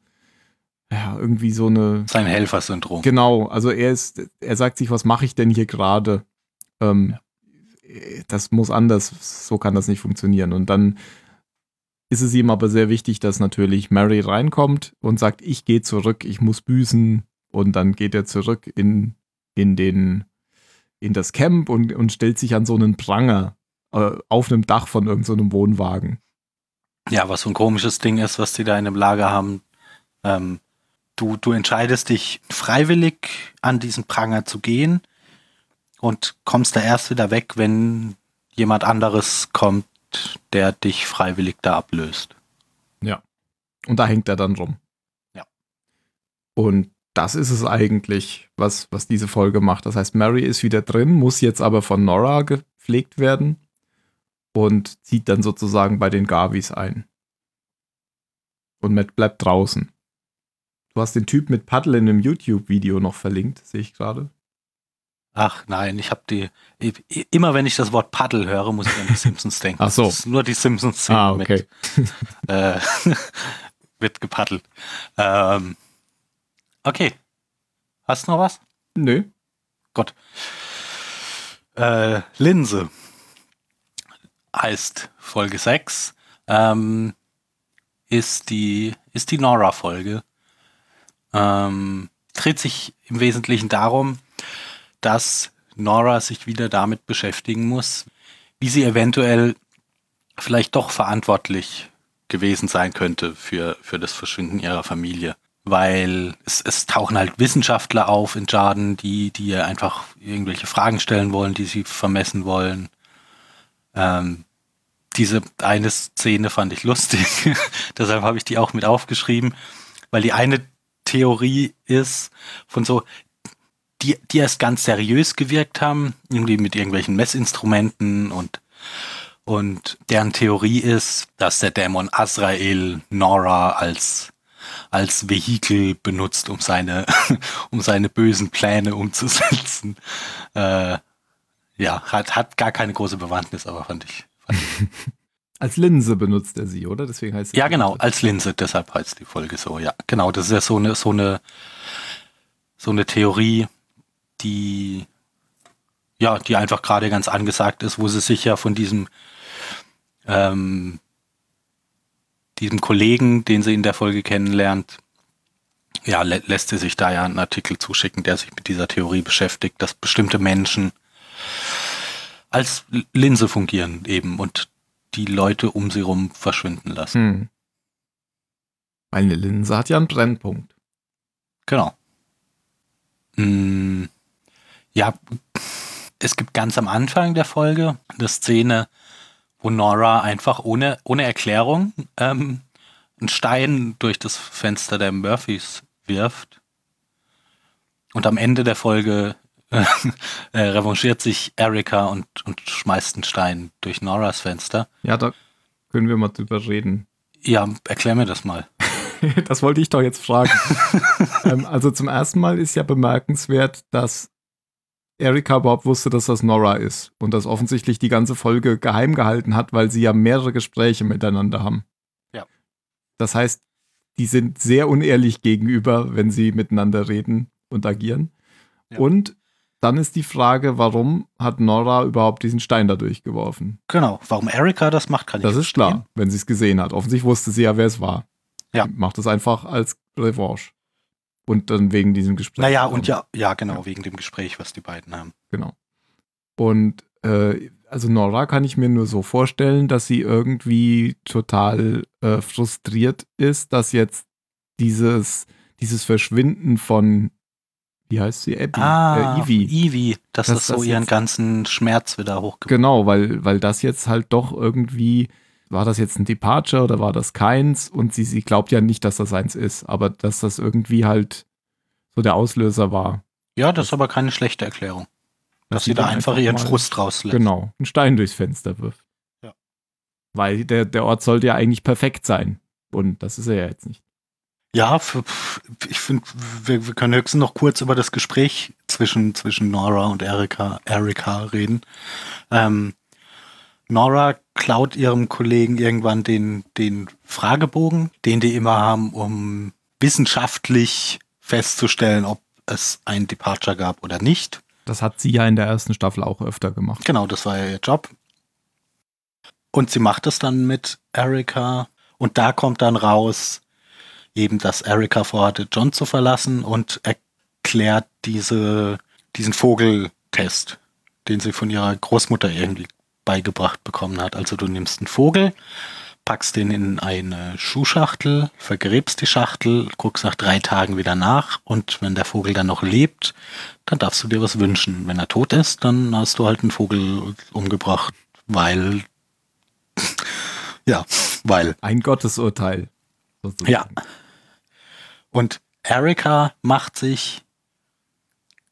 ja, irgendwie so eine, Sein Helfersyndrom. genau, also er ist, er sagt sich, was mache ich denn hier gerade? Ähm, Das muss anders, so kann das nicht funktionieren. Und dann ist es ihm aber sehr wichtig, dass natürlich Mary reinkommt und sagt, ich gehe zurück, ich muss büßen. Und dann geht er zurück in, in den, in das Camp und, und stellt sich an so einen Pranger äh, auf einem Dach von irgendeinem Wohnwagen. Ja, was so ein komisches Ding ist, was die da in dem Lager haben. Ähm, du, du entscheidest dich freiwillig an diesen Pranger zu gehen und kommst da erst wieder weg, wenn jemand anderes kommt, der dich freiwillig da ablöst. Und da hängt er dann rum. Ja. Und das ist es eigentlich, was, was diese Folge macht. Das heißt, Mary ist wieder drin, muss jetzt aber von Nora gepflegt werden und zieht dann sozusagen bei den Garvis ein. Und Matt bleibt draußen. Du hast den Typ mit Paddel in einem YouTube-Video noch verlinkt, sehe ich gerade. Ach nein, ich habe die. Immer wenn ich das Wort Paddel höre, muss ich an die Simpsons denken. Ach so. Das ist nur die Simpsons-Szene Ah, okay. mit äh, wird gepaddelt. Ähm, okay. Hast du noch was? Nö. Gott. Äh, Linse heißt Folge 6. Ähm, ist die, ist die Nora-Folge. Ähm, dreht sich im Wesentlichen darum, dass Nora sich wieder damit beschäftigen muss, wie sie eventuell vielleicht doch verantwortlich gewesen sein könnte für, für das Verschwinden ihrer Familie. Weil es, es tauchen halt Wissenschaftler auf in Jarden, die, die einfach irgendwelche Fragen stellen wollen, die sie vermessen wollen. Ähm, diese eine Szene fand ich lustig, deshalb habe ich die auch mit aufgeschrieben, weil die eine Theorie ist von so, die, die erst ganz seriös gewirkt haben, irgendwie mit irgendwelchen Messinstrumenten und und deren Theorie ist, dass der Dämon Azrael Nora als als Vehikel benutzt, um seine um seine bösen Pläne umzusetzen. Äh, ja, hat hat gar keine große Bewandtnis, aber fand ich. Fand ich Als Linse benutzt er sie, oder? Deswegen heißt Ja, genau, als Linse, deshalb heißt die Folge so, ja. Genau, das ist ja so eine, so eine, so eine Theorie, die, ja, die einfach gerade ganz angesagt ist, wo sie sich ja von diesem, ähm, diesem Kollegen, den sie in der Folge kennenlernt, ja, lä lässt sie sich da ja einen Artikel zuschicken, der sich mit dieser Theorie beschäftigt, dass bestimmte Menschen als Linse fungieren eben und die Leute um sie rum verschwinden lassen. Hm. Weil eine Linse hat ja einen Brennpunkt. Genau. Mm, ja, es gibt ganz am Anfang der Folge eine Szene, wo Nora einfach ohne, ohne Erklärung ähm, einen Stein durch das Fenster der Murphys wirft. Und am Ende der Folge äh, äh, revanchiert sich Erika und, und schmeißt einen Stein durch Noras Fenster. Ja, da können wir mal drüber reden. Ja, erklär mir das mal. Das wollte ich doch jetzt fragen. ähm, also zum ersten Mal ist ja bemerkenswert, dass Erika überhaupt wusste, dass das Nora ist und das offensichtlich die ganze Folge geheim gehalten hat, weil sie ja mehrere Gespräche miteinander haben. Ja. Das heißt, die sind sehr unehrlich gegenüber, wenn sie miteinander reden und agieren. Ja. Und dann ist die Frage, warum hat Nora überhaupt diesen Stein da durchgeworfen? Genau. Warum Erika das macht, kann Das ich ist klar, wenn sie es gesehen hat. Offensichtlich wusste sie ja, wer es war. Ja. Macht es einfach als Revanche. Und dann wegen diesem Gespräch. Naja, und ja, ja, genau, wegen dem Gespräch, was die beiden haben. Genau. Und äh, also Nora kann ich mir nur so vorstellen, dass sie irgendwie total äh, frustriert ist, dass jetzt dieses, dieses Verschwinden von, wie heißt sie, Abby? äh, Evie. Ivy, dass Dass das, so das ihren ganzen Schmerz wieder hochgebracht Genau, weil, weil das jetzt halt doch irgendwie, war das jetzt ein Departure oder war das keins? Und sie, sie glaubt ja nicht, dass das eins ist, aber dass das irgendwie halt so der Auslöser war. Ja, das ist aber keine schlechte Erklärung. Dass sie da einfach ihren Frust rauslässt. Genau, einen Stein durchs Fenster wirft. Ja. Weil der, der Ort sollte ja eigentlich perfekt sein. Und das ist er ja jetzt nicht. Ja, ich finde, wir, wir können höchstens noch kurz über das Gespräch zwischen, zwischen Nora und Erika, Erika reden. Ähm, Nora klaut ihrem Kollegen irgendwann den, den Fragebogen, den die immer haben, um wissenschaftlich festzustellen, ob es ein Departure gab oder nicht. Das hat sie ja in der ersten Staffel auch öfter gemacht. Genau, das war ja ihr Job. Und sie macht es dann mit Erika. Und da kommt dann raus, eben, dass Erika vorhatte, John zu verlassen und erklärt diese, diesen Vogeltest, den sie von ihrer Großmutter irgendwie beigebracht bekommen hat. Also du nimmst einen Vogel, packst den in eine Schuhschachtel, vergräbst die Schachtel, guckst nach drei Tagen wieder nach und wenn der Vogel dann noch lebt, dann darfst du dir was wünschen. Wenn er tot ist, dann hast du halt einen Vogel umgebracht, weil ja, weil Ein Gottesurteil. sozusagen. Ja. Und Erika macht sich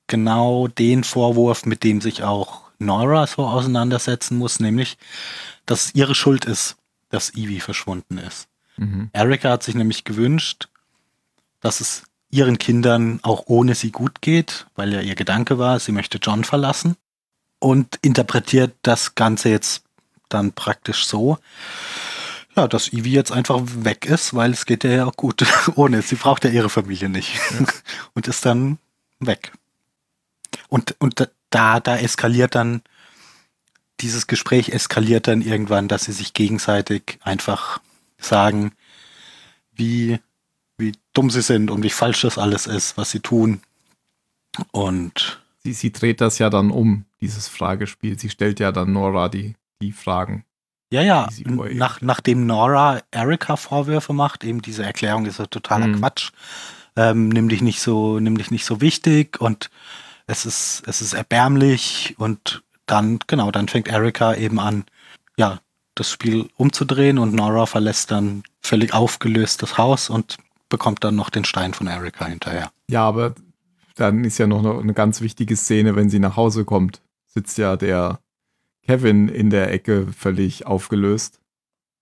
genau den Vorwurf, mit dem sich auch Nora so auseinandersetzen muss, nämlich, dass es ihre Schuld ist, dass Evie verschwunden ist. Mhm. Erika hat sich nämlich gewünscht, dass es ihren Kindern auch ohne sie gut geht, weil ja ihr Gedanke war, sie möchte John verlassen und interpretiert das Ganze jetzt dann praktisch so, ja, dass Ivy jetzt einfach weg ist, weil es geht ihr ja auch gut ohne. Sie braucht ja ihre Familie nicht und ist dann weg. Und, und da, da eskaliert dann, dieses Gespräch eskaliert dann irgendwann, dass sie sich gegenseitig einfach sagen, wie, wie dumm sie sind und wie falsch das alles ist, was sie tun. Und Sie, sie dreht das ja dann um, dieses Fragespiel. Sie stellt ja dann Nora die, die Fragen. ja, ja, nach, nachdem Nora Erika Vorwürfe macht, eben diese Erklärung ist ja totaler Mhm. Quatsch, ähm, nimm dich nicht so, nimm dich nicht so wichtig und es ist, es ist erbärmlich und dann, genau, dann fängt Erika eben an, ja, das Spiel umzudrehen und Nora verlässt dann völlig aufgelöst das Haus und bekommt dann noch den Stein von Erika hinterher. Ja, aber dann ist ja noch eine- ganz wichtige Szene, wenn sie nach Hause kommt. Sitzt ja der Kevin in der Ecke völlig aufgelöst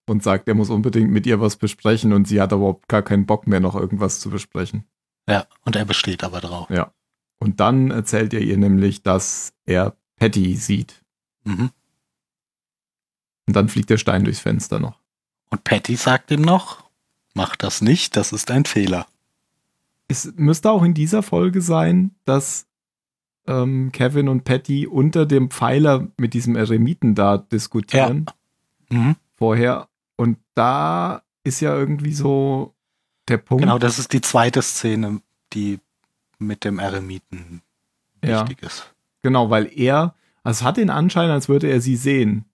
und sagt, er muss unbedingt mit ihr was besprechen und sie hat überhaupt gar keinen Bock mehr, noch irgendwas zu besprechen. Ja, und er besteht aber drauf. Und dann erzählt er ihr nämlich, dass er Patty sieht. Mhm. Und dann fliegt der Stein durchs Fenster noch. Und Patty sagt ihm noch, mach das nicht, das ist ein Fehler. Es müsste auch in dieser Folge sein, dass ähm, Kevin und Patty unter dem Pfeiler mit diesem Eremiten da diskutieren. Mhm. Vorher. Und da ist ja irgendwie so der Punkt. Genau, das ist die zweite Szene, die mit dem Eremiten Ja. wichtig ist. Genau, weil er, also es hat den Anschein, als würde er sie sehen.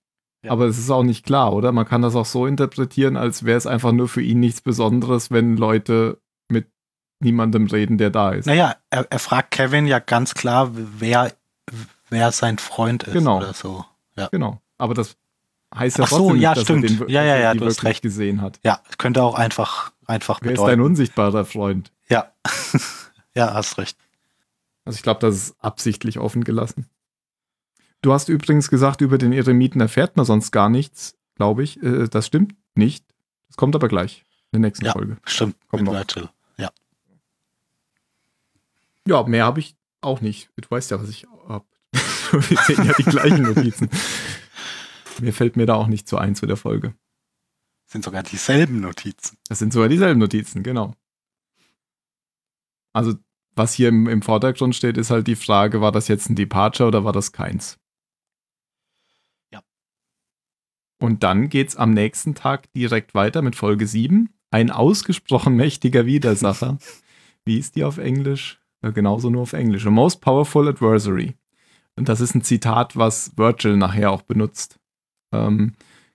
Ja. Aber es ist auch nicht klar, oder? Man kann das auch so interpretieren, als wäre es einfach nur für ihn nichts Besonderes, wenn Leute mit niemandem reden, der da ist. Naja, er, er fragt Kevin ja ganz klar, wer, wer sein Freund ist Genau. oder so. Ja. Genau. Aber das heißt ja Ach so, trotzdem nicht, ja, dass stimmt. er den, Ja, ja, dass ja, du hast wirklich recht. gesehen hat. Ja, könnte auch einfach, einfach Wer ist dein bedeuten. unsichtbarer Freund? Ja. ja, hast recht. Also ich glaube, das ist absichtlich offen gelassen. Du hast übrigens gesagt, über den Eremiten erfährt man sonst gar nichts, glaube ich. Äh, Das stimmt nicht. Das kommt aber gleich in der nächsten Ja. Folge. Stimmt, Kommt noch. Virgil. Ja. Ja, mehr habe ich auch nicht. Du weißt ja, was ich habe. Wir sehen ja die gleichen Notizen. Mir fällt mir da auch nicht so ein zu der Folge. Sind sogar dieselben Notizen. Das sind sogar dieselben Notizen, genau. Also, was hier im, im Vordergrund steht, ist halt die Frage, war das jetzt ein Departure oder war das keins? Ja. Und dann geht's am nächsten Tag direkt weiter mit Folge 7. Ein ausgesprochen mächtiger Widersacher. Wie ist die auf Englisch? Äh, genauso nur auf Englisch. A most powerful adversary. Und das ist ein Zitat, was Virgil nachher auch benutzt. Ähm,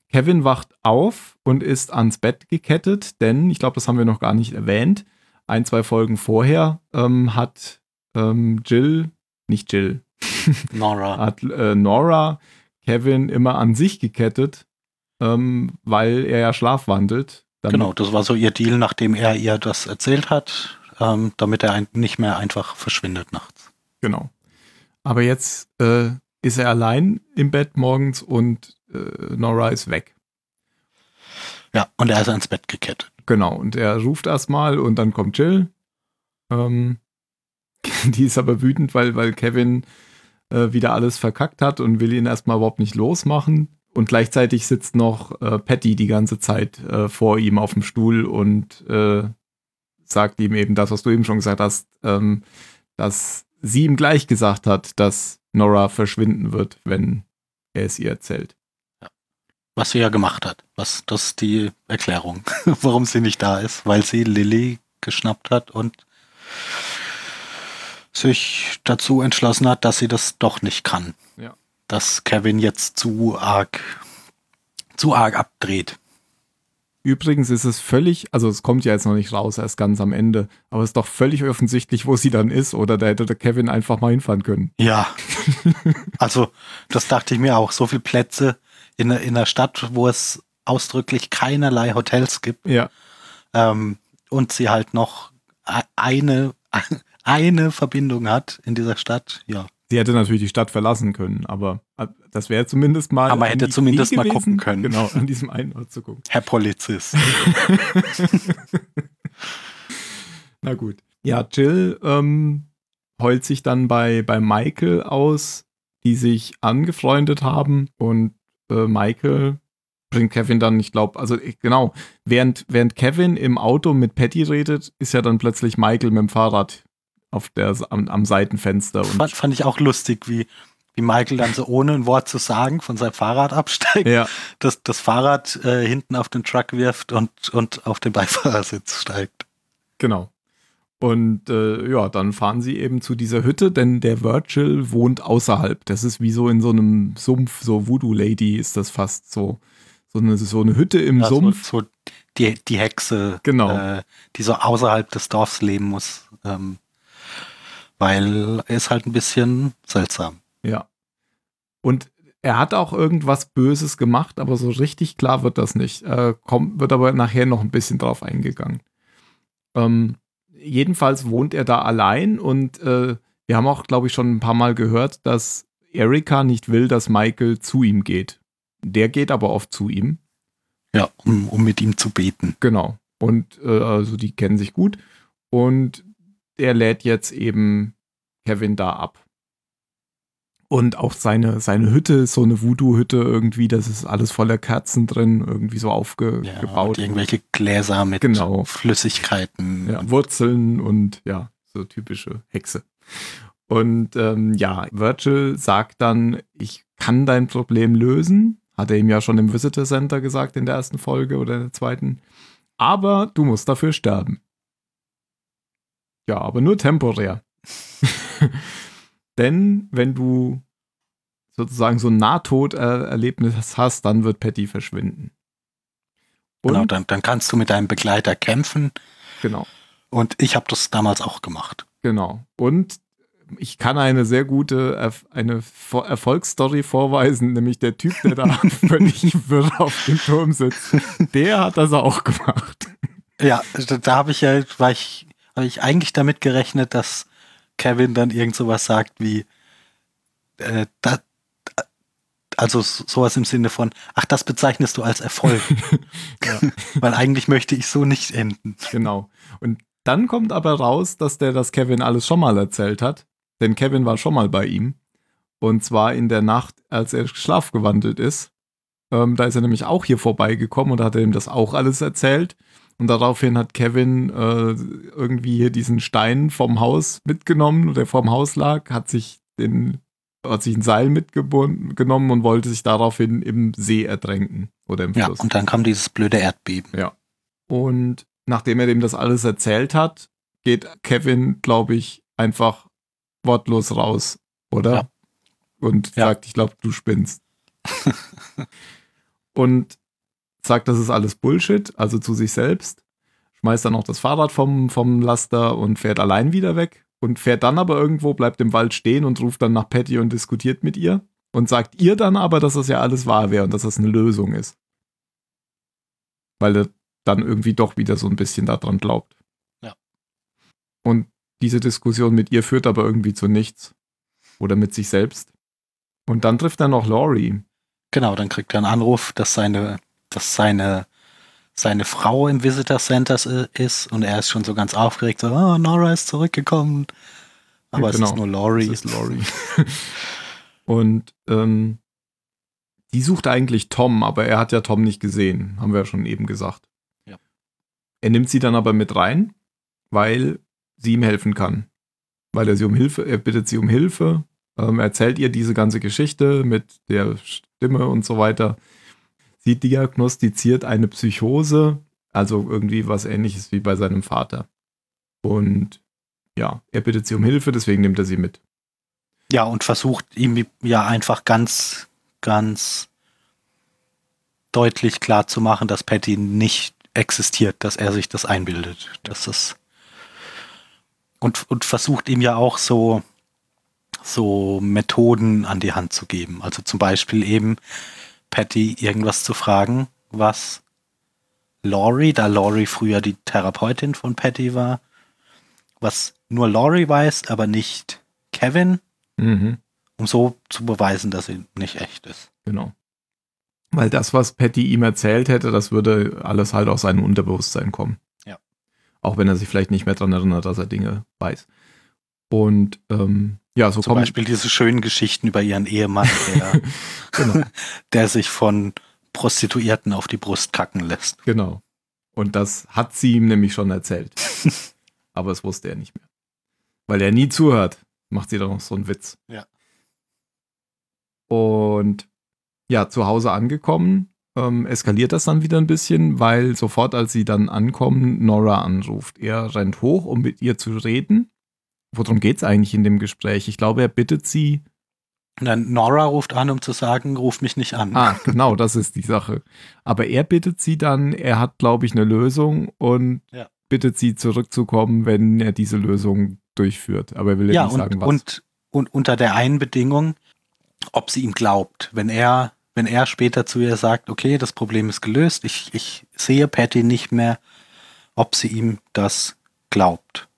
Kevin wacht auf und ist ans Bett gekettet, denn, ich glaube, das haben wir noch gar nicht erwähnt, ein, zwei Folgen vorher ähm, hat ähm, Jill, nicht Jill, Nora. hat äh, Nora Kevin immer an sich gekettet, ähm, weil er ja schlafwandelt. Genau, das war so ihr Deal, nachdem er ihr das erzählt hat, ähm, damit er nicht mehr einfach verschwindet nachts. Genau. Aber jetzt äh, ist er allein im Bett morgens und äh, Nora ist weg. Ja, und er ist ans Bett gekettet. Genau, und er ruft erstmal und dann kommt Jill. Ähm, die ist aber wütend, weil, weil Kevin äh, wieder alles verkackt hat und will ihn erstmal überhaupt nicht losmachen. Und gleichzeitig sitzt noch äh, Patty die ganze Zeit äh, vor ihm auf dem Stuhl und äh, sagt ihm eben das, was du eben schon gesagt hast, ähm, dass sie ihm gleich gesagt hat, dass Nora verschwinden wird, wenn er es ihr erzählt. Was sie ja gemacht hat. Was, das ist die Erklärung, warum sie nicht da ist, weil sie Lilly geschnappt hat und sich dazu entschlossen hat, dass sie das doch nicht kann. Ja. Dass Kevin jetzt zu arg, zu arg abdreht. Übrigens ist es völlig, also es kommt ja jetzt noch nicht raus, erst ganz am Ende, aber es ist doch völlig offensichtlich, wo sie dann ist, oder da hätte der Kevin einfach mal hinfahren können. Ja. also, das dachte ich mir auch. So viele Plätze in, in einer Stadt, wo es ausdrücklich keinerlei Hotels gibt. Ja, ähm, und sie halt noch e- eine, eine Verbindung hat in dieser Stadt, ja. sie hätte natürlich die Stadt verlassen können, aber äh, das wäre zumindest mal. Aber hätte zumindest mal gucken können. Genau, an diesem einen Ort zu gucken. Herr Polizist. Na gut. Ja, Jill ähm, heult sich dann bei, bei Michael aus, die sich angefreundet haben und äh, Michael bringt Kevin dann, ich glaube, also ich, genau, während, während Kevin im Auto mit Patty redet, ist ja dann plötzlich Michael mit dem Fahrrad auf der, am, am Seitenfenster und fand, fand ich auch lustig, wie, wie Michael dann so ohne ein Wort zu sagen von seinem Fahrrad absteigt, ja, das, das Fahrrad äh, hinten auf den Truck wirft und, und auf den Beifahrersitz steigt. Genau. Und äh, ja, dann fahren sie eben zu dieser Hütte, denn der Virgil wohnt außerhalb. Das ist wie so in so einem Sumpf, so Voodoo Lady ist das fast so. So eine, so eine Hütte im Ja, so, Sumpf. so die, die Hexe, Genau. äh, die so außerhalb des Dorfs leben muss. Ähm, weil er ist halt ein bisschen seltsam. Ja. Und er hat auch irgendwas Böses gemacht, aber so richtig klar wird das nicht. Äh, kommt, wird aber nachher noch ein bisschen drauf eingegangen. Ähm, jedenfalls wohnt er da allein und äh, wir haben auch, glaube ich, schon ein paar Mal gehört, dass Erika nicht will, dass Michael zu ihm geht. Der geht aber oft zu ihm. Ja, um, um mit ihm zu beten. Genau. Und äh, also die kennen sich gut. Und er lädt jetzt eben Kevin da ab. Und auch seine, seine Hütte ist so eine Voodoo-Hütte irgendwie, das ist alles voller Kerzen drin, irgendwie so Ja, aufgebaut. und irgendwelche Gläser mit Genau. Flüssigkeiten. ja, Wurzeln und ja, so typische Hexe. Und ähm, ja, Virgil sagt dann, ich kann dein Problem lösen. Hat er ihm ja schon im Visitor Center gesagt in der ersten Folge oder in der zweiten. Aber du musst dafür sterben. Ja, aber nur temporär. Denn wenn du sozusagen so ein Nahtoderlebnis hast, dann wird Patty verschwinden. Und, Genau, dann, dann kannst du mit deinem Begleiter kämpfen. genau. Und ich habe das damals auch gemacht. Genau. Und ich kann eine sehr gute eine Erfolgsstory vorweisen, nämlich der Typ, der da völlig wirr auf dem Turm sitzt, der hat das auch gemacht. Ja, da, da habe ich ja, war ich, habe ich eigentlich damit gerechnet, dass Kevin dann irgend sowas sagt wie, äh, da, also so- sowas im Sinne von, ach, das bezeichnest du als Erfolg. Ja. Weil eigentlich möchte ich so nicht enden. Genau. Und dann kommt aber raus, dass der das Kevin alles schon mal erzählt hat. Denn Kevin war schon mal bei ihm. Und zwar in der Nacht, als er schlafgewandelt ist. Ähm, da ist er nämlich auch hier vorbeigekommen und hat ihm das auch alles erzählt. Und daraufhin hat Kevin äh, irgendwie hier diesen Stein vom Haus mitgenommen, der vorm Haus lag, hat sich den hat sich ein Seil mitgenommen und wollte sich daraufhin im See ertränken oder im Ja, Fluss. und dann kam dieses blöde Erdbeben. Und nachdem er dem das alles erzählt hat, geht Kevin, glaube ich, einfach wortlos raus, oder? Ja. Und Ja. sagt, ich glaube, du spinnst. und sagt, das ist alles Bullshit, also zu sich selbst. Schmeißt dann auch das Fahrrad vom, vom Laster und fährt allein wieder weg. Und fährt dann aber irgendwo, bleibt im Wald stehen und ruft dann nach Patty und diskutiert mit ihr. Und sagt ihr dann aber, dass das ja alles wahr wäre und dass das eine Lösung ist. Weil er dann irgendwie doch wieder so ein bisschen daran glaubt. Ja. Und diese Diskussion mit ihr führt aber irgendwie zu nichts. Oder mit sich selbst. Und dann trifft er noch Laurie. Genau, dann kriegt er einen Anruf, dass seine, dass seine, seine Frau im Visitor Center ist und er ist schon so ganz aufgeregt, so, oh, Nora ist zurückgekommen. Aber es Genau, ist nur Laurie. Das ist Laurie. und ähm, die sucht eigentlich Tom, aber er hat ja Tom nicht gesehen. Haben wir ja schon eben gesagt. Ja. Er nimmt sie dann aber mit rein, weil sie ihm helfen kann. Weil er sie um Hilfe, er bittet sie um Hilfe, ähm, erzählt ihr diese ganze Geschichte mit der Stimme und so weiter. Sie diagnostiziert eine Psychose, also irgendwie was ähnliches wie bei seinem Vater. Und ja, er bittet sie um Hilfe, deswegen nimmt er sie mit. Ja, und versucht ihm ja einfach ganz, ganz deutlich klar zu machen, dass Patty nicht existiert, dass er sich das einbildet. Dass es und, und versucht ihm ja auch so, so Methoden an die Hand zu geben. Also zum Beispiel eben Patty irgendwas zu fragen, was Laurie, da Laurie früher die Therapeutin von Patty war, was nur Laurie weiß, aber nicht Kevin, Mhm, um so zu beweisen, dass sie nicht echt ist. genau. Weil das, was Patty ihm erzählt hätte, das würde alles halt aus seinem Unterbewusstsein kommen. Ja. Auch wenn er sich vielleicht nicht mehr daran erinnert, dass er Dinge weiß. Und ähm, ja, so Zum kommen Beispiel diese schönen Geschichten über ihren Ehemann, der, genau, der sich von Prostituierten auf die Brust kacken lässt. genau. Und das hat sie ihm nämlich schon erzählt. Aber es wusste er nicht mehr. Weil er nie zuhört, macht sie dann noch so einen Witz. Ja. Und ja, zu Hause angekommen, ähm, eskaliert das dann wieder ein bisschen, weil sofort, als sie dann ankommen, Nora anruft. Er rennt hoch, um mit ihr zu reden. Worum geht es eigentlich in dem Gespräch? Ich glaube, er bittet sie. Und dann Nora ruft an, um zu sagen, ruf mich nicht an. Ah, genau, das ist die Sache. Aber er bittet sie dann, er hat, glaube ich, eine Lösung und Ja. bittet sie zurückzukommen, wenn er diese Lösung durchführt. Aber er will ja, ja, nicht und, sagen, was. und, und unter der einen Bedingung, ob sie ihm glaubt. Wenn er, wenn er später zu ihr sagt, okay, das Problem ist gelöst, ich, ich sehe Patty nicht mehr, ob sie ihm das glaubt.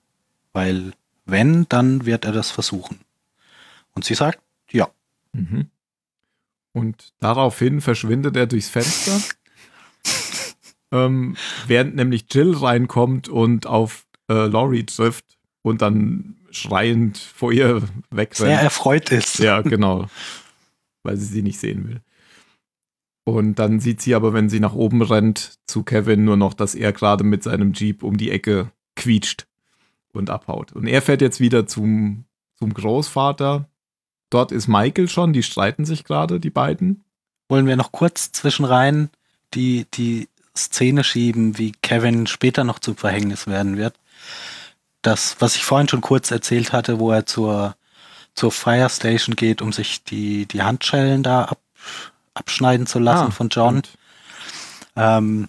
Weil wenn, dann wird er das versuchen. Und sie sagt, ja. Mhm. Und daraufhin verschwindet er durchs Fenster. ähm, während nämlich Jill reinkommt und auf äh, Laurie trifft und dann schreiend vor ihr wegrennt. Sehr erfreut ist. Ja, genau. Weil sie sie nicht sehen will. Und dann sieht sie aber, wenn sie nach oben rennt, zu Kevin nur noch, dass er gerade mit seinem Jeep um die Ecke quietscht und abhaut. Und er fährt jetzt wieder zum, zum Großvater. Dort ist Michael schon, die streiten sich gerade, die beiden. Wollen wir noch kurz zwischenrein die, die Szene schieben, wie Kevin später noch zum Verhängnis werden wird. Das, was ich vorhin schon kurz erzählt hatte, wo er zur, zur Fire Station geht, um sich die, die Handschellen da ab, abschneiden zu lassen Ah, von John. stimmt. Ähm,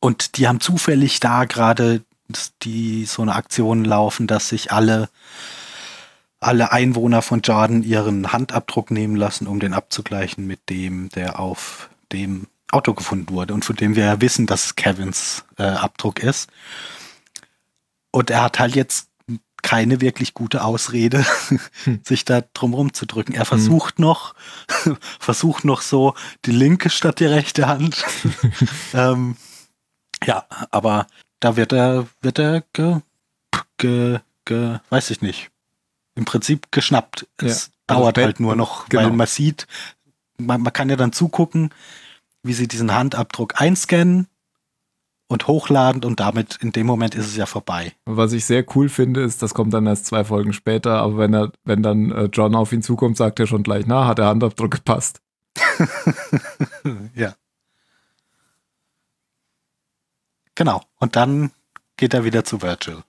und die haben zufällig da gerade die so eine Aktion laufen, dass sich alle alle Einwohner von Jordan ihren Handabdruck nehmen lassen, um den abzugleichen mit dem, der auf dem Auto gefunden wurde und von dem wir ja wissen, dass es Kevins äh, Abdruck ist. Und er hat halt jetzt keine wirklich gute Ausrede, sich da drum rumzudrücken. Er versucht noch, versucht noch so die linke statt die rechte Hand. ähm, ja, aber da wird er, wird er ge, ge, ge, weiß ich nicht. Im Prinzip geschnappt. Es Ja. Also dauert spät- halt nur noch, genau. weil man sieht, man, man kann ja dann zugucken, wie sie diesen Handabdruck einscannen und hochladen und damit in dem Moment ist es ja vorbei. Was ich sehr cool finde, ist, das kommt dann erst zwei Folgen später, aber wenn er, wenn dann äh, John auf ihn zukommt, sagt er schon gleich, na, hat der Handabdruck gepasst. Ja. Genau. Und dann geht er wieder zu Virgil.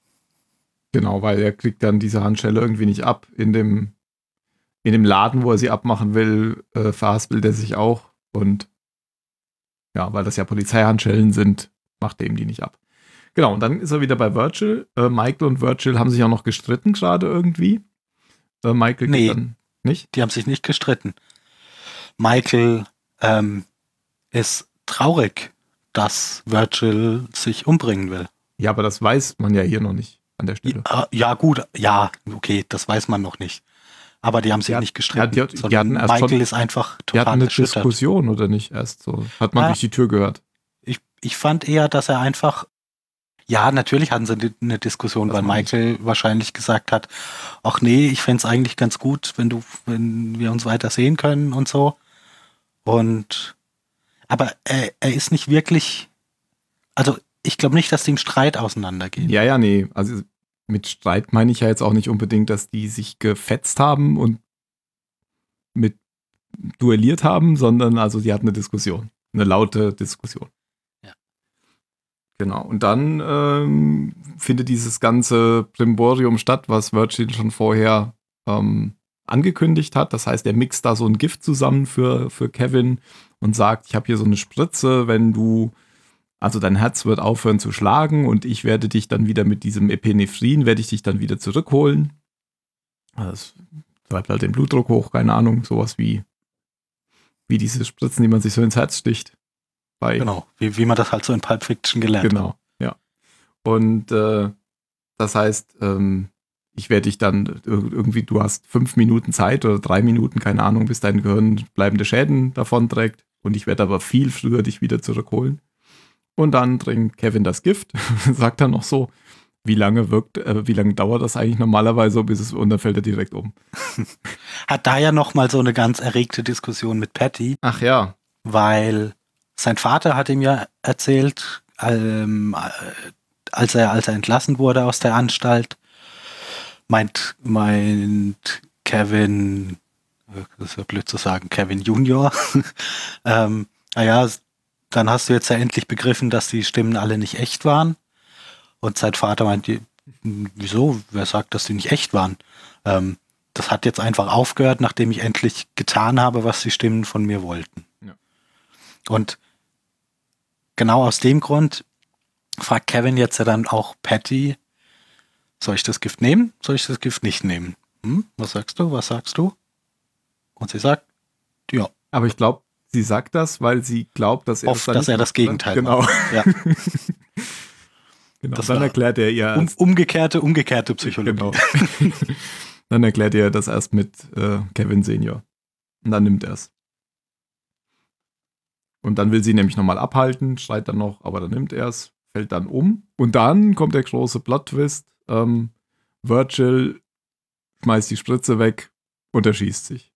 Genau, weil er kriegt dann diese Handschelle irgendwie nicht ab. In dem, in dem Laden, wo er sie abmachen will, äh, verhaspelt er sich auch. Und ja, weil das ja Polizeihandschellen sind, macht er ihm die nicht ab. Genau, und dann ist er wieder bei Virgil. Äh, Michael und Virgil haben sich auch noch gestritten gerade irgendwie. Äh, Michael Nee. geht dann nicht. Die haben sich nicht gestritten. Michael ähm, ist traurig, dass Virgil sich umbringen will. Ja, aber das weiß man ja hier noch nicht an der Stelle. Ja, ja gut, ja, okay, das weiß man noch nicht. Aber die haben sich hat- nicht gestritten. ja, die die hatten erst Michael schon- ist einfach total hatten eine. Diskussion, oder nicht? Erst so. Hat man Ah. durch die Tür gehört. Ich, ich fand eher, dass er einfach, ja, natürlich hatten sie eine- Diskussion, Das weil meine ich. Michael wahrscheinlich gesagt hat, ach nee, ich fänd's eigentlich ganz gut, wenn du, wenn wir uns weiter sehen können und so. Und aber er, er ist nicht wirklich, also ich glaube nicht, dass die im Streit auseinandergehen. Ja, ja, nee. Also mit Streit meine ich ja jetzt auch nicht unbedingt, dass die sich gefetzt haben und mit duelliert haben, sondern also sie hatten eine Diskussion. Eine laute Diskussion. Ja. Genau. Und dann ähm, findet dieses ganze Primborium statt, was Virgil schon vorher ähm, angekündigt hat. Das heißt, er mixt da so ein Gift zusammen für, für Kevin und sagt, ich habe hier so eine Spritze, wenn du also dein Herz wird aufhören zu schlagen und ich werde dich dann wieder mit diesem Epinephrin, werde ich dich dann wieder zurückholen. Das treibt halt den Blutdruck hoch, keine Ahnung, sowas wie, wie diese Spritzen, die man sich so ins Herz sticht. Bei, Genau, wie, wie man das halt so in Pulp Fiction gelernt hat. Genau, ja. Und äh, das heißt, ähm, ich werde dich dann ir- irgendwie, du hast fünf Minuten Zeit oder drei Minuten, keine Ahnung, bis dein Gehirn bleibende Schäden davonträgt. Und ich werde aber viel früher dich wieder zurückholen. Und dann trinkt Kevin das Gift, sagt dann noch so, wie lange wirkt, äh, wie lange dauert das eigentlich normalerweise, bis es, und dann fällt er direkt um. Hat da ja noch mal so eine ganz erregte Diskussion mit Patty, Ach ja, weil sein Vater hat ihm ja erzählt, ähm, äh, als er als er entlassen wurde aus der Anstalt, meint meint Kevin, das ist ja blöd zu sagen, Kevin Junior, ähm, naja, dann hast du jetzt ja endlich begriffen, dass die Stimmen alle nicht echt waren. Und sein Vater meint, "Die- wieso? Wer sagt, dass die nicht echt waren? Ähm, das hat jetzt einfach aufgehört, nachdem ich endlich getan habe, was die Stimmen von mir wollten. Ja. Und genau aus dem Grund fragt Kevin jetzt ja dann auch Patty, soll ich das Gift nehmen? Soll ich das Gift nicht nehmen? Hm? Was sagst du? Was sagst du? Und sie sagt, ja, aber ich glaube, sie sagt das, weil sie glaubt, dass er Hofft, dann dass er das macht, Gegenteil Genau. ja. genau. Das dann war- erklärt er ihr Um, umgekehrte, umgekehrte Psychologie. Genau. dann erklärt er das erst mit äh, Kevin Senior. Und dann nimmt er es. Und dann will sie nämlich nochmal abhalten, schreit dann noch, aber dann nimmt er es, fällt dann um. Und dann kommt der große Plot-Twist. Ähm, Virgil schmeißt die Spritze weg und er schießt sich.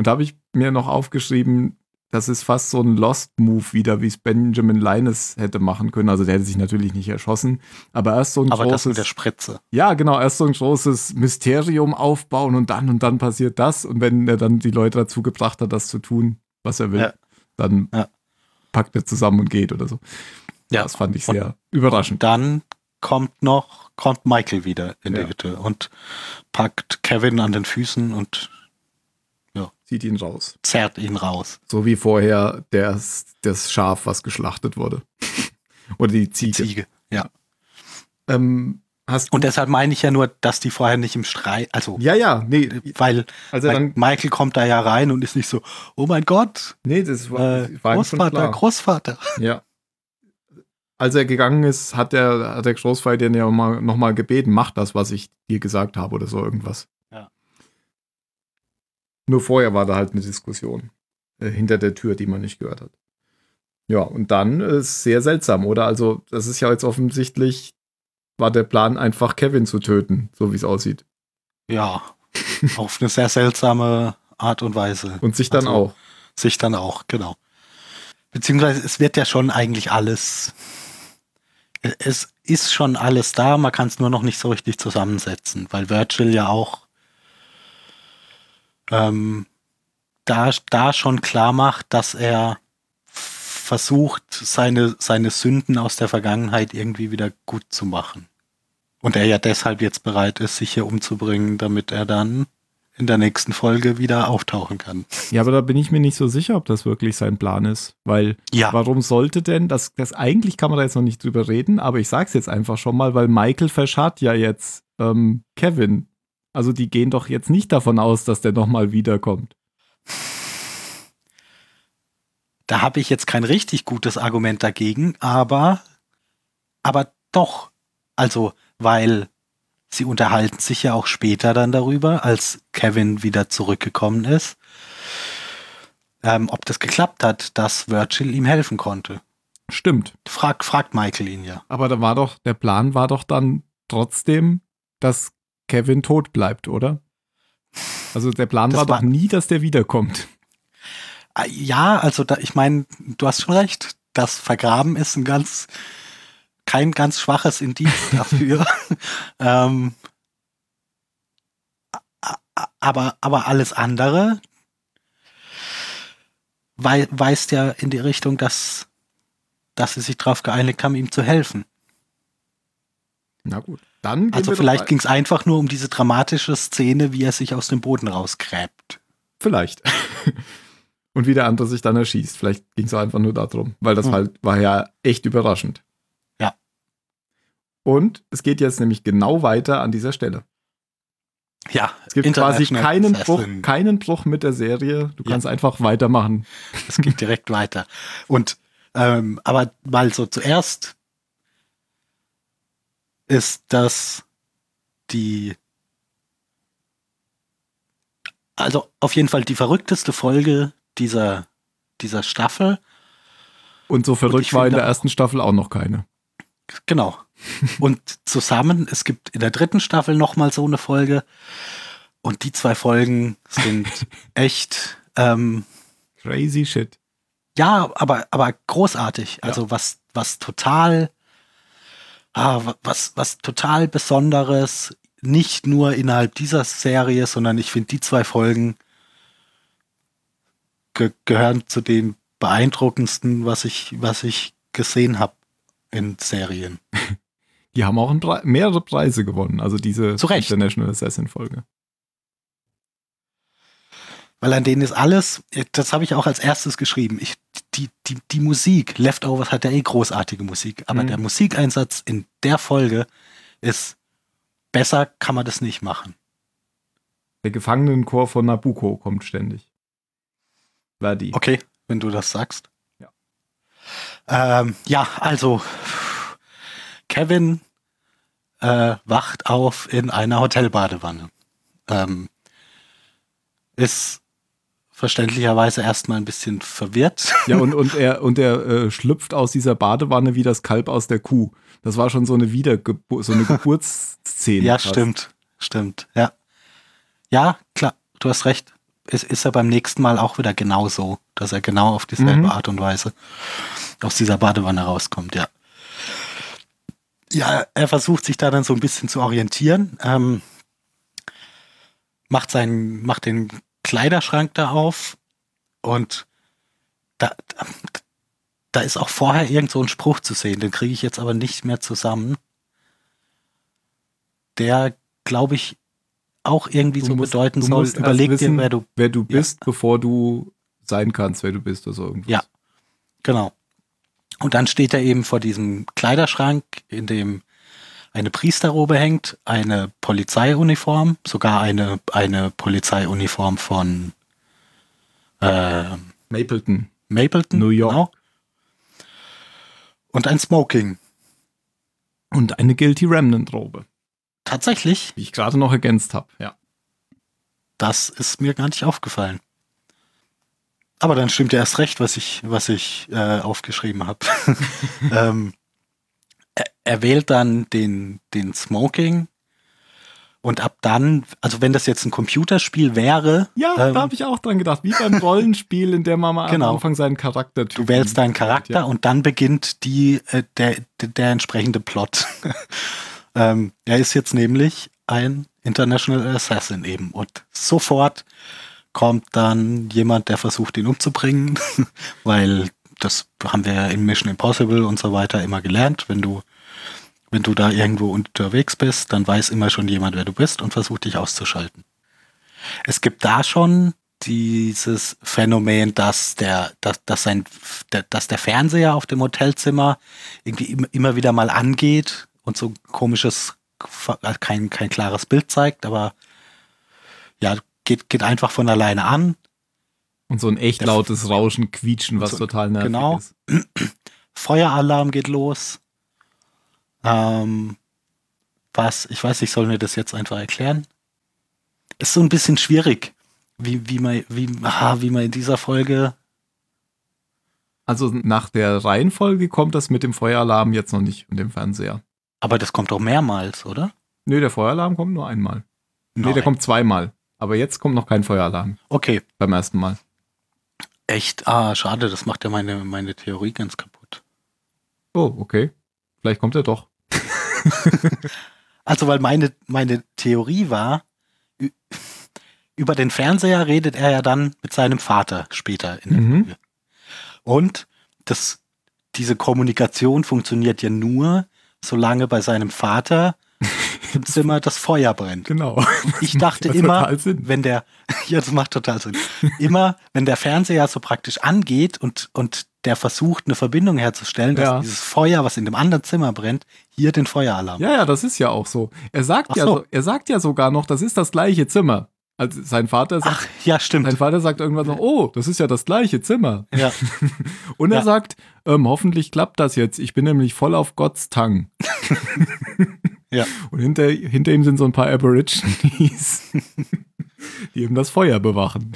Und da habe ich mir noch aufgeschrieben, das ist fast so ein Lost-Move wieder, wie es Benjamin Linus hätte machen können. Also der hätte sich natürlich nicht erschossen, aber erst so ein Aber das großes, mit der Spritze. ja genau, erst so ein großes Mysterium aufbauen und dann und dann passiert das und wenn er dann die Leute dazu gebracht hat, das zu tun, was er will, Ja. dann Ja. packt er zusammen und geht oder so. Ja. Das fand ich Und- sehr überraschend. Dann kommt noch, kommt Michael wieder in Ja. die Hütte und packt Kevin an den Füßen und Zieht ihn raus. zerrt ihn raus. So wie vorher das, das Schaf, was geschlachtet wurde. oder die Ziege. Ziege. Ja. Ähm, hast Und deshalb meine ich ja nur, dass die vorher nicht im Streit, also, ja, ja, nee, weil, also weil dann, Michael kommt da ja rein und ist nicht so, oh mein Gott, nee, das war, äh, war Großvater. Großvater. Ja. Als er gegangen ist, hat der, hat der Großvater den ja mal, noch mal gebeten, mach das, was ich dir gesagt habe oder so irgendwas. Nur vorher war da halt eine Diskussion äh, hinter der Tür, die man nicht gehört hat. Ja, und dann ist sehr seltsam, oder? Also, das ist ja jetzt offensichtlich, war der Plan einfach Kevin zu töten, so wie es aussieht. Ja, auf eine sehr seltsame Art und Weise. Und sich dann Also, auch. Sich dann auch, genau. Beziehungsweise es wird ja schon eigentlich alles, es ist schon alles da, man kann es nur noch nicht so richtig zusammensetzen, weil Virgil ja auch ähm, da, da schon klar macht, dass er versucht, seine, seine Sünden aus der Vergangenheit irgendwie wieder gut zu machen. Und er ja deshalb jetzt bereit ist, sich hier umzubringen, damit er dann in der nächsten Folge wieder auftauchen kann. Ja, aber da bin ich mir nicht so sicher, ob das wirklich sein Plan ist, weil Ja. warum sollte denn, das, das eigentlich kann man da jetzt noch nicht drüber reden, aber ich sag's jetzt einfach schon mal, weil Michael verscharrt ja jetzt ähm, Kevin. Also die gehen doch jetzt nicht davon aus, dass der nochmal wiederkommt. Da habe ich jetzt kein richtig gutes Argument dagegen, aber, aber doch. Also, weil sie unterhalten sich ja auch später dann darüber, als Kevin wieder zurückgekommen ist, ähm, ob das geklappt hat, dass Virgil ihm helfen konnte. Stimmt. Fragt, fragt Michael ihn ja. Aber da war doch, der Plan war doch dann trotzdem, dass Kevin tot bleibt, oder? Also der Plan war, war- doch nie, dass der wiederkommt. Ah, Ja, also da, ich meine, du hast schon recht. Das Vergraben ist ein ganz, kein ganz schwaches Indiz dafür. ähm, aber, aber alles andere wei weist ja in die Richtung, dass, dass sie sich darauf geeinigt haben, ihm zu helfen. Na gut. Dann Also vielleicht ging es einfach nur um diese dramatische Szene, wie er sich aus dem Boden rausgräbt. Vielleicht. Und wie der andere sich dann erschießt. Vielleicht ging es einfach nur darum, weil das Hm. halt war ja echt überraschend. Ja. Und es geht jetzt nämlich genau weiter an dieser Stelle. Ja, Es gibt quasi keinen Bruch, keinen Bruch mit der Serie. Du Ja. kannst einfach weitermachen. Es geht direkt weiter. Und ähm, aber mal so zuerst ist das die also auf jeden Fall die verrückteste Folge dieser dieser Staffel. Und so verrückt ich war in der ersten Staffel auch noch keine. Genau. Und zusammen, es gibt in der dritten Staffel noch mal so eine Folge. Und die zwei Folgen sind echt ähm, Crazy shit. Ja, aber, aber großartig. Also was, was total, ah, wa- was, was total Besonderes, nicht nur innerhalb dieser Serie, sondern ich finde die zwei Folgen ge gehören zu den beeindruckendsten, was ich, was ich gesehen habe in Serien. Die haben auch Pre mehrere Preise gewonnen. Also diese. International Assassin Folge. Weil an denen ist alles, das habe ich auch als erstes geschrieben. Ich, die, die, die Musik, Leftovers hat ja eh großartige Musik, aber Mhm. der Musikeinsatz in der Folge ist besser, kann man das nicht machen. Der Gefangenenchor von Nabucco kommt ständig. Verdi. Okay, wenn du das sagst. Ja. Ähm, ja, also Kevin äh, wacht auf in einer Hotelbadewanne. Ähm, ist verständlicherweise erstmal ein bisschen verwirrt. Ja, und, und er, und er äh, schlüpft aus dieser Badewanne wie das Kalb aus der Kuh. Das war schon so eine Wiedergeburt, so eine Geburtsszene. ja, fast. stimmt. Stimmt, ja. Ja, klar, du hast recht. Es ist er beim nächsten Mal auch wieder genauso, dass er genau auf dieselbe Mhm. Art und Weise aus dieser Badewanne rauskommt, ja. Ja, er versucht sich da dann so ein bisschen zu orientieren, ähm, macht seinen, macht den Kleiderschrank da auf und da, da, ist auch vorher irgend so ein Spruch zu sehen, den kriege ich jetzt aber nicht mehr zusammen. Der, glaube ich, auch irgendwie Du so musst- bedeuten soll, überleg wissen, dir, wer du Wer du Ja. bist, bevor du sein kannst, wer du bist oder so irgendwas. Ja. Genau. Und dann steht er eben vor diesem Kleiderschrank, in dem eine Priesterrobe hängt, eine Polizeiuniform, sogar eine, eine Polizeiuniform von äh, Mapleton. Mapleton. New York. Genau. Und ein Smoking. Und eine Guilty Remnant-Robe, Tatsächlich, die ich gerade noch ergänzt habe. Ja. das ist mir gar nicht aufgefallen. Aber dann stimmt ja erst recht, was ich, was ich äh, aufgeschrieben habe. ähm, er, er wählt dann den, den Smoking und ab dann, also wenn das jetzt ein Computerspiel wäre, Ja, ähm, da habe ich auch dran gedacht. Wie beim Rollenspiel, in dem man mal Genau. am Anfang seinen Charakter du wählst deinen Charakter Ja. und dann beginnt die, äh, der, der, der entsprechende Plot. ähm, er ist jetzt nämlich ein International Assassin eben und sofort kommt dann jemand, der versucht, ihn umzubringen, weil das haben wir ja in Mission Impossible und so weiter immer gelernt. Wenn du, wenn du da irgendwo unterwegs bist, dann weiß immer schon jemand, wer du bist und versucht dich auszuschalten. Es gibt da schon dieses Phänomen, dass der, dass, dass sein, dass der Fernseher auf dem Hotelzimmer irgendwie immer, wieder mal angeht und so komisches, kein, kein klares Bild zeigt, aber ja, geht, geht einfach von alleine an. Und so ein echt lautes Rauschen, Quietschen, was So- total nervig genau. ist. Feueralarm geht los. Ähm, was, ich weiß, ich soll mir das jetzt einfach erklären. Ist so ein bisschen schwierig, wie, wie, man, wie, ah, wie man in dieser Folge. Also nach der Reihenfolge kommt das mit dem Feueralarm jetzt noch nicht und dem Fernseher. Aber das kommt doch mehrmals, oder? Nö, der Feueralarm kommt nur einmal. Nee, der Nein. kommt zweimal. Aber jetzt kommt noch kein Feueralarm Okay, beim ersten Mal. Echt. Ah, schade, das macht ja meine, meine Theorie ganz kaputt. Oh, okay. Vielleicht kommt er doch. Also, weil meine, meine Theorie war, über den Fernseher redet er ja dann mit seinem Vater später in der Mhm. Folge. Und das, diese Kommunikation funktioniert ja nur, solange bei seinem Vater im Zimmer das Feuer brennt. Genau. Ich dachte immer, wenn der, ja, das macht total Sinn. Immer, wenn der Fernseher so praktisch angeht und, und der versucht, eine Verbindung herzustellen, dass Ja. dieses Feuer, was in dem anderen Zimmer brennt, hier den Feueralarm. Ja, ja, das ist ja auch so. Er sagt Ach ja, so, er sagt ja sogar noch, das ist das gleiche Zimmer. Also sein Vater sagt, Ach, ja, stimmt. sein Vater sagt irgendwann noch, oh, das ist ja das gleiche Zimmer. Ja. Und er Ja. sagt, ähm, hoffentlich klappt das jetzt. Ich bin nämlich voll auf Gottes Tang. Ja. Und hinter, hinter ihm sind so ein paar Aborigines, die ihm das Feuer bewachen.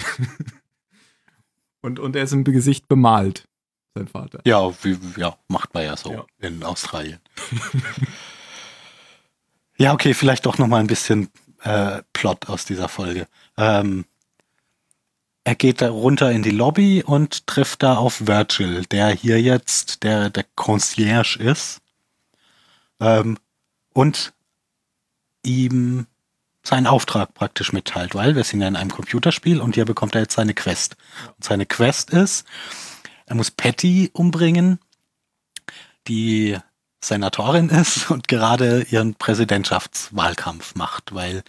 Und, und er ist im Gesicht bemalt, sein Vater. Ja, wie, ja, macht man ja so Ja. in Australien. ja, okay, vielleicht doch noch mal ein bisschen äh, Plot aus dieser Folge. Ähm, er geht da runter in die Lobby und trifft da auf Virgil, der hier jetzt der, der Concierge ist ähm, und ihm seinen Auftrag praktisch mitteilt, weil wir sind ja in einem Computerspiel und hier bekommt er jetzt seine Quest. Und seine Quest ist, er muss Patty umbringen, die Senatorin ist und gerade ihren Präsidentschaftswahlkampf macht, weil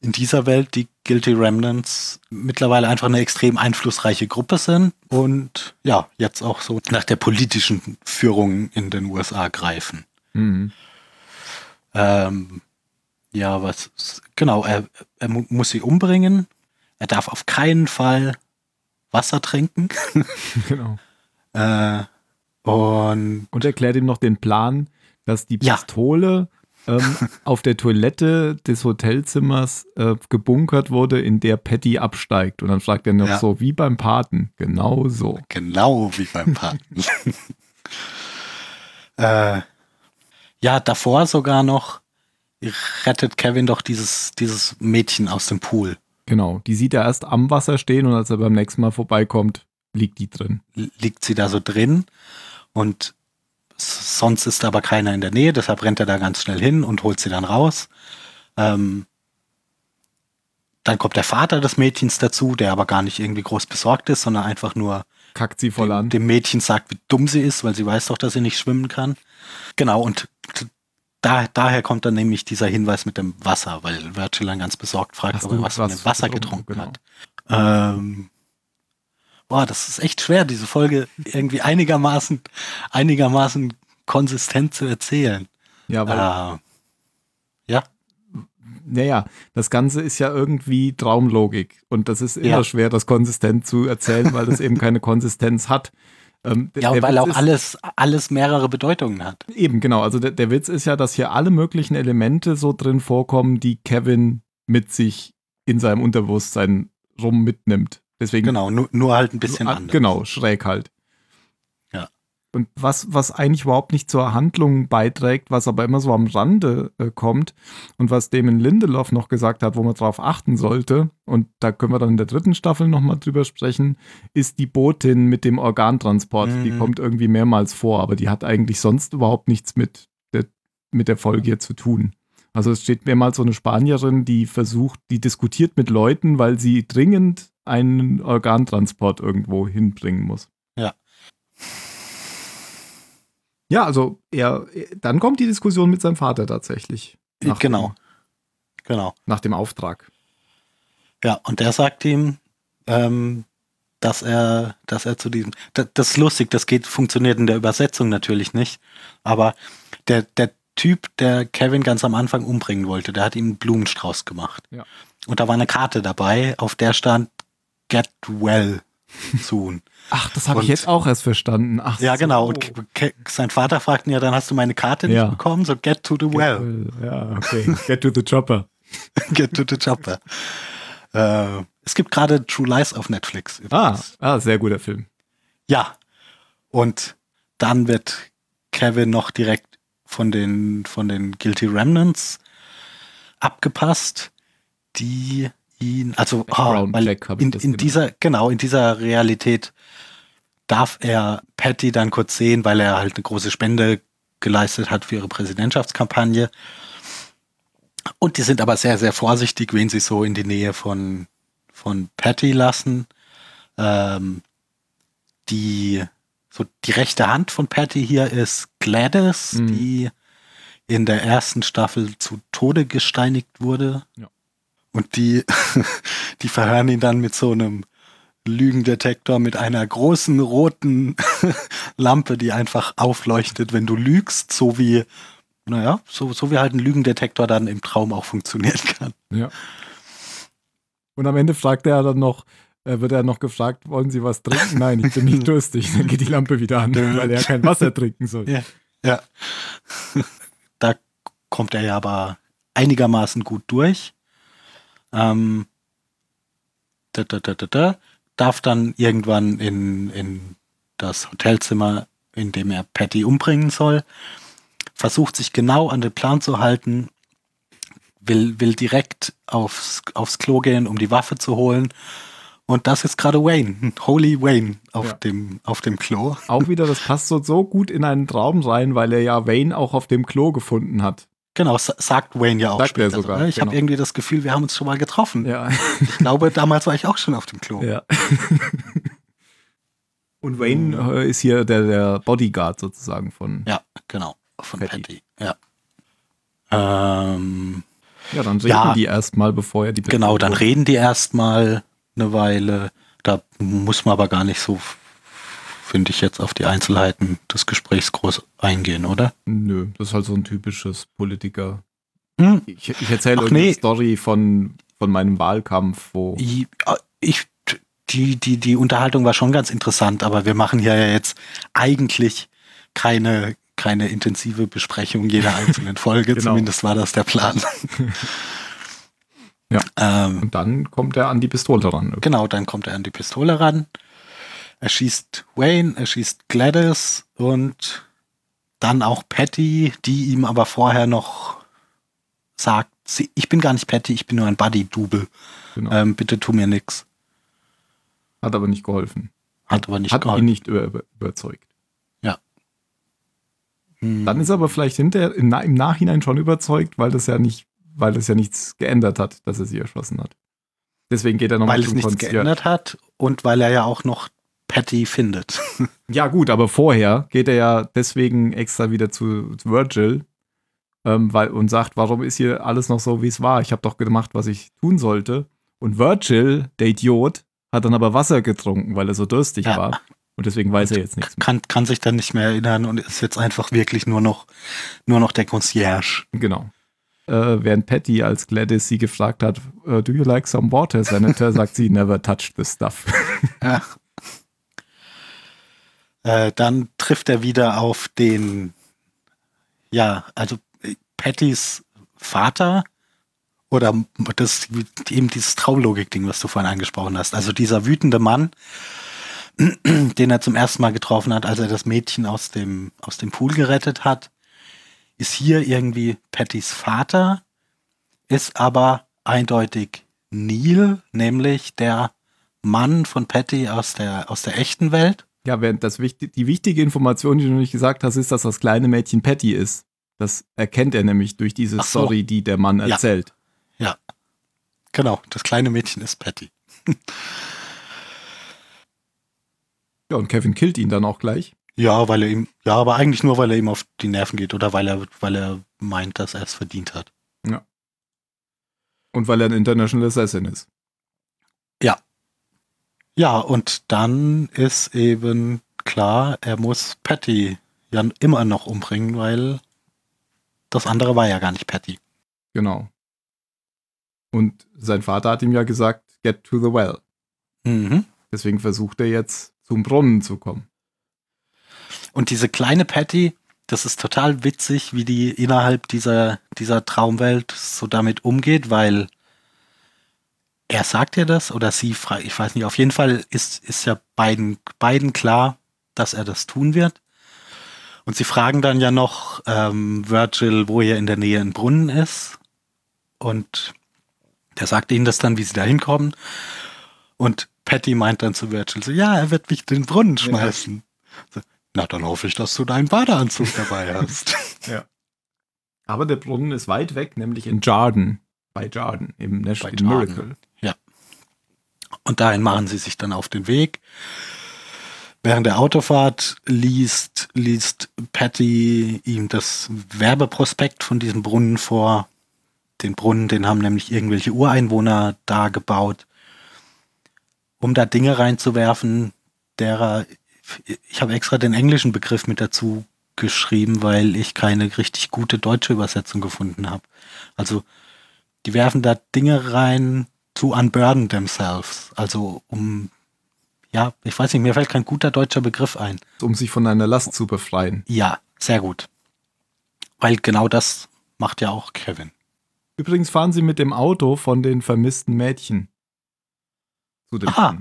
in dieser Welt die Guilty Remnants mittlerweile einfach eine extrem einflussreiche Gruppe sind und ja, jetzt auch so nach der politischen Führung in den USA greifen. Mhm. Ähm, ja, was, genau, er, er mu muss sie umbringen. Er darf auf keinen Fall Wasser trinken. Genau. äh, und Und erklärt ihm noch den Plan, dass die Ja. Pistole ähm, auf der Toilette des Hotelzimmers äh, gebunkert wurde, in der Patty absteigt. Und dann fragt er noch Ja. so, wie beim Paten. Genau so. Genau wie beim Paten. äh, ja, davor sogar noch rettet Kevin doch dieses, dieses Mädchen aus dem Pool. Genau. Die sieht er erst am Wasser stehen und als er beim nächsten Mal vorbeikommt, liegt die drin. liegt sie da so drin und sonst ist aber keiner in der Nähe, deshalb rennt er da ganz schnell hin und holt sie dann raus. Ähm, dann kommt der Vater des Mädchens dazu, der aber gar nicht irgendwie groß besorgt ist, sondern einfach nur Kackt sie voll an. dem Mädchen sagt, wie dumm sie ist, weil sie weiß doch, dass sie nicht schwimmen kann. Genau, und da, daher kommt dann nämlich dieser Hinweis mit dem Wasser, weil Virgil dann ganz besorgt fragt, Hast ob er du was von was dem Wasser getrunken? getrunken Genau. hat. Ähm, boah, das ist echt schwer, diese Folge irgendwie einigermaßen, einigermaßen konsistent zu erzählen. Ja, weil, Äh, ja, naja, das Ganze ist ja irgendwie Traumlogik. Und das ist immer Ja. schwer, das konsistent zu erzählen, weil das eben keine Konsistenz hat. Ähm, ja, weil Witz auch ist- alles, alles mehrere Bedeutungen hat. Eben, genau. Also der, der Witz ist ja, dass hier alle möglichen Elemente so drin vorkommen, die Kevin mit sich in seinem Unterbewusstsein rum mitnimmt. Deswegen Genau, nur, nur halt ein bisschen Ah, anders. Genau, schräg halt. Ja. Und was, was eigentlich überhaupt nicht zur Handlung beiträgt, was aber immer so am Rande äh, kommt und was Damon Lindelof noch gesagt hat, wo man drauf achten sollte, und da können wir dann in der dritten Staffel nochmal drüber sprechen, ist die Botin mit dem Organtransport. Die Mhm. kommt irgendwie mehrmals vor, aber die hat eigentlich sonst überhaupt nichts mit der, mit der Folge hier zu tun. Also es steht mehrmals so eine Spanierin, die versucht, die diskutiert mit Leuten, weil sie dringend einen Organtransport irgendwo hinbringen muss. Ja. Ja, also er, dann kommt die Diskussion mit seinem Vater tatsächlich. Nach genau, Dem, genau. nach dem Auftrag. Ja, und der sagt ihm, ähm, dass er, dass er zu diesem, das, das ist lustig, das geht, funktioniert in der Übersetzung natürlich nicht, aber der, der Typ, der Kevin ganz am Anfang umbringen wollte, der hat ihm einen Blumenstrauß gemacht. Ja. Und da war eine Karte dabei, auf der stand Get well soon. Ach, das habe ich jetzt auch erst verstanden. Ach, ja, so. genau. Und sein Vater fragt ihn ja, dann hast du meine Karte Ja. nicht bekommen, so get to the well. Ja, okay. Get to the chopper. get to the chopper. Äh, es gibt gerade True Lies auf Netflix. Ah, ah, sehr guter Film. Ja. Und dann wird Kevin noch direkt von den, von den Guilty Remnants abgepasst, die ihn, also oh, in, in dieser, genau, in dieser Realität darf er Patty dann kurz sehen, weil er halt eine große Spende geleistet hat für ihre Präsidentschaftskampagne. Und die sind aber sehr, sehr vorsichtig, wen sie so in die Nähe von, von Patty lassen. Ähm, die, so die rechte Hand von Patty hier ist Gladys, Mhm. die in der ersten Staffel zu Tode gesteinigt wurde. Ja. Und die, die verhören ihn dann mit so einem Lügendetektor mit einer großen roten Lampe, die einfach aufleuchtet, wenn du lügst, so wie, naja, so, so wie halt ein Lügendetektor dann im Traum auch funktionieren kann. Ja. Und am Ende fragt er dann noch, äh, wird er noch gefragt, wollen Sie was trinken? Nein, ich bin nicht durstig. Dann geht die Lampe wieder an, weil er kein Wasser trinken soll. Ja. Ja. da kommt er ja aber einigermaßen gut durch. Ähm, da, da, da, da, da, darf dann irgendwann in, in das Hotelzimmer, in dem er Patty umbringen soll, versucht sich genau an den Plan zu halten, will, will direkt aufs, aufs Klo gehen, um die Waffe zu holen. Und das ist gerade Wayne, Holy Wayne auf, Ja. dem, auf dem Klo. Auch wieder, das passt so, so gut in einen Traum rein, weil er ja Wayne auch auf dem Klo gefunden hat. Genau, sa- sagt Wayne ja auch Sagt er später. sogar, so, ne? ich genau. habe irgendwie das Gefühl, wir haben uns schon mal getroffen. Ja. Ich glaube, damals war ich auch schon auf dem Klo. ja. Und Wayne äh, ist hier der, der Bodyguard sozusagen von. Ja, genau. Von Patty. Patty. Ja. Ähm, Ja, dann reden Ja. die erstmal, bevor er die genau, dann reden die erstmal eine Weile. Da muss man aber gar nicht so, finde ich, jetzt auf die Einzelheiten des Gesprächs groß eingehen, oder? Nö, das ist halt so ein typisches Politiker. Hm. Ich, ich erzähle irgendeine nee. Story von, von meinem Wahlkampf, wo. Ich, ich, die, die, die Unterhaltung war schon ganz interessant, aber wir machen hier ja jetzt eigentlich keine, keine intensive Besprechung jeder einzelnen Folge. Genau. Zumindest war das der Plan. Ja. Ähm, Und dann kommt er an die Pistole ran. genau, dann kommt er an die Pistole ran. Er schießt Wayne, er schießt Gladys und dann auch Patty, die ihm aber vorher noch sagt, sie, ich bin gar nicht Patty, ich bin nur ein Buddy-Double. Genau. Ähm, bitte tu mir nix. Hat aber nicht geholfen. Hat aber nicht Hat ihn geholfen. nicht über, über, überzeugt. Hm. Dann ist er aber vielleicht hinter, im, im Nachhinein schon überzeugt, weil das ja nicht, weil das ja nichts geändert hat, dass er sie erschossen hat. Deswegen geht er nochmal weil es nichts Concierge. geändert hat und weil er ja auch noch Patty findet. Ja, gut, aber vorher geht er ja deswegen extra wieder zu Virgil ähm, weil, und sagt, warum ist hier alles noch so, wie es war? Ich habe doch gemacht, was ich tun sollte. Und Virgil, der Idiot, hat dann aber Wasser getrunken, weil er so durstig Ja. war. Und deswegen weiß er jetzt nichts mehr. kann, kann sich dann nicht mehr erinnern und ist jetzt einfach wirklich nur noch, nur noch der Concierge. Genau. Äh, während Patty als Gladys sie gefragt hat, äh, do you like some water, Senator, sagt sie, never touched the stuff. Ja. Äh, dann trifft er wieder auf den, ja, also äh, Pattys Vater oder das eben dieses Traumlogik-Ding, was du vorhin angesprochen hast. Also dieser wütende Mann, den er zum ersten Mal getroffen hat, als er das Mädchen aus dem, aus dem Pool gerettet hat, ist hier irgendwie Pattys Vater, ist aber eindeutig Neil, nämlich der Mann von Patty aus der, aus der echten Welt. Ja, während das wichtig, die wichtige Information, die du nicht gesagt hast, ist, dass das kleine Mädchen Patty ist. Das erkennt er nämlich durch diese so. Story, die der Mann Ja. erzählt. Ja. Genau, das kleine Mädchen ist Patty. Ja, und Kevin killt ihn dann auch gleich. Ja, weil er ihm, ja, aber eigentlich nur, weil er ihm auf die Nerven geht oder weil er, weil er meint, dass er es verdient hat. Und weil er ein International Assassin ist. Ja, und dann ist eben klar, er muss Patty ja immer noch umbringen, weil das andere war ja gar nicht Patty. Genau. Und sein Vater hat ihm ja gesagt, get to the well. Mhm. Deswegen versucht er jetzt zum Brunnen zu kommen. Und diese kleine Patty, das ist total witzig, wie die innerhalb dieser, dieser Traumwelt so damit umgeht, weil er sagt ja das oder sie fragt, ich weiß nicht, auf jeden Fall ist, ist ja beiden, beiden klar, dass er das tun wird. Und sie fragen dann ja noch ähm, Virgil, wo hier in der Nähe ein Brunnen ist. Und der sagt ihnen das dann, wie sie da hinkommen. Und Patty meint dann zu Virgil so, ja, er wird mich in den Brunnen schmeißen. So, na, dann hoffe ich, dass du deinen Badeanzug dabei hast. Aber der Brunnen ist weit weg, nämlich in Jarden. Bei Jarden, im Jarden. Miracle. Und dahin machen sie sich dann auf den Weg. Während der Autofahrt liest, liest Patty ihm das Werbeprospekt von diesem Brunnen vor. Den Brunnen, den haben nämlich irgendwelche Ureinwohner da gebaut, um da Dinge reinzuwerfen, derer, ich habe extra den englischen Begriff mit dazu geschrieben, weil ich keine richtig gute deutsche Übersetzung gefunden habe. Also, die werfen da Dinge rein, to unburden themselves. Also um, ja, ich weiß nicht, mir fällt kein guter deutscher Begriff ein. Um sich von einer Last zu befreien. Ja, sehr gut. Weil genau das macht ja auch Kevin. Übrigens fahren sie mit dem Auto von den vermissten Mädchen. Zu dem Aha.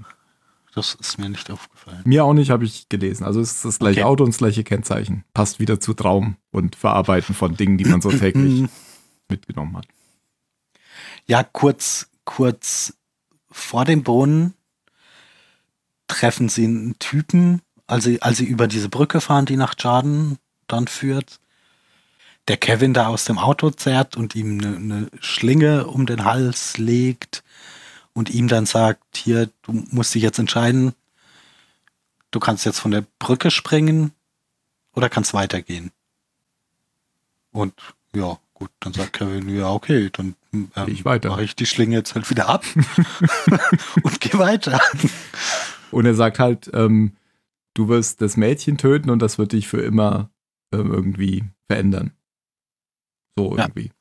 Das ist mir nicht aufgefallen. Mir auch nicht, habe ich gelesen. Also es ist das gleiche Okay. Auto und das gleiche Kennzeichen. Passt wieder zu Traum und Verarbeiten von Dingen, die man so täglich mitgenommen hat. Ja, kurz, kurz vor dem Brunnen treffen sie einen Typen, als sie, als sie über diese Brücke fahren, die nach Jarden dann führt, der Kevin da aus dem Auto zerrt und ihm eine, eine Schlinge um den Hals legt und ihm dann sagt, hier, du musst dich jetzt entscheiden, du kannst jetzt von der Brücke springen oder kannst weitergehen. Und ja, gut, dann sagt Kevin, ja, okay, dann ähm, ich weiter. mache ich die Schlinge jetzt halt wieder ab und geh weiter. Und er sagt halt, ähm, du wirst das Mädchen töten und das wird dich für immer ähm, irgendwie verändern. So Ja, irgendwie.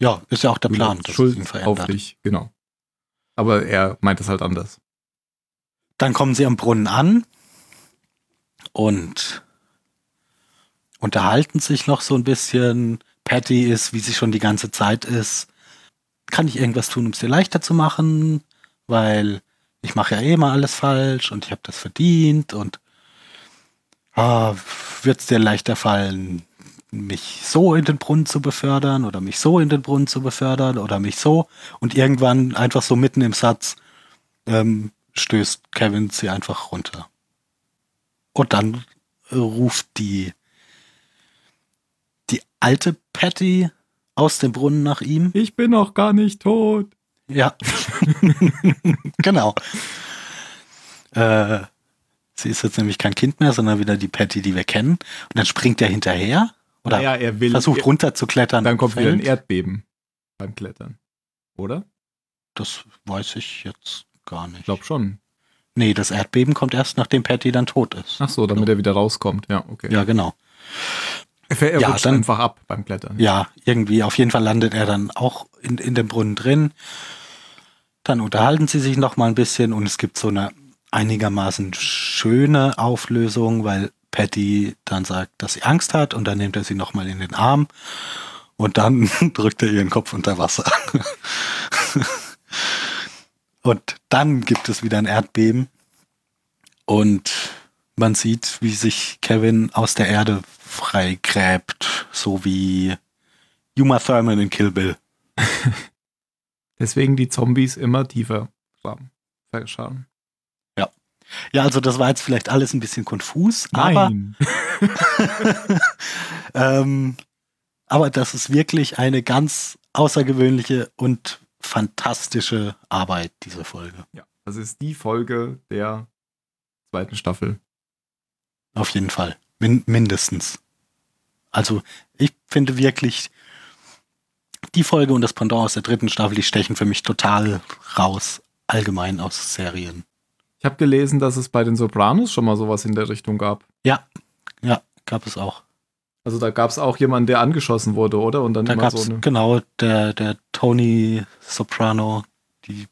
Ja, ist ja auch der Du Plan, lässt dass Schuld ihn auf dich, genau. Aber er meint es halt anders. Dann kommen sie am Brunnen an und unterhalten sich noch so ein bisschen. Patty ist, wie sie schon die ganze Zeit ist. Kann ich irgendwas tun, um es dir leichter zu machen? Weil ich mache ja eh mal alles falsch und ich habe das verdient und ah, wird es dir leichter fallen, mich so in den Brunnen zu befördern oder mich so in den Brunnen zu befördern oder mich so und irgendwann einfach so mitten im Satz ähm, stößt Kevin sie einfach runter. Und dann ruft die die alte Patty aus dem Brunnen nach ihm. Ich bin noch gar nicht tot. Ja, genau. Äh, sie ist jetzt nämlich kein Kind mehr, sondern wieder die Patty, die wir kennen. Und dann springt er hinterher oder Naja, er will. versucht runterzuklettern. Dann kommt wieder ein. Erdbeben beim Klettern. Oder? Das weiß ich jetzt gar nicht. Ich glaube schon. Nee, das Erdbeben kommt erst, nachdem Patty dann tot ist. Ach so, damit er wieder rauskommt. Ja, okay. Ja, genau. Er, Ja, rutscht dann- einfach ab beim Klettern. Ja, irgendwie. Auf jeden Fall landet er dann auch in, in dem Brunnen drin. Dann unterhalten sie sich noch mal ein bisschen und es gibt so eine einigermaßen schöne Auflösung, weil Patty dann sagt, dass sie Angst hat und dann nimmt er sie noch mal in den Arm und dann drückt er ihren Kopf unter Wasser. und dann gibt es wieder ein Erdbeben und man sieht, wie sich Kevin aus der Erde freigräbt, so wie Uma Thurman in Kill Bill. Deswegen die Zombies immer tiefer graben. Verschauen. Ja, also das war jetzt vielleicht alles ein bisschen konfus, aber, Nein. ähm, aber das ist wirklich eine ganz außergewöhnliche und fantastische Arbeit, diese Folge. Ja, das ist die Folge der zweiten Staffel. Auf jeden Fall. Min mindestens. Also ich finde wirklich, die Folge und das Pendant aus der dritten Staffel, die stechen für mich total raus, allgemein aus Serien. Ich habe gelesen, dass es bei den Sopranos schon mal sowas in der Richtung gab. Ja, ja, gab es auch. Also da gab es auch jemanden, der angeschossen wurde, oder? Und dann Da immer gab so es eine. genau der, der Tony Soprano, die,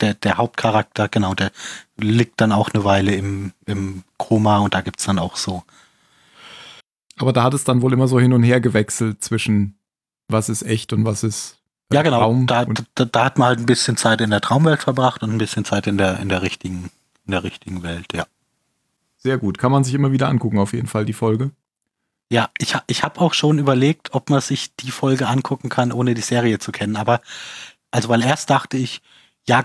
der, der Hauptcharakter, genau, der liegt dann auch eine Weile im, im Koma und da gibt es dann auch so. Aber da hat es dann wohl immer so hin und her gewechselt zwischen was ist echt und was ist äh, Ja, genau. Traum. Da, da, da hat man halt ein bisschen Zeit in der Traumwelt verbracht und ein bisschen Zeit in der, in der richtigen, in der richtigen Welt, ja. sehr gut. Kann man sich immer wieder angucken, auf jeden Fall, die Folge. Ja, ich, ich habe auch schon überlegt, ob man sich die Folge angucken kann, ohne die Serie zu kennen. Aber, also, weil erst dachte ich, ja,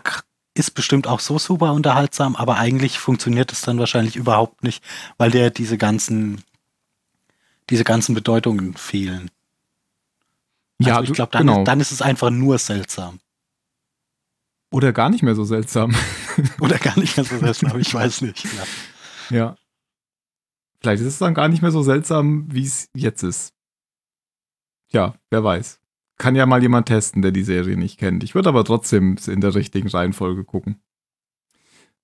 ist bestimmt auch so super unterhaltsam, aber eigentlich funktioniert es dann wahrscheinlich überhaupt nicht, weil der diese ganzen, diese ganzen Bedeutungen fehlen. Also ja, ich glaube, dann, genau. ist, dann ist es einfach nur seltsam. Oder gar nicht mehr so seltsam. Oder gar nicht mehr so seltsam, ich weiß nicht. Ja. ja. Vielleicht ist es dann gar nicht mehr so seltsam, wie es jetzt ist. Ja, wer weiß. Kann ja mal jemand testen, der die Serie nicht kennt. Ich würde aber trotzdem in der richtigen Reihenfolge gucken.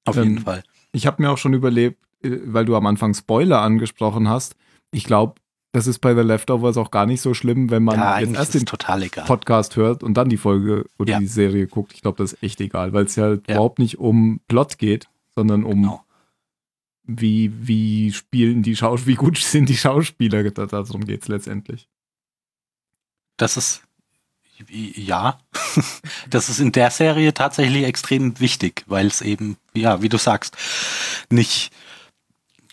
Auf Ähm, jeden Fall. Ich habe mir auch schon überlebt, äh, weil du am Anfang Spoiler angesprochen hast. Ich glaube, das ist bei The Leftovers auch gar nicht so schlimm, wenn man Ja, jetzt erst den. Podcast hört und dann die Folge oder Ja. die Serie guckt. Ich glaube, das ist echt egal, weil es ja, Ja. überhaupt nicht um Plot geht, sondern um Genau. wie, wie spielen die Schauspieler, wie gut sind die Schauspieler, Da- darum geht es letztendlich. Das ist, ja, das ist in der Serie tatsächlich extrem wichtig, weil es eben, ja, wie du sagst, nicht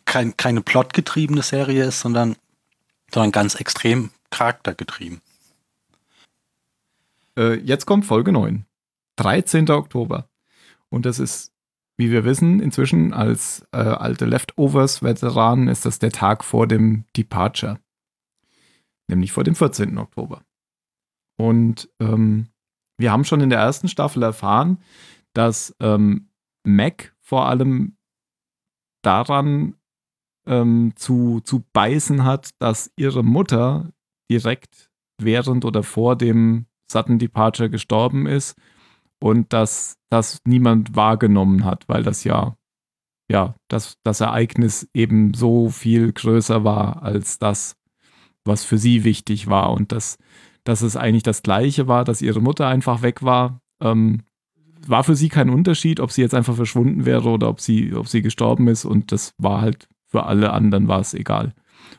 kein, keine plotgetriebene Serie ist, sondern, sondern ganz extrem charaktergetrieben. Äh, jetzt kommt Folge 9. 13. Oktober. Und das ist, wie wir wissen, inzwischen als äh, alte Leftovers-Veteranen ist das der Tag vor dem Departure. Nämlich vor dem 14. Oktober. Und ähm, wir haben schon in der ersten Staffel erfahren, dass ähm, Mac vor allem daran ähm, zu, zu beißen hat, dass ihre Mutter direkt während oder vor dem Sudden Departure gestorben ist und dass das niemand wahrgenommen hat, weil das ja, ja, das, das Ereignis eben so viel größer war als das, was für sie wichtig war. Und dass, dass es eigentlich das Gleiche war, dass ihre Mutter einfach weg war. Ähm, war für sie kein Unterschied, ob sie jetzt einfach verschwunden wäre oder ob sie, ob sie gestorben ist und das war halt für alle anderen war es egal.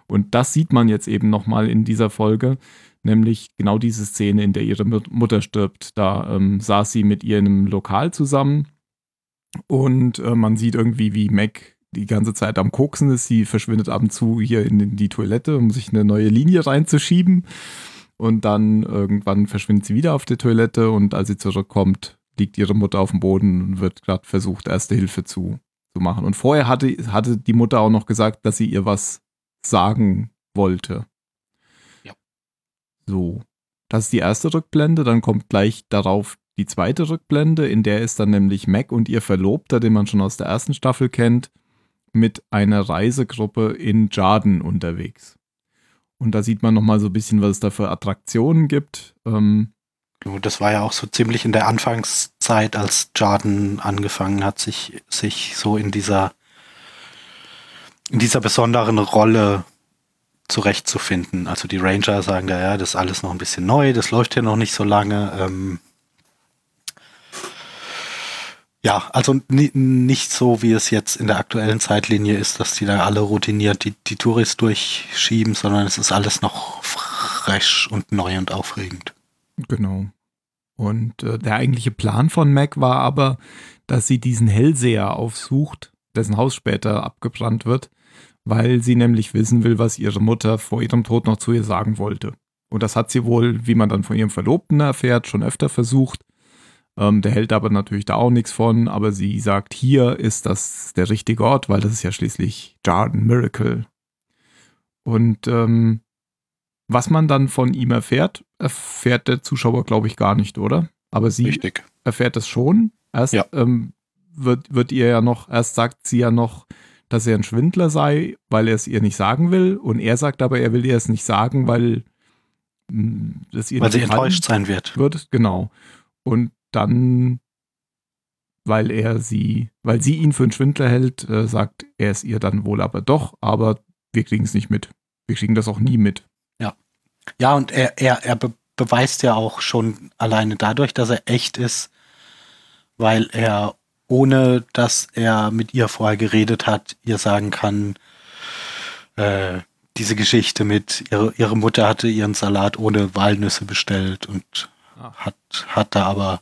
Und das sieht man jetzt eben nochmal in dieser Folge, nämlich genau diese Szene, in der ihre Mutter stirbt. Da ähm, saß sie mit ihr in einem Lokal zusammen und äh, man sieht irgendwie, wie Mac die ganze Zeit am Koksen ist. Sie verschwindet ab und zu hier in die Toilette, um sich eine neue Linie reinzuschieben. Und dann irgendwann verschwindet sie wieder auf der Toilette und als sie zurückkommt, liegt ihre Mutter auf dem Boden und wird gerade versucht, erste Hilfe zu, zu machen. Und vorher hatte, hatte die Mutter auch noch gesagt, dass sie ihr was sagen wollte. Ja. So. Das ist die erste Rückblende, dann kommt gleich darauf die zweite Rückblende, in der ist dann nämlich Mac und ihr Verlobter, den man schon aus der ersten Staffel kennt, mit einer Reisegruppe in Jarden unterwegs. Und da sieht man nochmal so ein bisschen, was es da für Attraktionen gibt. Ähm, das war ja auch so ziemlich in der Anfangszeit, als Jarden angefangen hat, sich, sich so in dieser, in dieser besonderen Rolle zurechtzufinden. Also die Ranger sagen da, ja, das ist alles noch ein bisschen neu, das läuft hier noch nicht so lange. Ähm, ja, also nicht so, wie es jetzt in der aktuellen Zeitlinie ist, dass die da alle routiniert die, die Touris durchschieben, sondern es ist alles noch fresh und neu und aufregend. Genau. Und äh, der eigentliche Plan von Mac war aber, dass sie diesen Hellseher aufsucht, dessen Haus später abgebrannt wird, weil sie nämlich wissen will, was ihre Mutter vor ihrem Tod noch zu ihr sagen wollte. Und das hat sie wohl, wie man dann von ihrem Verlobten erfährt, schon öfter versucht. Ähm, der hält aber natürlich da auch nichts von, aber sie sagt, hier ist das der richtige Ort, weil das ist ja schließlich Jarden Miracle. Und ähm, was man dann von ihm erfährt, erfährt der Zuschauer, glaube ich, gar nicht, oder? Aber sie Richtig. erfährt es schon. Erst ja. ähm, wird, wird ihr ja noch, erst sagt sie ja noch, dass er ein Schwindler sei, weil er es ihr nicht sagen will. Und er sagt aber, er will ihr es nicht sagen, weil hm, das ihr weil sie enttäuscht sein wird. wird. Genau. Und dann, weil er sie, weil sie ihn für einen Schwindler hält, äh, sagt er es ihr dann wohl aber doch, aber wir kriegen es nicht mit. Wir kriegen das auch nie mit. Ja. Ja, und er, er, er be beweist ja auch schon alleine dadurch, dass er echt ist, weil er, ohne dass er mit ihr vorher geredet hat, ihr sagen kann, äh, diese Geschichte mit, ihre, ihre Mutter hatte ihren Salat ohne Walnüsse bestellt und ah. hat, hat da aber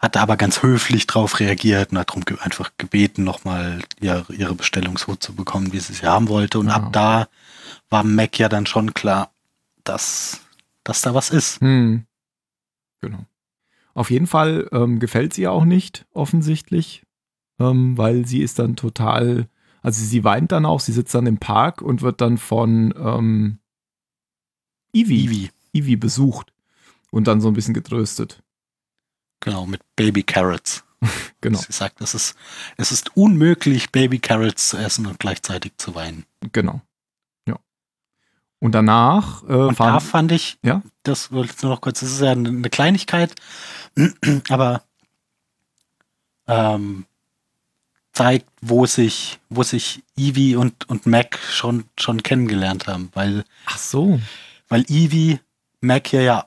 hat aber ganz höflich drauf reagiert und hat darum einfach gebeten, nochmal ihre, ihre Bestellung so zu bekommen, wie sie sie haben wollte. Und ja. ab da war Mac ja dann schon klar, dass, dass da was ist. Hm. Genau. Auf jeden Fall ähm, gefällt sie auch nicht, offensichtlich, ähm, weil sie ist dann total, also sie weint dann auch, sie sitzt dann im Park und wird dann von ähm, Ivy, Ivy. Ivy besucht und dann so ein bisschen getröstet. Genau, mit Baby Carrots. genau. Sie sagt, es ist, es ist unmöglich, Baby Carrots zu essen und gleichzeitig zu weinen. Genau. Ja. Und danach äh, und da fand ich, ja? das wollte ich nur noch kurz, das ist ja eine Kleinigkeit, aber ähm, zeigt, wo sich, wo sich Evie und, und Mac schon, schon kennengelernt haben, weil, Ach so. weil Evie Mac hier ja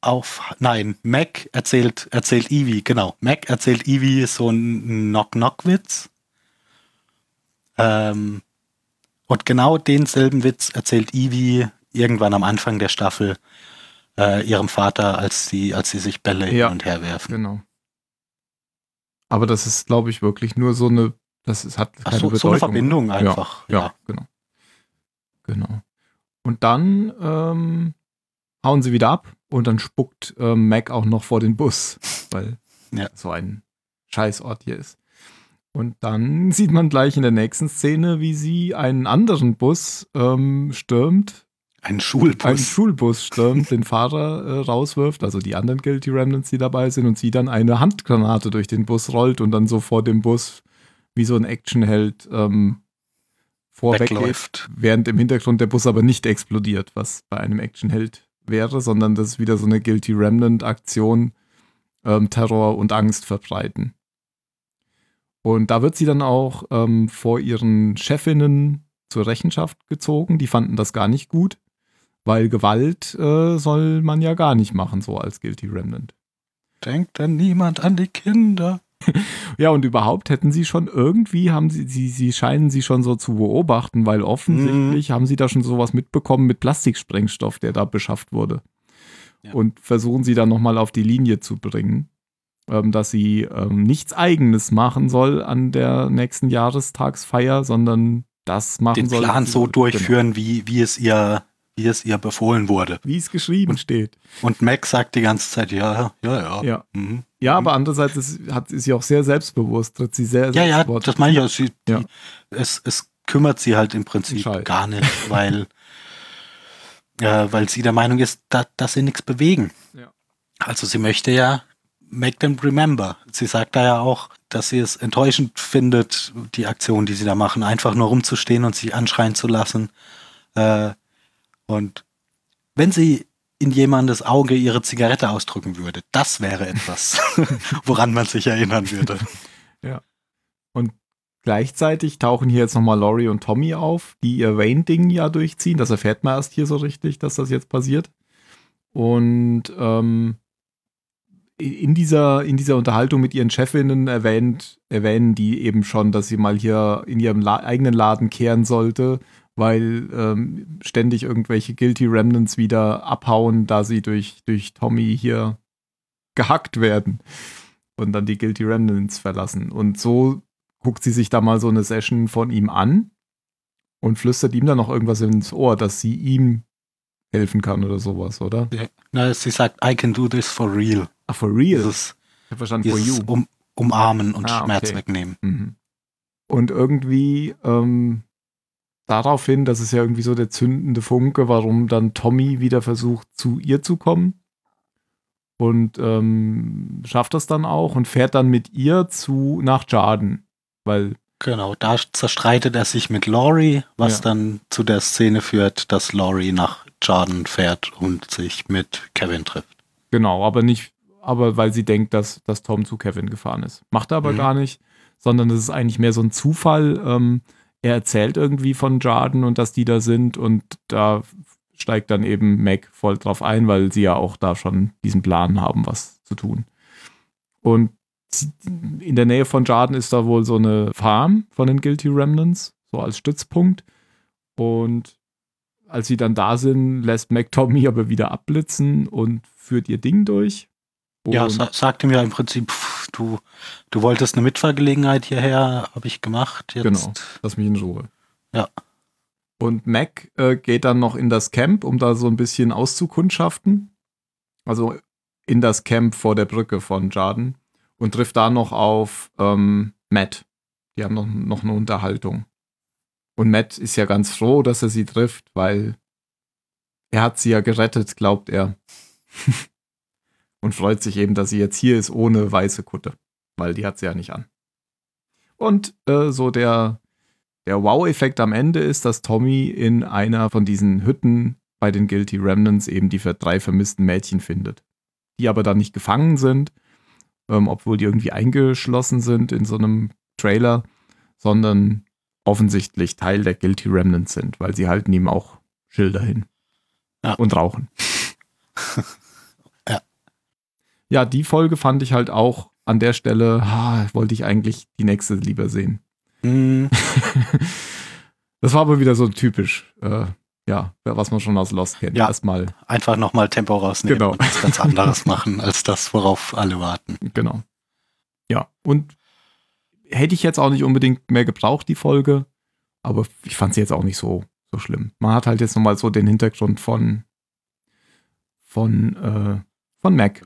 auf, nein, Mac erzählt, erzählt Evie, genau. Mac erzählt Evie so einen Knock-Knock-Witz. Ähm, und genau denselben Witz erzählt Evie irgendwann am Anfang der Staffel äh, ihrem Vater, als sie, als sie sich Bälle ja, hin und her werfen. Genau. Aber das ist, glaube ich, wirklich nur so eine, das ist, hat keine so, Bedeutung. so eine Verbindung einfach. Ja, ja, ja, genau. Genau. Und dann ähm, hauen sie wieder ab und dann spuckt äh, Mac auch noch vor den Bus, weil ja. so ein Scheißort hier ist. Und dann sieht man gleich in der nächsten Szene, wie sie einen anderen Bus ähm, stürmt. Einen Schulbus. Einen Schulbus stürmt, den Fahrer äh, rauswirft, also die anderen Guilty Remnants, die dabei sind, und sie dann eine Handgranate durch den Bus rollt und dann so vor dem Bus wie so ein Actionheld ähm, vorwegläuft, während im Hintergrund der Bus aber nicht explodiert, was bei einem Actionheld wäre, sondern das ist wieder so eine Guilty Remnant-Aktion, ähm, Terror und Angst verbreiten. Und da wird sie dann auch ähm, vor ihren Chefinnen zur Rechenschaft gezogen. Die fanden das gar nicht gut, weil Gewalt äh, soll man ja gar nicht machen, so als Guilty Remnant. Denkt denn niemand an die Kinder? Ja, und überhaupt hätten sie schon irgendwie, haben sie, sie, sie scheinen sie schon so zu beobachten, weil offensichtlich haben sie da schon sowas mitbekommen mit Plastiksprengstoff, der da beschafft wurde. Ja. Und versuchen sie dann nochmal auf die Linie zu bringen, ähm, dass sie ähm, nichts Eigenes machen soll an der nächsten Jahrestagsfeier, sondern das machen Den soll. Plan was sie so soll. durchführen, wie, wie es ihr, wie es ihr befohlen wurde. Wie es geschrieben steht. Und Mac sagt die ganze Zeit, ja, ja, ja. Ja. Mhm. Ja, aber andererseits ist, hat, ist sie auch sehr selbstbewusst, tritt sie sehr Ja, ja, das meine ich ja. Sie, Ja. Die, es, es kümmert sie halt im Prinzip gar nicht, weil, äh, weil sie der Meinung ist, da, dass sie nichts bewegen. Ja. Also sie möchte ja make them remember. Sie sagt da ja auch, dass sie es enttäuschend findet, die Aktion, die sie da machen, einfach nur rumzustehen und sich anschreien zu lassen. Äh, und wenn sie in jemandes Auge ihre Zigarette ausdrücken würde, das wäre etwas, woran man sich erinnern würde. Und gleichzeitig tauchen hier jetzt nochmal Laurie und Tommy auf, die ihr Wayne-Ding ja durchziehen. Das erfährt man erst hier so richtig, dass das jetzt passiert. Und ähm, in, dieser, in dieser Unterhaltung mit ihren Chefinnen erwähnt, erwähnen die eben schon, dass sie mal hier in ihrem La eigenen Laden kehren sollte, weil ähm, ständig irgendwelche Guilty Remnants wieder abhauen, da sie durch, durch Tommy hier gehackt werden und dann die Guilty Remnants verlassen. Und so guckt sie sich da mal so eine Session von ihm an und flüstert ihm dann noch irgendwas ins Ohr, dass sie ihm helfen kann oder sowas, oder? Na, sie sagt, I can do this for real. Ach, for real? Dieses, ich hab verstanden, for you. um, Umarmen und Ah, Schmerz okay. wegnehmen. Mhm. Und irgendwie ähm, daraufhin, das ist ja irgendwie so der zündende Funke, warum dann Tommy wieder versucht, zu ihr zu kommen. Und ähm, schafft das dann auch und fährt dann mit ihr zu nach Jarden. Weil, Genau, da zerstreitet er sich mit Laurie, was Ja. dann zu der Szene führt, dass Laurie nach Jordan fährt und sich mit Kevin trifft. genau, aber nicht, aber weil sie denkt, dass, dass Tom zu Kevin gefahren ist. Macht er aber Mhm. gar nicht, sondern das ist eigentlich mehr so ein Zufall. Ähm, er erzählt irgendwie von Jarden und dass die da sind und da steigt dann eben Mac voll drauf ein, weil sie ja auch da schon diesen Plan haben, was zu tun. Und in der Nähe von Jarden ist da wohl so eine Farm von den Guilty Remnants, so als Stützpunkt. Und als sie dann da sind, lässt Mac Tommy aber wieder abblitzen und führt ihr Ding durch. ja, Und- sa sagt ihm ja im Prinzip, du, du wolltest eine Mitfahrgelegenheit hierher, habe ich gemacht. Jetzt. Genau. Lass mich in Ruhe. Ja. Und Mac äh, geht dann noch in das Camp, um da so ein bisschen auszukundschaften. Also in das Camp vor der Brücke von Jarden und trifft da noch auf ähm, Matt. Die haben noch, noch eine Unterhaltung. Und Matt ist ja ganz froh, dass er sie trifft, weil er hat sie ja gerettet, glaubt er. und freut sich eben, dass sie jetzt hier ist ohne weiße Kutte, weil die hat sie ja nicht an. Und äh, so der, der Wow-Effekt am Ende ist, dass Tommy in einer von diesen Hütten bei den Guilty Remnants eben die drei vermissten Mädchen findet. Die aber dann nicht gefangen sind, ähm, obwohl die irgendwie eingeschlossen sind in so einem Trailer, sondern offensichtlich Teil der Guilty Remnants sind, weil sie halten ihm auch Schilder hin. Ja. Und rauchen. Ja. Die Folge fand ich halt auch an der Stelle, ah, wollte ich eigentlich die nächste lieber sehen. Hm, das war aber wieder so typisch, äh, ja, was man schon aus Lost kennt. Ja. Erstmal, einfach nochmal Tempo rausnehmen Genau. und was ganz anderes machen, als das, worauf alle warten. genau. Ja, und hätte ich jetzt auch nicht unbedingt mehr gebraucht, die Folge, aber ich fand sie jetzt auch nicht so, so schlimm. Man hat halt jetzt nochmal so den Hintergrund von, von, äh, von Mac.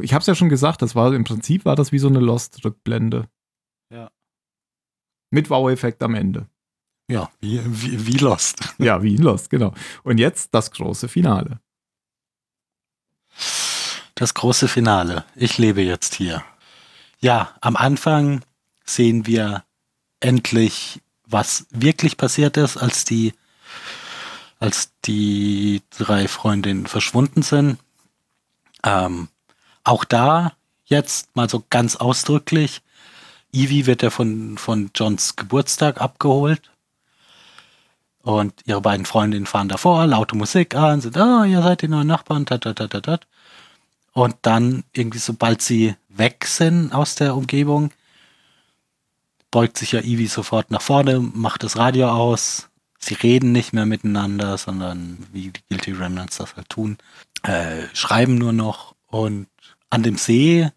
Ich habe es ja schon gesagt, das war im Prinzip war das wie so eine Lost-Rückblende. Ja. Mit Wow-Effekt am Ende. Ja, wie, wie, wie Lost. Ja, wie Lost, genau. Und jetzt das große Finale. Das große Finale. Ich lebe jetzt hier. Ja, am Anfang sehen wir endlich, was wirklich passiert ist, als die, als die drei Freundinnen verschwunden sind. Ähm, auch da jetzt mal so ganz ausdrücklich. Evie wird ja von, von Johns Geburtstag abgeholt. Und ihre beiden Freundinnen fahren davor, laute Musik an, sind, ah, ihr seid die neuen Nachbarn, tat, tat, tat, tat. Und dann irgendwie, sobald sie weg sind aus der Umgebung, beugt sich ja Ivy sofort nach vorne, macht das Radio aus. Sie reden nicht mehr miteinander, sondern wie die Guilty Remnants das halt tun, äh, schreiben nur noch und an dem See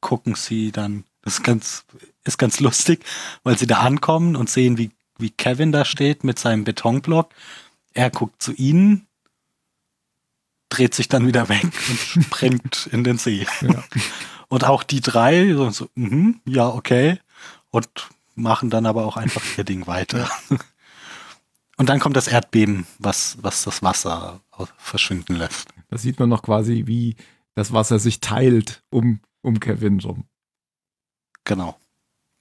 gucken sie dann, das ist ganz, ist ganz lustig, weil sie da ankommen und sehen, wie, wie Kevin da steht mit seinem Betonblock. Er guckt zu ihnen, dreht sich dann wieder weg und springt in den See. Ja. Und auch die drei so, so mhm, ja, okay. Und machen dann aber auch einfach ihr Ding weiter. Und dann kommt das Erdbeben, was, was das Wasser verschwinden lässt. Da sieht man noch quasi, wie das Wasser sich teilt um, um Kevin rum. Genau.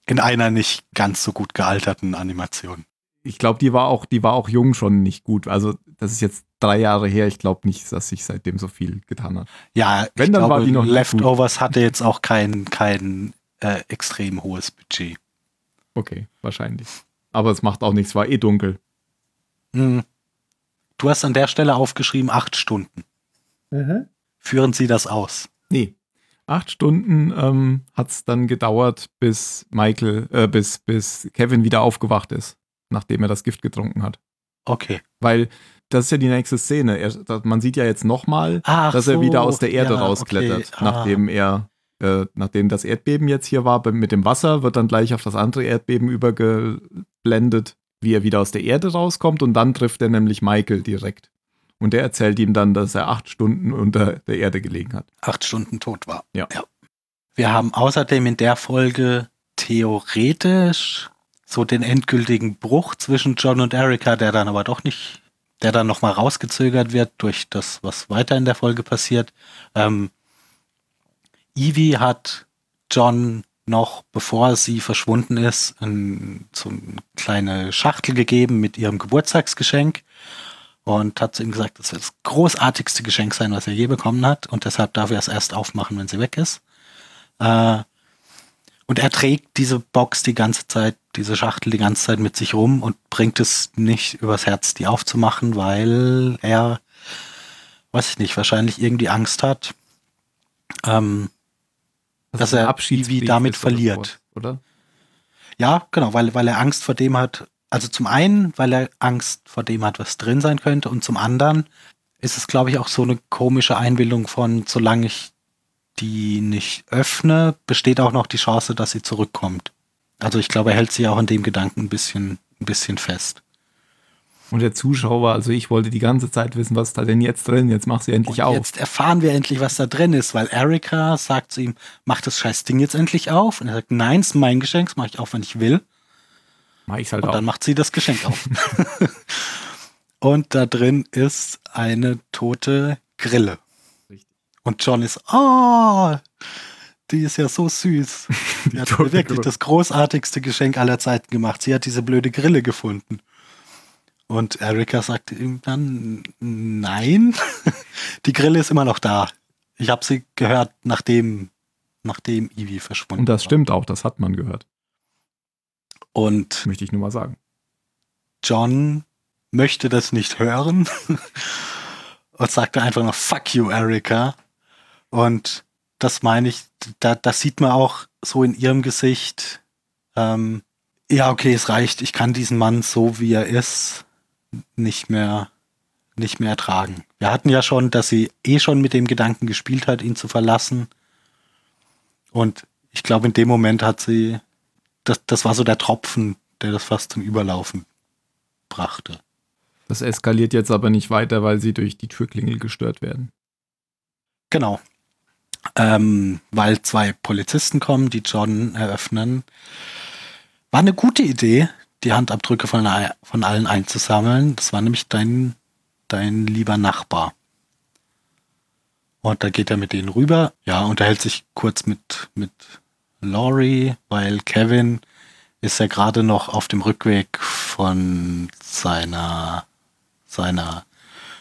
In einer nicht ganz so gut gealterten Animation. Ich glaube, die war auch, die war auch jung schon nicht gut. Also, das ist jetzt drei Jahre her. Ich glaube nicht, dass sich seitdem so viel getan hat. Ja, Wenn, ich dann glaube, war die noch Leftovers hatte jetzt auch kein, kein äh, extrem hohes Budget. Okay, wahrscheinlich. Aber es macht auch nichts, war eh dunkel. Hm. Du hast an der Stelle aufgeschrieben, acht Stunden. Führen Sie das aus? Nee. Acht Stunden ähm, hat es dann gedauert, bis Michael, äh, bis, bis Kevin wieder aufgewacht ist, nachdem er das Gift getrunken hat. Okay. Weil das ist ja die nächste Szene. Er, man sieht ja jetzt nochmal, dass er so, wieder aus der Erde ja, rausklettert, okay. Ah. nachdem er, äh, nachdem das Erdbeben jetzt hier war, mit dem Wasser wird dann gleich auf das andere Erdbeben übergeblendet, wie er wieder aus der Erde rauskommt und dann trifft er nämlich Michael direkt. Und der erzählt ihm dann, dass er acht Stunden unter der Erde gelegen hat. acht Stunden tot war. Ja. Wir haben außerdem in der Folge theoretisch so den endgültigen Bruch zwischen John und Erika, der dann aber doch nicht, der dann nochmal rausgezögert wird durch das, was weiter in der Folge passiert. Ähm, Evie hat John noch, bevor sie verschwunden ist, ein, so eine kleine Schachtel gegeben mit ihrem Geburtstagsgeschenk und hat zu ihm gesagt, das wird das großartigste Geschenk sein, was er je bekommen hat und deshalb darf er es erst aufmachen, wenn sie weg ist. Äh, und er trägt diese Box die ganze Zeit, diese Schachtel die ganze Zeit mit sich rum und bringt es nicht übers Herz, die aufzumachen, weil er, weiß ich nicht, wahrscheinlich irgendwie Angst hat, ähm, dass ein er Ivy damit verliert. Oder? Ja, genau, weil, weil er Angst vor dem hat. Also zum einen, weil er Angst vor dem hat, was drin sein könnte, und zum anderen ist es, glaube ich, auch so eine komische Einbildung von, solange ich die nicht öffne, besteht auch noch die Chance, dass sie zurückkommt. Also ich glaube, er hält sie auch an dem Gedanken ein bisschen, ein bisschen fest. Und der Zuschauer, also ich wollte die ganze Zeit wissen, was ist da denn jetzt drin? Jetzt mach sie endlich Und auf. jetzt erfahren wir endlich, was da drin ist, weil Erika sagt zu ihm, mach das scheiß Ding jetzt endlich auf. Und er sagt, nein, es ist mein Geschenk, das mache ich auf, wenn ich will. Mach ich's halt Und auch. dann macht sie das Geschenk auf. und da drin ist eine tote Grille. Richtig. Und John ist, oh, die ist ja so süß. Die hat mir wirklich Grille. das großartigste Geschenk aller Zeiten gemacht. Sie hat diese blöde Grille gefunden. Und Erika sagt ihm dann, nein, die Grille ist immer noch da. Ich habe sie gehört, nachdem, nachdem Ivy verschwunden Und das war. stimmt auch, das hat man gehört. Und Möchte ich nur mal sagen. John möchte das nicht hören und sagte einfach noch Fuck you, Erika. Und das meine ich, da, das sieht man auch so in ihrem Gesicht. Ähm, ja, okay, es reicht. Ich kann diesen Mann so wie er ist nicht mehr nicht mehr ertragen. Wir hatten ja schon, dass sie eh schon mit dem Gedanken gespielt hat, ihn zu verlassen. Und ich glaube, in dem Moment hat sie, das, das war so der Tropfen, der das fast zum Überlaufen brachte. Das eskaliert jetzt aber nicht weiter, weil sie durch die Türklingel gestört werden. Genau. Ähm, weil zwei Polizisten kommen, die John eröffnen. War eine gute Idee, die Handabdrücke von, von allen einzusammeln. Das war nämlich dein, dein lieber Nachbar. Und da geht er mit denen rüber, ja, unterhält sich kurz mit, mit Laurie, weil Kevin ist ja gerade noch auf dem Rückweg von seiner, seiner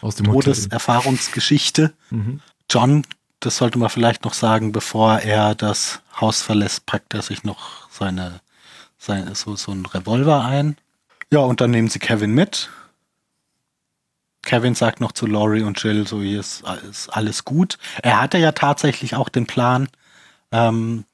Aus dem Hotel. Todeserfahrungsgeschichte. Mhm. John, das sollte man vielleicht noch sagen, bevor er das Haus verlässt, packt er sich noch seine, seine so, so einen Revolver ein. Ja, und dann nehmen sie Kevin mit. Kevin sagt noch zu Laurie und Jill, so hier ist, ist alles gut. Er hatte ja tatsächlich auch den Plan, ähm,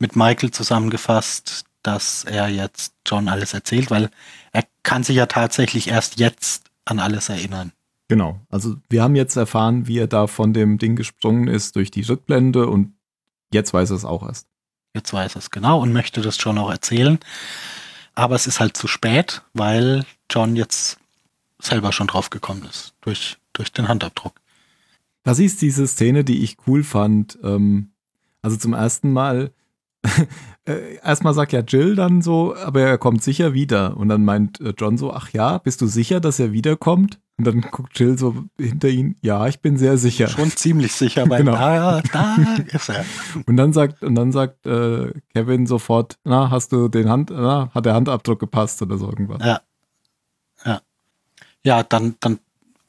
mit Michael zusammengefasst, dass er jetzt John alles erzählt, weil er kann sich ja tatsächlich erst jetzt an alles erinnern. Genau. Also wir haben jetzt erfahren, wie er da von dem Ding gesprungen ist durch die Rückblende und jetzt weiß er es auch erst. Jetzt weiß er es genau und möchte das John auch erzählen. Aber es ist halt zu spät, weil John jetzt selber schon drauf gekommen ist durch, durch den Handabdruck. Das ist diese Szene, die ich cool fand. Ähm, also zum ersten Mal, erstmal sagt ja Jill dann so, aber er kommt sicher wieder. Und dann meint äh, John so, ach ja, bist du sicher, dass er wiederkommt? Und dann guckt Jill so hinter ihn, ja, ich bin sehr sicher. Schon ziemlich sicher, weil Genau. da, da ist er. Und dann sagt, und dann sagt äh, Kevin sofort, na, hast du den Hand, na, hat der Handabdruck gepasst oder so irgendwas. Ja. Ja. Ja, dann, dann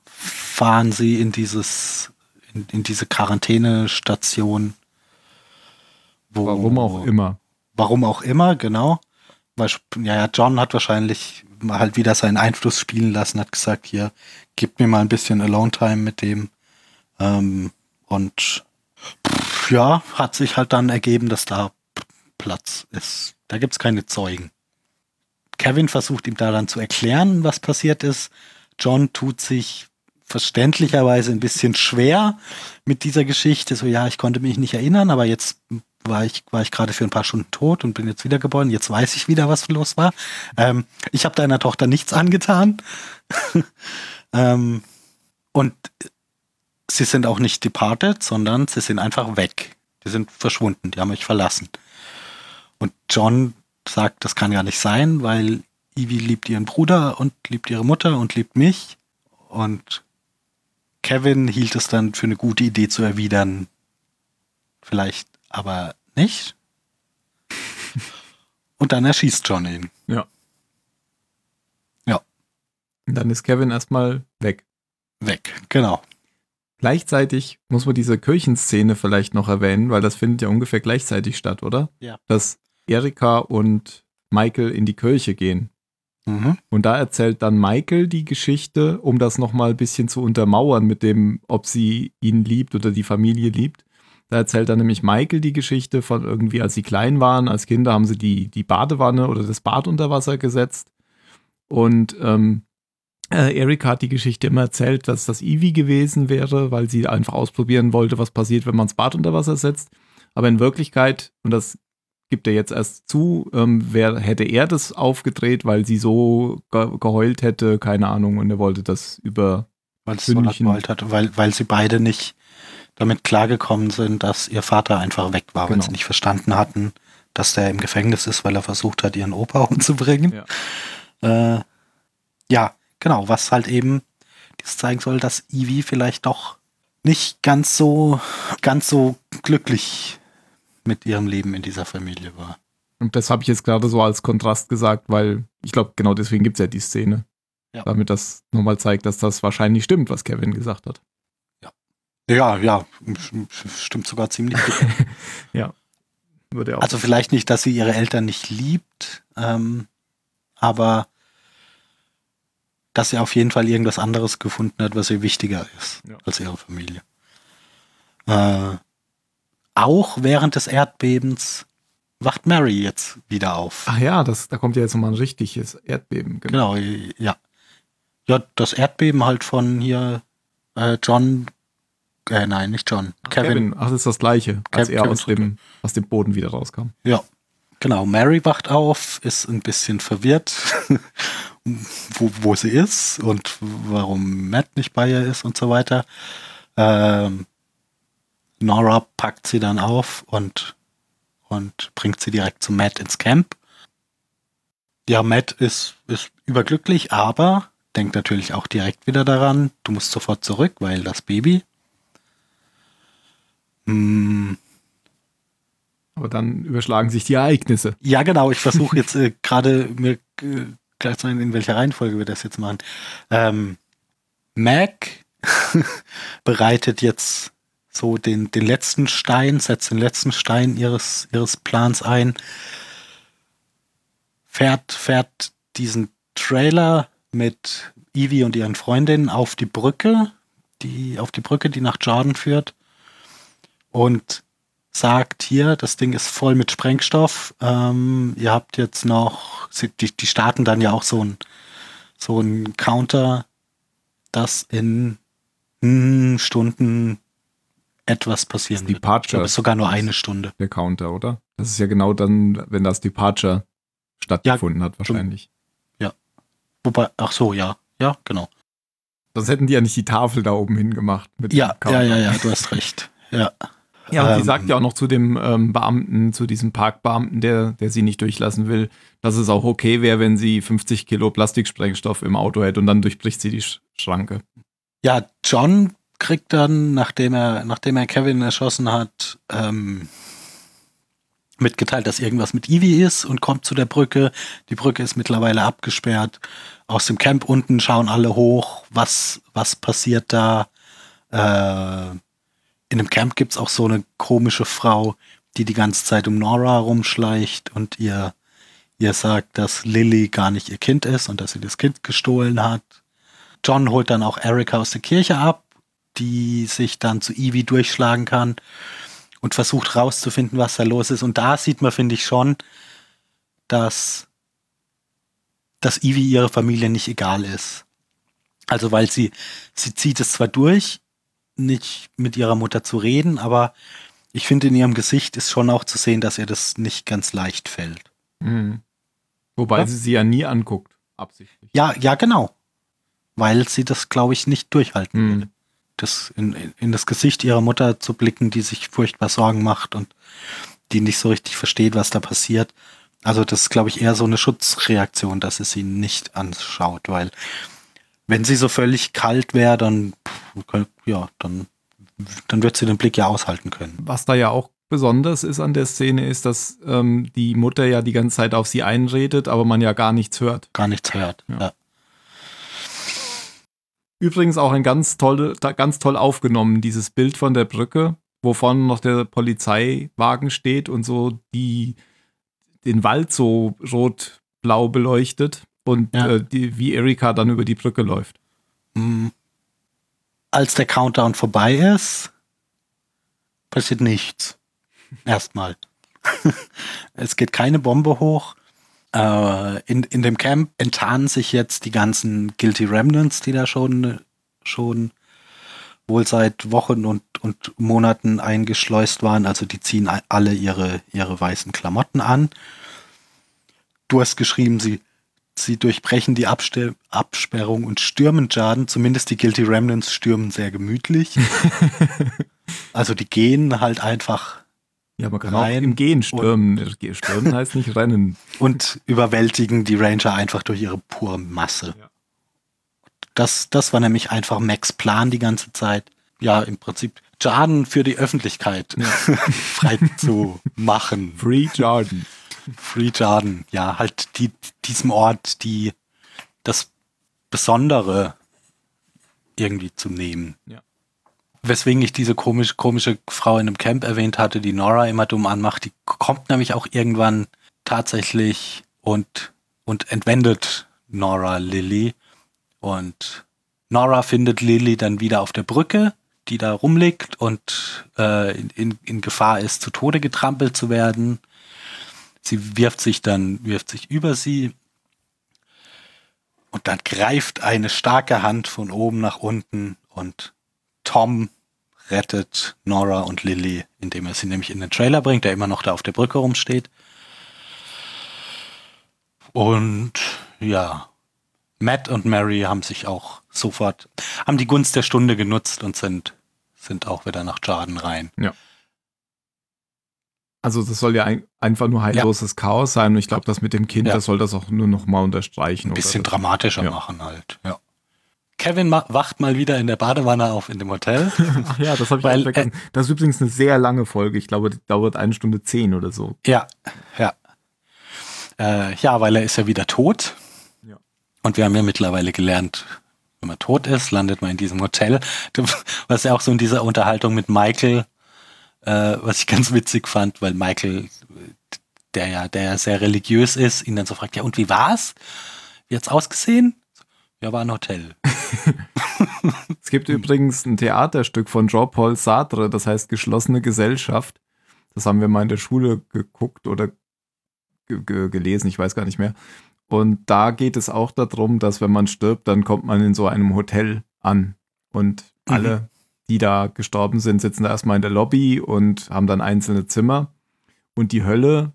fahren sie in dieses, in, in diese Quarantänestation. Wo, Warum auch immer. Warum auch immer, genau. Weil, ja, ja, John hat wahrscheinlich halt wieder seinen Einfluss spielen lassen, hat gesagt, hier, gib mir mal ein bisschen Alone-Time mit dem. Ähm, und pff, ja, hat sich halt dann ergeben, dass da Platz ist. Da gibt's keine Zeugen. Kevin versucht ihm daran zu erklären, was passiert ist. John tut sich verständlicherweise ein bisschen schwer mit dieser Geschichte. So, ja, ich konnte mich nicht erinnern, aber jetzt war ich, war ich gerade für ein paar Stunden tot und bin jetzt wiedergeboren. Jetzt weiß ich wieder, was los war. Ähm, ich habe deiner Tochter nichts angetan. ähm, und sie sind auch nicht departed, sondern sie sind einfach weg. Die sind verschwunden, die haben mich verlassen. Und John sagt, das kann ja nicht sein, weil Ivy liebt ihren Bruder und liebt ihre Mutter und liebt mich. Und Kevin hielt es dann für eine gute Idee zu erwidern, vielleicht aber nicht. Und dann erschießt John ihn. Ja. Ja. Und dann ist Kevin erstmal weg. Weg, genau. Gleichzeitig muss man diese Kirchenszene vielleicht noch erwähnen, weil das findet ja ungefähr gleichzeitig statt, oder? Ja. Dass Erika und Michael in die Kirche gehen. Mhm. Und da erzählt dann Michael die Geschichte, um das nochmal ein bisschen zu untermauern mit dem, ob sie ihn liebt oder die Familie liebt. Da erzählt dann nämlich Michael die Geschichte von irgendwie, als sie klein waren, als Kinder haben sie die, die Badewanne oder das Bad unter Wasser gesetzt. Und ähm, äh, Erika hat die Geschichte immer erzählt, dass das Ivy gewesen wäre, weil sie einfach ausprobieren wollte, was passiert, wenn man das Bad unter Wasser setzt. Aber in Wirklichkeit, und das gibt er jetzt erst zu, ähm, wer, hätte er das aufgedreht, weil sie so ge geheult hätte, keine Ahnung, und er wollte das über. Weil es so hat, weil, weil sie beide nicht damit klargekommen sind, dass ihr Vater einfach weg war, weil Genau. sie nicht verstanden hatten, dass der im Gefängnis ist, weil er versucht hat, ihren Opa umzubringen. Ja. Äh, ja, genau, was halt eben dies zeigen soll, dass Ivy vielleicht doch nicht ganz so, ganz so glücklich mit ihrem Leben in dieser Familie war. Und das habe ich jetzt gerade so als Kontrast gesagt, weil ich glaube, genau deswegen gibt es ja die Szene. Ja. Damit das nochmal zeigt, dass das wahrscheinlich stimmt, was Kevin gesagt hat. Ja, ja, stimmt sogar ziemlich gut. Würde auch Also vielleicht nicht, dass sie ihre Eltern nicht liebt, ähm, aber dass sie auf jeden Fall irgendwas anderes gefunden hat, was ihr wichtiger ist Ja. als ihre Familie. Äh, auch während des Erdbebens wacht Mary jetzt wieder auf. Ach ja, das, da kommt ja jetzt nochmal ein richtiges Erdbeben. Genau, ja. Ja, das Erdbeben halt von hier äh, John, äh, nein, nicht John, Kevin. Kevin. Ach, das ist das Gleiche, als Kev- er Kevin aus dem, aus dem Boden wieder rauskam. Ja, genau. Mary wacht auf, ist ein bisschen verwirrt, wo, wo sie ist und warum Matt nicht bei ihr ist und so weiter. Ähm, Nora packt sie dann auf und, und bringt sie direkt zu Matt ins Camp. Ja, Matt ist, ist überglücklich, aber denkt natürlich auch direkt wieder daran, du musst sofort zurück, weil das Baby. Hm, Aber dann überschlagen sich die Ereignisse. Ja, genau. Ich versuche jetzt äh, gerade mir äh, klar zu sein, in welcher Reihenfolge wir das jetzt machen. Ähm, Mac bereitet jetzt so den, den letzten Stein, setzt den letzten Stein ihres, ihres Plans ein, fährt, fährt diesen Trailer mit Evie und ihren Freundinnen auf die Brücke, die, auf die Brücke, die nach Jordan führt. Und sagt hier, das Ding ist voll mit Sprengstoff. Ähm, ihr habt jetzt noch, die, die starten dann ja auch so ein, so ein Counter, das in hm, Stunden etwas passieren wird. Departure. Ich glaube, es ist sogar nur eine Stunde. Der Counter, oder? Das ist ja genau dann, wenn das Departure stattgefunden hat, wahrscheinlich. Wobei, ach so, ja, ja, genau. Sonst hätten die ja nicht die Tafel da oben hingemacht. Mit Ja, ja, ja, ja, du hast recht. Ja. Ja, und die Ähm, sagt ja auch noch zu dem ähm, Beamten, zu diesem Parkbeamten, der, der sie nicht durchlassen will, dass es auch okay wäre, wenn sie 50 Kilo Plastiksprengstoff im Auto hätte und dann durchbricht sie die Sch Schranke. Ja, John kriegt dann, nachdem er, nachdem er Kevin erschossen hat, ähm, mitgeteilt, dass irgendwas mit Ivy ist und kommt zu der Brücke. Die Brücke ist mittlerweile abgesperrt. Aus dem Camp unten schauen alle hoch. Was, was passiert da? Äh, in dem Camp gibt's auch so eine komische Frau, die die ganze Zeit um Nora rumschleicht und ihr, ihr sagt, dass Lily gar nicht ihr Kind ist und dass sie das Kind gestohlen hat. John holt dann auch Erika aus der Kirche ab, die sich dann zu Ivy durchschlagen kann und versucht rauszufinden, was da los ist. Und da sieht man, finde ich schon, dass, dass Ivy ihre Familie nicht egal ist. Also weil sie, sie zieht es zwar durch, nicht mit ihrer Mutter zu reden, aber ich finde in ihrem Gesicht ist schon auch zu sehen, dass ihr das nicht ganz leicht fällt. Mhm. Wobei Ja. sie sie ja nie anguckt, absichtlich. Ja, ja, genau. Weil sie das, glaube ich, nicht durchhalten Mhm. würde. Das in, in, in das Gesicht ihrer Mutter zu blicken, die sich furchtbar Sorgen macht und die nicht so richtig versteht, was da passiert. Also das ist, glaube ich, eher so eine Schutzreaktion, dass es sie nicht anschaut, weil wenn sie so völlig kalt wäre, dann, ja, dann, dann wird sie den Blick ja aushalten können. Was da ja auch besonders ist an der Szene, ist, dass ähm, die Mutter ja die ganze Zeit auf sie einredet, aber man ja gar nichts hört. Gar nichts hört. Ja. Ja. Übrigens auch ein ganz toll, ganz toll aufgenommen, dieses Bild von der Brücke, wo vorne noch der Polizeiwagen steht und so die den Wald so rot-blau beleuchtet und Ja. äh, die, wie Erika dann über die Brücke läuft. Mm. Als der Countdown vorbei ist, passiert nichts. Erstmal. es geht keine Bombe hoch. Äh, in, in dem Camp enttarnen sich jetzt die ganzen Guilty Remnants, die da schon, schon wohl seit Wochen und, und Monaten eingeschleust waren. Also die ziehen alle ihre, ihre weißen Klamotten an. Du hast geschrieben, sie, sie durchbrechen die Abste Absperrung und stürmen Jarden. Zumindest die Guilty Remnants stürmen sehr gemütlich. also die gehen halt einfach Ja, man kann Rein auch im Gehen stürmen. Stürmen heißt nicht rennen. und überwältigen die Ranger einfach durch ihre pure Masse. Ja. Das, das war nämlich einfach Max Plan die ganze Zeit. Ja, im Prinzip Jarden für die Öffentlichkeit frei zu machen. Free Jordan. Free Jarden, ja, halt die, diesem Ort die das Besondere irgendwie zu nehmen. Ja. Weswegen ich diese komisch, komische Frau in einem Camp erwähnt hatte, die Nora immer dumm anmacht, die kommt nämlich auch irgendwann tatsächlich und, und entwendet Nora Lilly. Und Nora findet Lilly dann wieder auf der Brücke, die da rumliegt und äh, in, in, in Gefahr ist, zu Tode getrampelt zu werden. Sie wirft sich dann, wirft sich über sie. Und dann greift eine starke Hand von oben nach unten und Tom rettet Nora und Lily, indem er sie nämlich in den Trailer bringt, der immer noch da auf der Brücke rumsteht. Und ja, Matt und Mary haben sich auch sofort, haben die Gunst der Stunde genutzt und sind, sind auch wieder nach Jarden rein. Also das soll ja ein, einfach nur heilloses Chaos sein und ich glaube, das mit dem Kind, Ja. das soll das auch nur noch mal unterstreichen. Ein oder bisschen das- dramatischer Ja. machen halt, ja. Kevin wacht mal wieder in der Badewanne auf in dem Hotel. Ach ja, das habe ich Weil, auch vergessen. das ist übrigens eine sehr lange Folge. Ich glaube, die dauert eine Stunde zehn oder so. Ja, ja. Äh, ja, weil er ist ja wieder tot. Ja. Und wir haben ja mittlerweile gelernt, wenn man tot ist, landet man in diesem Hotel. Was ja auch so in dieser Unterhaltung mit Michael, äh, was ich ganz witzig fand, weil Michael, der ja, der ja sehr religiös ist, ihn dann so fragt, ja, und wie war's? Wie hat's ausgesehen? Ja, war ein Hotel. Es gibt übrigens ein Theaterstück von Jean-Paul Sartre, das heißt Geschlossene Gesellschaft. Das haben wir mal in der Schule geguckt oder ge ge gelesen, ich weiß gar nicht mehr. Und da geht es auch darum, dass wenn man stirbt, dann kommt man in so einem Hotel an. Und Mhm. Die da gestorben sind, sitzen da erstmal in der Lobby und haben dann einzelne Zimmer. Und die Hölle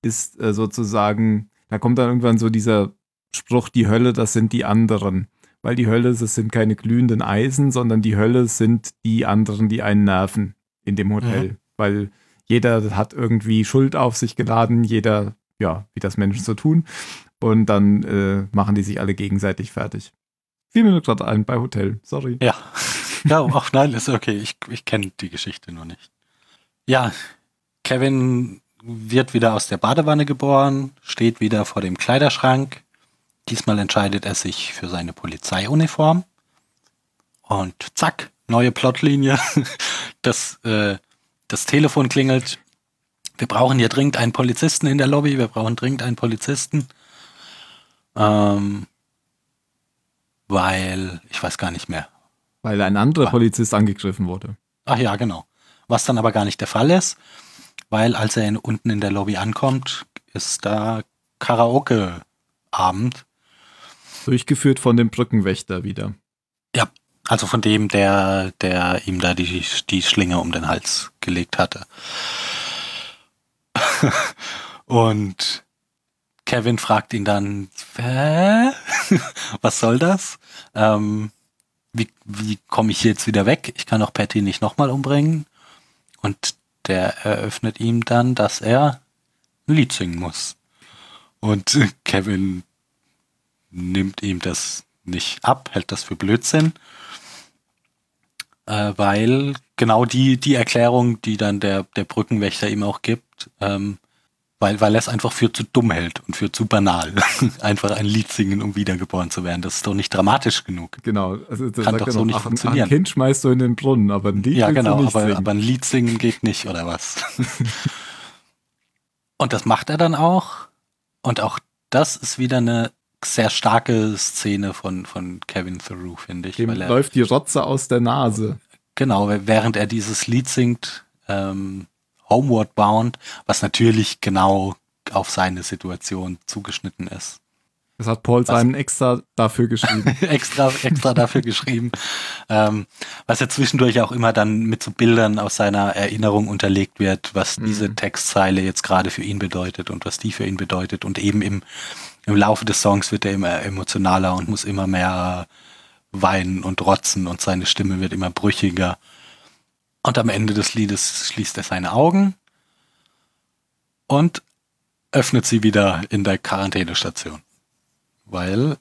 ist äh, sozusagen, da kommt dann irgendwann so dieser Spruch, die Hölle, das sind die anderen. Weil die Hölle, das sind keine glühenden Eisen, sondern die Hölle sind die anderen, die einen nerven in dem Hotel. Weil jeder hat irgendwie Schuld auf sich geladen, jeder, ja, wie das Menschen so tun. Und dann äh, machen die sich alle gegenseitig fertig. Fiel mir nur gerade ein bei Hotel, sorry. Ja. Ja, auch nein, ist okay. Ich, ich kenne die Geschichte nur nicht. Ja, Kevin wird wieder aus der Badewanne geboren, steht wieder vor dem Kleiderschrank. Diesmal entscheidet er sich für seine Polizeiuniform. Und zack, neue Plotlinie. Das, äh, das Telefon klingelt. Wir brauchen hier dringend einen Polizisten in der Lobby. Wir brauchen dringend einen Polizisten. Ähm, weil, ich weiß gar nicht mehr, Weil ein anderer Ah. Polizist angegriffen wurde. Ach ja, genau. Was dann aber gar nicht der Fall ist, weil als er in, unten in der Lobby ankommt, ist da Karaoke-Abend. Durchgeführt von dem Brückenwächter wieder. Ja, also von dem, der, der ihm da die, die Schlinge um den Hals gelegt hatte. Und Kevin fragt ihn dann, Hä? was soll das? Ähm, wie wie komme ich jetzt wieder weg? Ich kann doch Patty nicht nochmal umbringen. Und der eröffnet ihm dann, dass er ein Lied singen muss. Und Kevin nimmt ihm das nicht ab, hält das für Blödsinn, äh, weil genau die, die Erklärung, die dann der, der Brückenwächter ihm auch gibt, ähm, weil, weil er es einfach für zu dumm hält und für zu banal, einfach ein Lied singen, um wiedergeboren zu werden. Das ist doch nicht dramatisch genug. Genau. Also, da Kann doch so noch, nicht ach, funktionieren. Ein Kind schmeißt du in den Brunnen, aber ein Lied Ja, willst genau, aber, singen. aber ein Lied singen geht nicht, oder was? und das macht er dann auch. Und auch das ist wieder eine sehr starke Szene von, von Kevin Theroux, finde ich. Dem er, läuft die Rotze aus der Nase. Genau, während er dieses Lied singt, ähm, Homeward Bound, was natürlich genau auf seine Situation zugeschnitten ist. Das hat Paul Was? Simon extra dafür geschrieben. extra, extra dafür geschrieben. Ähm, was ja zwischendurch auch immer dann mit so Bildern aus seiner Erinnerung unterlegt wird, was Mhm. diese Textzeile jetzt gerade für ihn bedeutet und was die für ihn bedeutet. Und eben im, im Laufe des Songs wird er immer emotionaler und muss immer mehr weinen und rotzen und seine Stimme wird immer brüchiger. Und am Ende des Liedes schließt er seine Augen und öffnet sie wieder in der Quarantänestation. Weil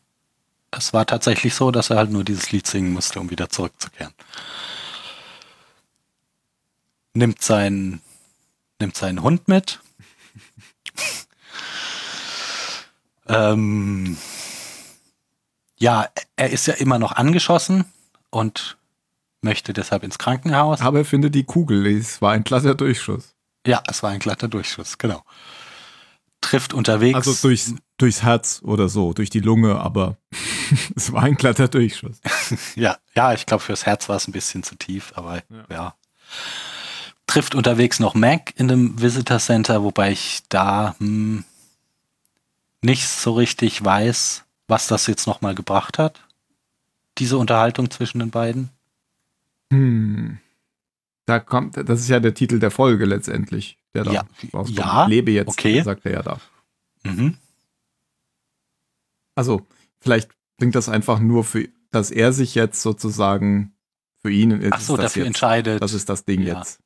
es war tatsächlich so, dass er halt nur dieses Lied singen musste, um wieder zurückzukehren. Nimmt seinen, nimmt seinen Hund mit. ähm, ja, er ist ja immer noch angeschossen und möchte deshalb ins Krankenhaus. aber er findet die Kugel, es war ein glatter Durchschuss. Ja, es war ein glatter Durchschuss, genau. Trifft unterwegs. Also durchs, durchs Herz oder so, durch die Lunge, aber es war ein glatter Durchschuss. Ja, ja, ich glaube, fürs Herz war es ein bisschen zu tief, aber ja. Ja. Trifft unterwegs noch Mac in dem Visitor Center, wobei ich da hm, nicht so richtig weiß, was das jetzt nochmal gebracht hat. Diese Unterhaltung zwischen den beiden. Hm. Da kommt, das ist ja der Titel der Folge letztendlich, der da Ja, rauskommt. ja, Ich lebe jetzt, okay. sagt er ja da. Mhm. Also, vielleicht bringt das einfach nur für, dass er sich jetzt sozusagen für ihn ist Ach so, dafür jetzt, entscheidet. das ist das Ding Ja. jetzt.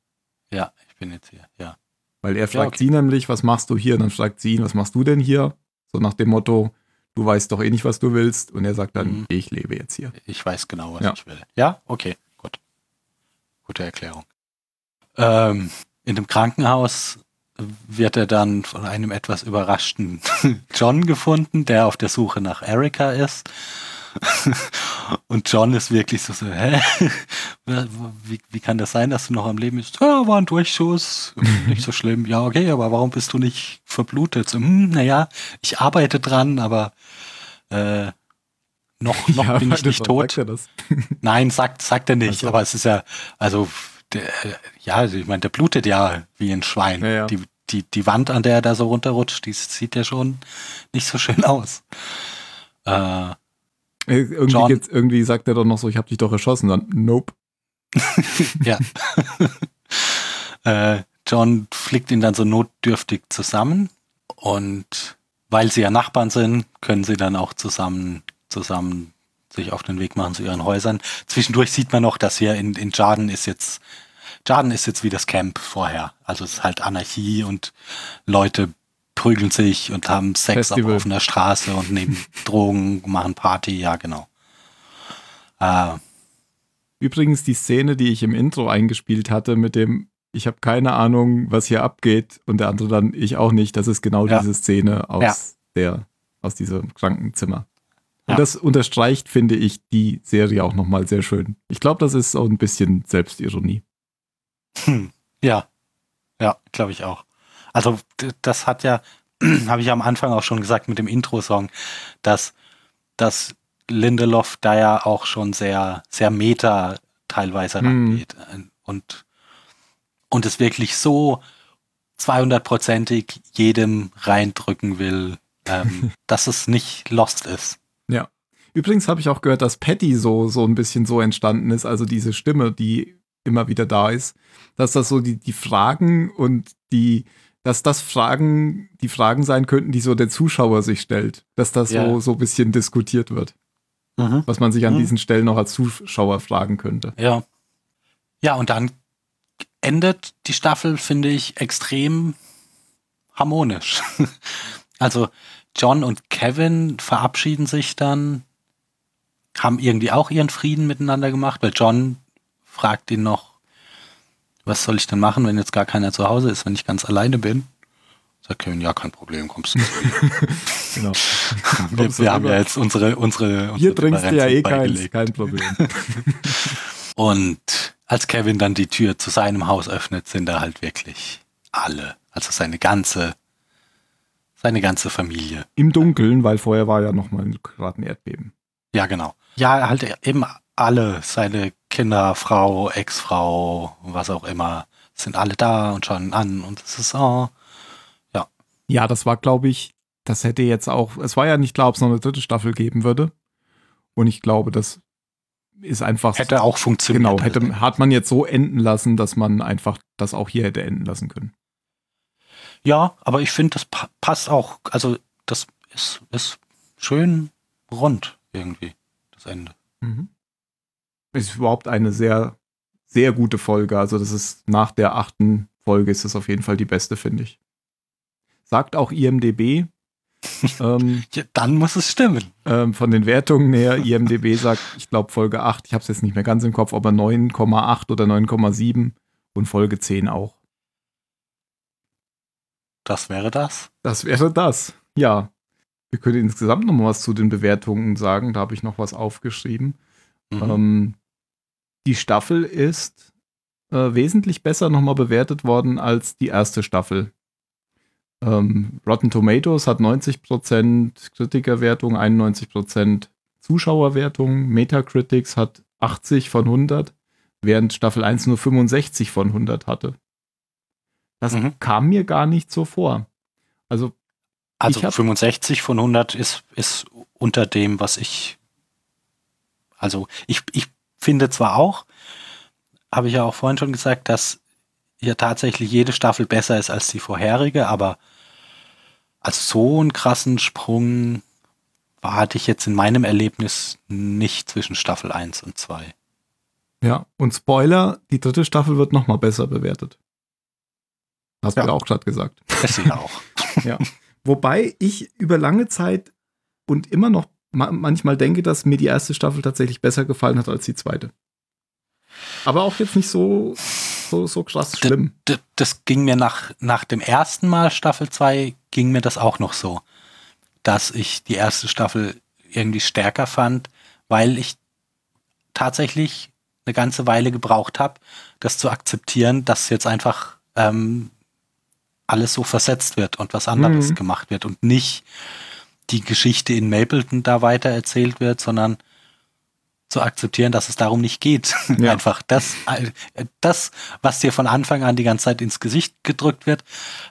ja, ich bin jetzt hier. Ja. Weil er fragt okay. sie nämlich, was machst du hier? Und dann fragt sie ihn, was machst du denn hier? So nach dem Motto, du weißt doch eh nicht, was du willst. Und er sagt dann, Mhm. ich lebe jetzt hier. Ich weiß genau, was Ja. ich will. Ja, okay. Gute Erklärung. Ähm, in dem Krankenhaus wird er dann von einem etwas überraschten John gefunden, der auf der Suche nach Erika ist. Und John ist wirklich so, so hä? Wie, wie kann das sein, dass du noch am Leben bist? Ja, war ein Durchschuss, nicht so schlimm. Ja, okay, aber warum bist du nicht verblutet? So, hm, naja, ich arbeite dran, aber äh, noch, noch Ja, bin ich nicht tot. sagt? Nein, sagt, sagt er nicht, Ach so. aber es ist ja, also der, ja, also ich meine, der blutet ja wie ein Schwein. Ja, ja. Die, die, die Wand, an der er da so runterrutscht, die sieht ja schon nicht so schön aus. Äh, Äh, Irgendwie, John- geht's, irgendwie sagt er doch noch so, ich habe dich doch erschossen. Dann, nope. ja. äh, John flickt ihn dann so notdürftig zusammen und weil sie ja Nachbarn sind, können sie dann auch zusammen, zusammen sich auf den Weg machen zu ihren Häusern. Zwischendurch sieht man noch, dass hier in, in Jarden ist jetzt, Jarden ist jetzt wie das Camp vorher. Also es ist halt Anarchie und Leute prügeln sich und haben Sex auf offener Straße und nehmen Drogen, machen Party, ja genau. Äh, Übrigens die Szene, die ich im Intro eingespielt hatte mit dem, ich habe keine Ahnung, was hier abgeht und der andere dann, ich auch nicht. Das ist genau Ja. diese Szene aus Ja. der, aus diesem Krankenzimmer. Und Ja. das unterstreicht, finde ich, die Serie auch nochmal sehr schön. Ich glaube, das ist so ein bisschen Selbstironie. Hm, ja, ja, glaube ich auch. Also das hat ja, habe ich am Anfang auch schon gesagt mit dem Intro-Song, dass, dass Lindelof da ja auch schon sehr, sehr meta teilweise Hm. rangeht und, und es wirklich so 200-prozentig jedem reindrücken will, ähm, dass es nicht lost ist. Übrigens habe ich auch gehört, dass Patty so, so ein bisschen so entstanden ist, also diese Stimme, die immer wieder da ist, dass das so die, die Fragen und die, dass das Fragen, die Fragen sein könnten, die so der Zuschauer sich stellt, dass das Ja. so, so ein bisschen diskutiert wird, was man sich an Mhm. diesen Stellen noch als Zuschauer fragen könnte. Ja. Ja, und dann endet die Staffel, finde ich, extrem harmonisch. also John und Kevin verabschieden sich dann, haben irgendwie auch ihren Frieden miteinander gemacht, weil John fragt ihn noch, was soll ich denn machen, wenn jetzt gar keiner zu Hause ist, wenn ich ganz alleine bin? Sagt Kevin, ja, kein Problem, kommst du. Genau. wir Kommst wir haben ja jetzt unsere, unsere, Hier unsere trinkst du ja eh keins, kein Problem. Und als Kevin dann die Tür zu seinem Haus öffnet, sind da halt wirklich alle. Also seine ganze, seine ganze Familie. Im Dunkeln, weil vorher war ja noch mal gerade ein Erdbeben. Ja, genau. Ja, halt eben alle, seine Kinder, Frau, Ex-Frau, was auch immer, sind alle da und schauen an und es ist, oh, Ja, das war, glaube ich, das hätte jetzt auch, es war ja nicht klar, ob es noch eine dritte Staffel geben würde. Und ich glaube, das ist einfach. hätte auch funktioniert. Genau, hätte, hat man jetzt so enden lassen, dass man einfach das auch hier hätte enden lassen können. Ja, aber ich finde, das pa passt auch. Also, das ist, ist schön rund irgendwie, das Ende. Mhm. Ist überhaupt eine sehr, sehr gute Folge. Also, das ist nach der achten Folge ist es auf jeden Fall die beste, finde ich. Sagt auch IMDB. ähm, Ja, dann muss es stimmen. ähm, von den Wertungen her, IMDB sagt, ich glaube Folge 8, ich habe es jetzt nicht mehr ganz im Kopf, aber 9,8 oder 9,7 und Folge 10 auch. Das wäre das. Das wäre das. Ja. Wir können insgesamt noch mal was zu den Bewertungen sagen. Da habe ich noch was aufgeschrieben. Mhm. Ähm, die Staffel ist äh, wesentlich besser nochmal bewertet worden als die erste Staffel. Ähm, Rotten Tomatoes hat 90% Kritikerwertung, 91% Zuschauerwertung. Metacritics hat 80 von 100, während Staffel 1 nur 65 von 100 hatte. Das Mhm. kam mir gar nicht so vor. Also Also Ich hab- 65 von 100 ist, ist unter dem, was ich. Also ich, ich finde zwar auch, habe ich ja auch vorhin schon gesagt, dass ja tatsächlich jede Staffel besser ist als die vorherige, aber als so einen krassen Sprung war, hatte ich jetzt in meinem Erlebnis nicht zwischen Staffel 1 und 2. Ja, und Spoiler, die dritte Staffel wird noch mal besser bewertet. Hast Ja. du ja auch gerade gesagt. Das ja auch. Wobei ich über lange Zeit und immer noch ma manchmal denke, dass mir die erste Staffel tatsächlich besser gefallen hat als die zweite. Aber auch jetzt nicht so, so, so krass schlimm. D das ging mir nach, nach dem ersten Mal Staffel 2 ging mir das auch noch so, dass ich die erste Staffel irgendwie stärker fand, weil ich tatsächlich eine ganze Weile gebraucht habe, das zu akzeptieren, dass jetzt einfach ähm, alles so versetzt wird und was anderes Mhm. gemacht wird und nicht die Geschichte in Mapleton da weiter erzählt wird, sondern zu akzeptieren, dass es darum nicht geht. Ja. Einfach das, äh, das, was dir von Anfang an die ganze Zeit ins Gesicht gedrückt wird,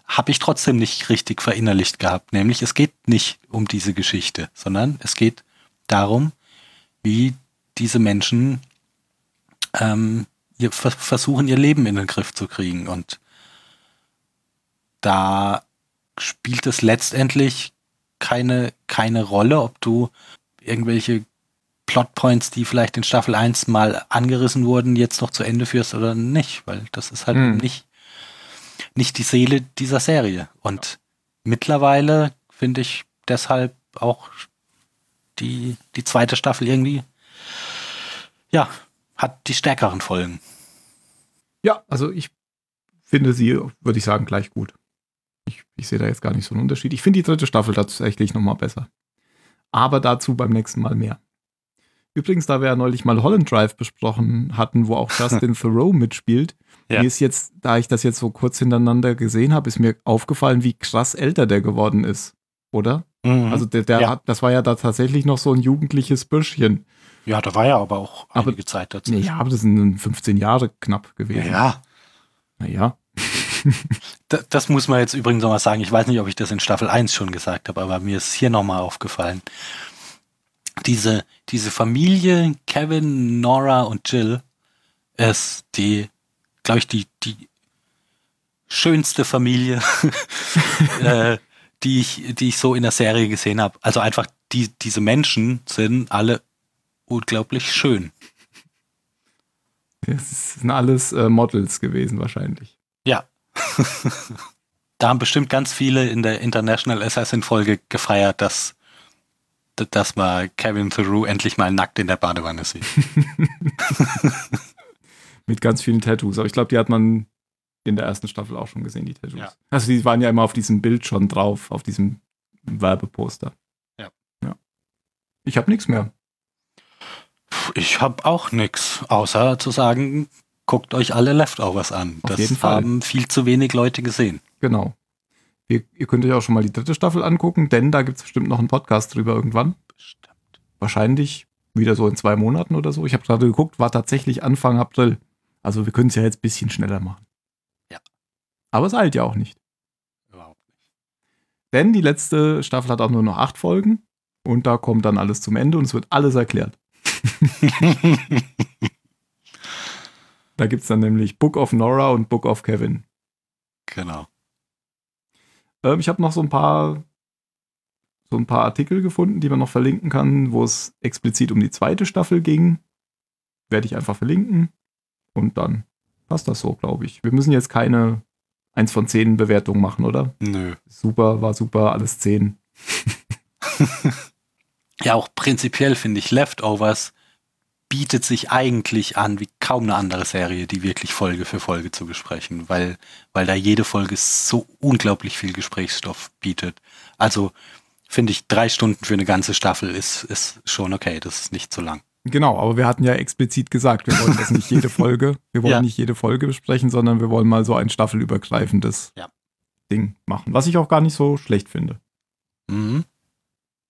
habe ich trotzdem nicht richtig verinnerlicht gehabt. Nämlich, es geht nicht um diese Geschichte, sondern es geht darum, wie diese Menschen ähm, ihr, vers- versuchen, ihr Leben in den Griff zu kriegen. Und da spielt es letztendlich keine, keine Rolle, ob du irgendwelche Plotpoints, die vielleicht in Staffel 1 mal angerissen wurden, jetzt noch zu Ende führst oder nicht, weil das ist halt Hm. nicht, nicht die Seele dieser Serie. Und mittlerweile finde ich deshalb auch die, die zweite Staffel irgendwie, ja, hat die stärkeren Folgen. Ja, also ich finde sie, würde ich sagen, gleich gut. Ich, ich sehe da jetzt gar nicht so einen Unterschied. Ich finde die dritte Staffel tatsächlich nochmal besser. Aber dazu beim nächsten Mal mehr. Übrigens, da wir ja neulich mal Holland Drive besprochen hatten, wo auch Justin Thoreau mitspielt, Ja. mir ist jetzt, da ich das jetzt so kurz hintereinander gesehen habe, ist mir aufgefallen, wie krass älter der geworden ist. Oder? Also der, der Ja. hat, das war ja da tatsächlich noch so ein jugendliches Bürschchen. ja, da war ja aber auch Aber- einige Zeit dazwischen. Ja, aber das sind 15 Jahre knapp gewesen. ja. Naja. Da- Das muss man jetzt übrigens nochmal sagen. Ich weiß nicht, ob ich das in Staffel 1 schon gesagt habe, aber mir ist hier nochmal aufgefallen. Diese, diese Familie, Kevin, Nora und Jill, ist die, glaube ich, die, die schönste Familie, äh, die, ich, die ich so in der Serie gesehen habe. Also einfach, die, diese Menschen sind alle unglaublich schön. Das sind alles äh, Models gewesen wahrscheinlich. Ja. da haben bestimmt ganz viele in der International Assassin Folge gefeiert, dass, dass man Kevin Theroux endlich mal nackt in der Badewanne sieht. Mit ganz vielen Tattoos. Aber ich glaube, die hat man in der ersten Staffel auch schon gesehen, die Tattoos. Ja. Also die waren ja immer auf diesem Bild schon drauf, auf diesem Werbeposter. Ja. ja. Ich habe nichts mehr. Ich habe auch nix, außer zu sagen, guckt euch alle Leftovers an. Auf das jeden Fall. haben viel zu wenig Leute gesehen. Genau. Ihr, ihr könnt euch auch schon mal die dritte Staffel angucken, denn da gibt es bestimmt noch einen Podcast drüber irgendwann. Wahrscheinlich wieder so in zwei Monaten oder so. Ich habe gerade geguckt, war tatsächlich Anfang April. Also wir können es ja jetzt ein bisschen schneller machen. Ja. Aber es eilt ja auch nicht. Überhaupt nicht. Denn die letzte Staffel hat auch nur noch acht Folgen und da kommt dann alles zum Ende und es wird alles erklärt. Da gibt es dann nämlich Book of Nora und Book of Kevin. genau. Ähm, ich habe noch so ein paar so ein paar Artikel gefunden, die man noch verlinken kann, wo es explizit um die zweite Staffel ging. Werde ich einfach verlinken und dann passt das so, glaube ich. Wir müssen jetzt keine 1 von 10 Bewertungen machen, oder? Nö. Super, war super, alles 10. Ja, auch prinzipiell finde ich Leftovers bietet sich eigentlich an wie kaum eine andere Serie, die wirklich Folge für Folge zu besprechen, weil, weil da jede Folge so unglaublich viel Gesprächsstoff bietet. Also finde ich, drei Stunden für eine ganze Staffel ist, ist schon okay, das ist nicht zu lang. Genau, aber wir hatten ja explizit gesagt, wir wollen das nicht jede Folge, wir wollen Ja. nicht jede Folge besprechen, sondern wir wollen mal so ein staffelübergreifendes Ja. Ding machen, was ich auch gar nicht so schlecht finde. Mhm.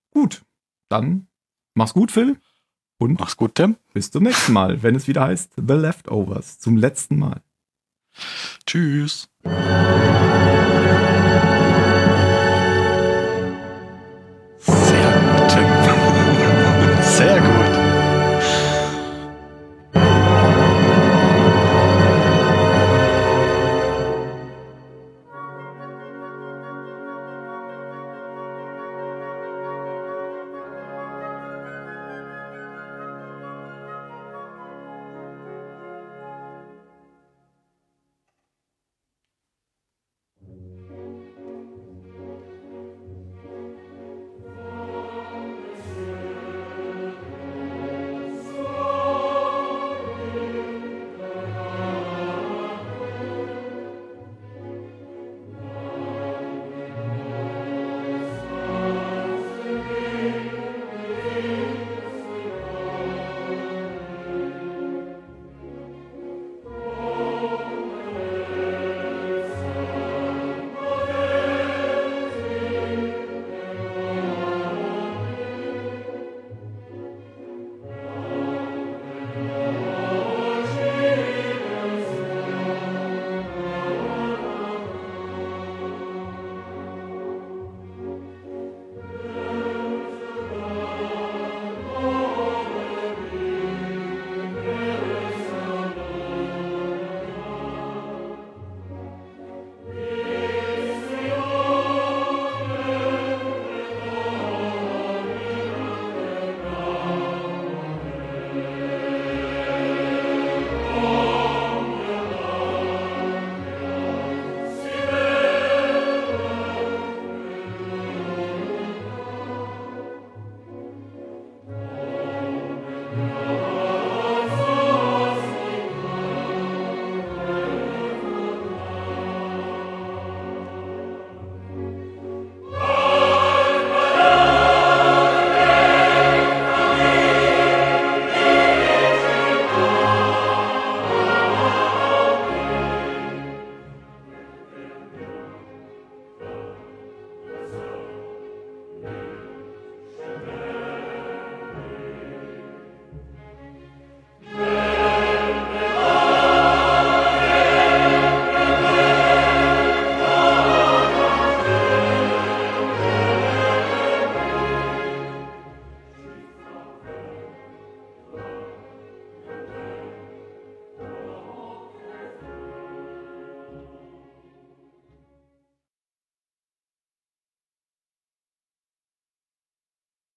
Gut, dann mach's gut, Phil, und Mach's gut, Tim. bis zum nächsten Mal, wenn es wieder heißt The Leftovers, zum letzten Mal. Tschüss.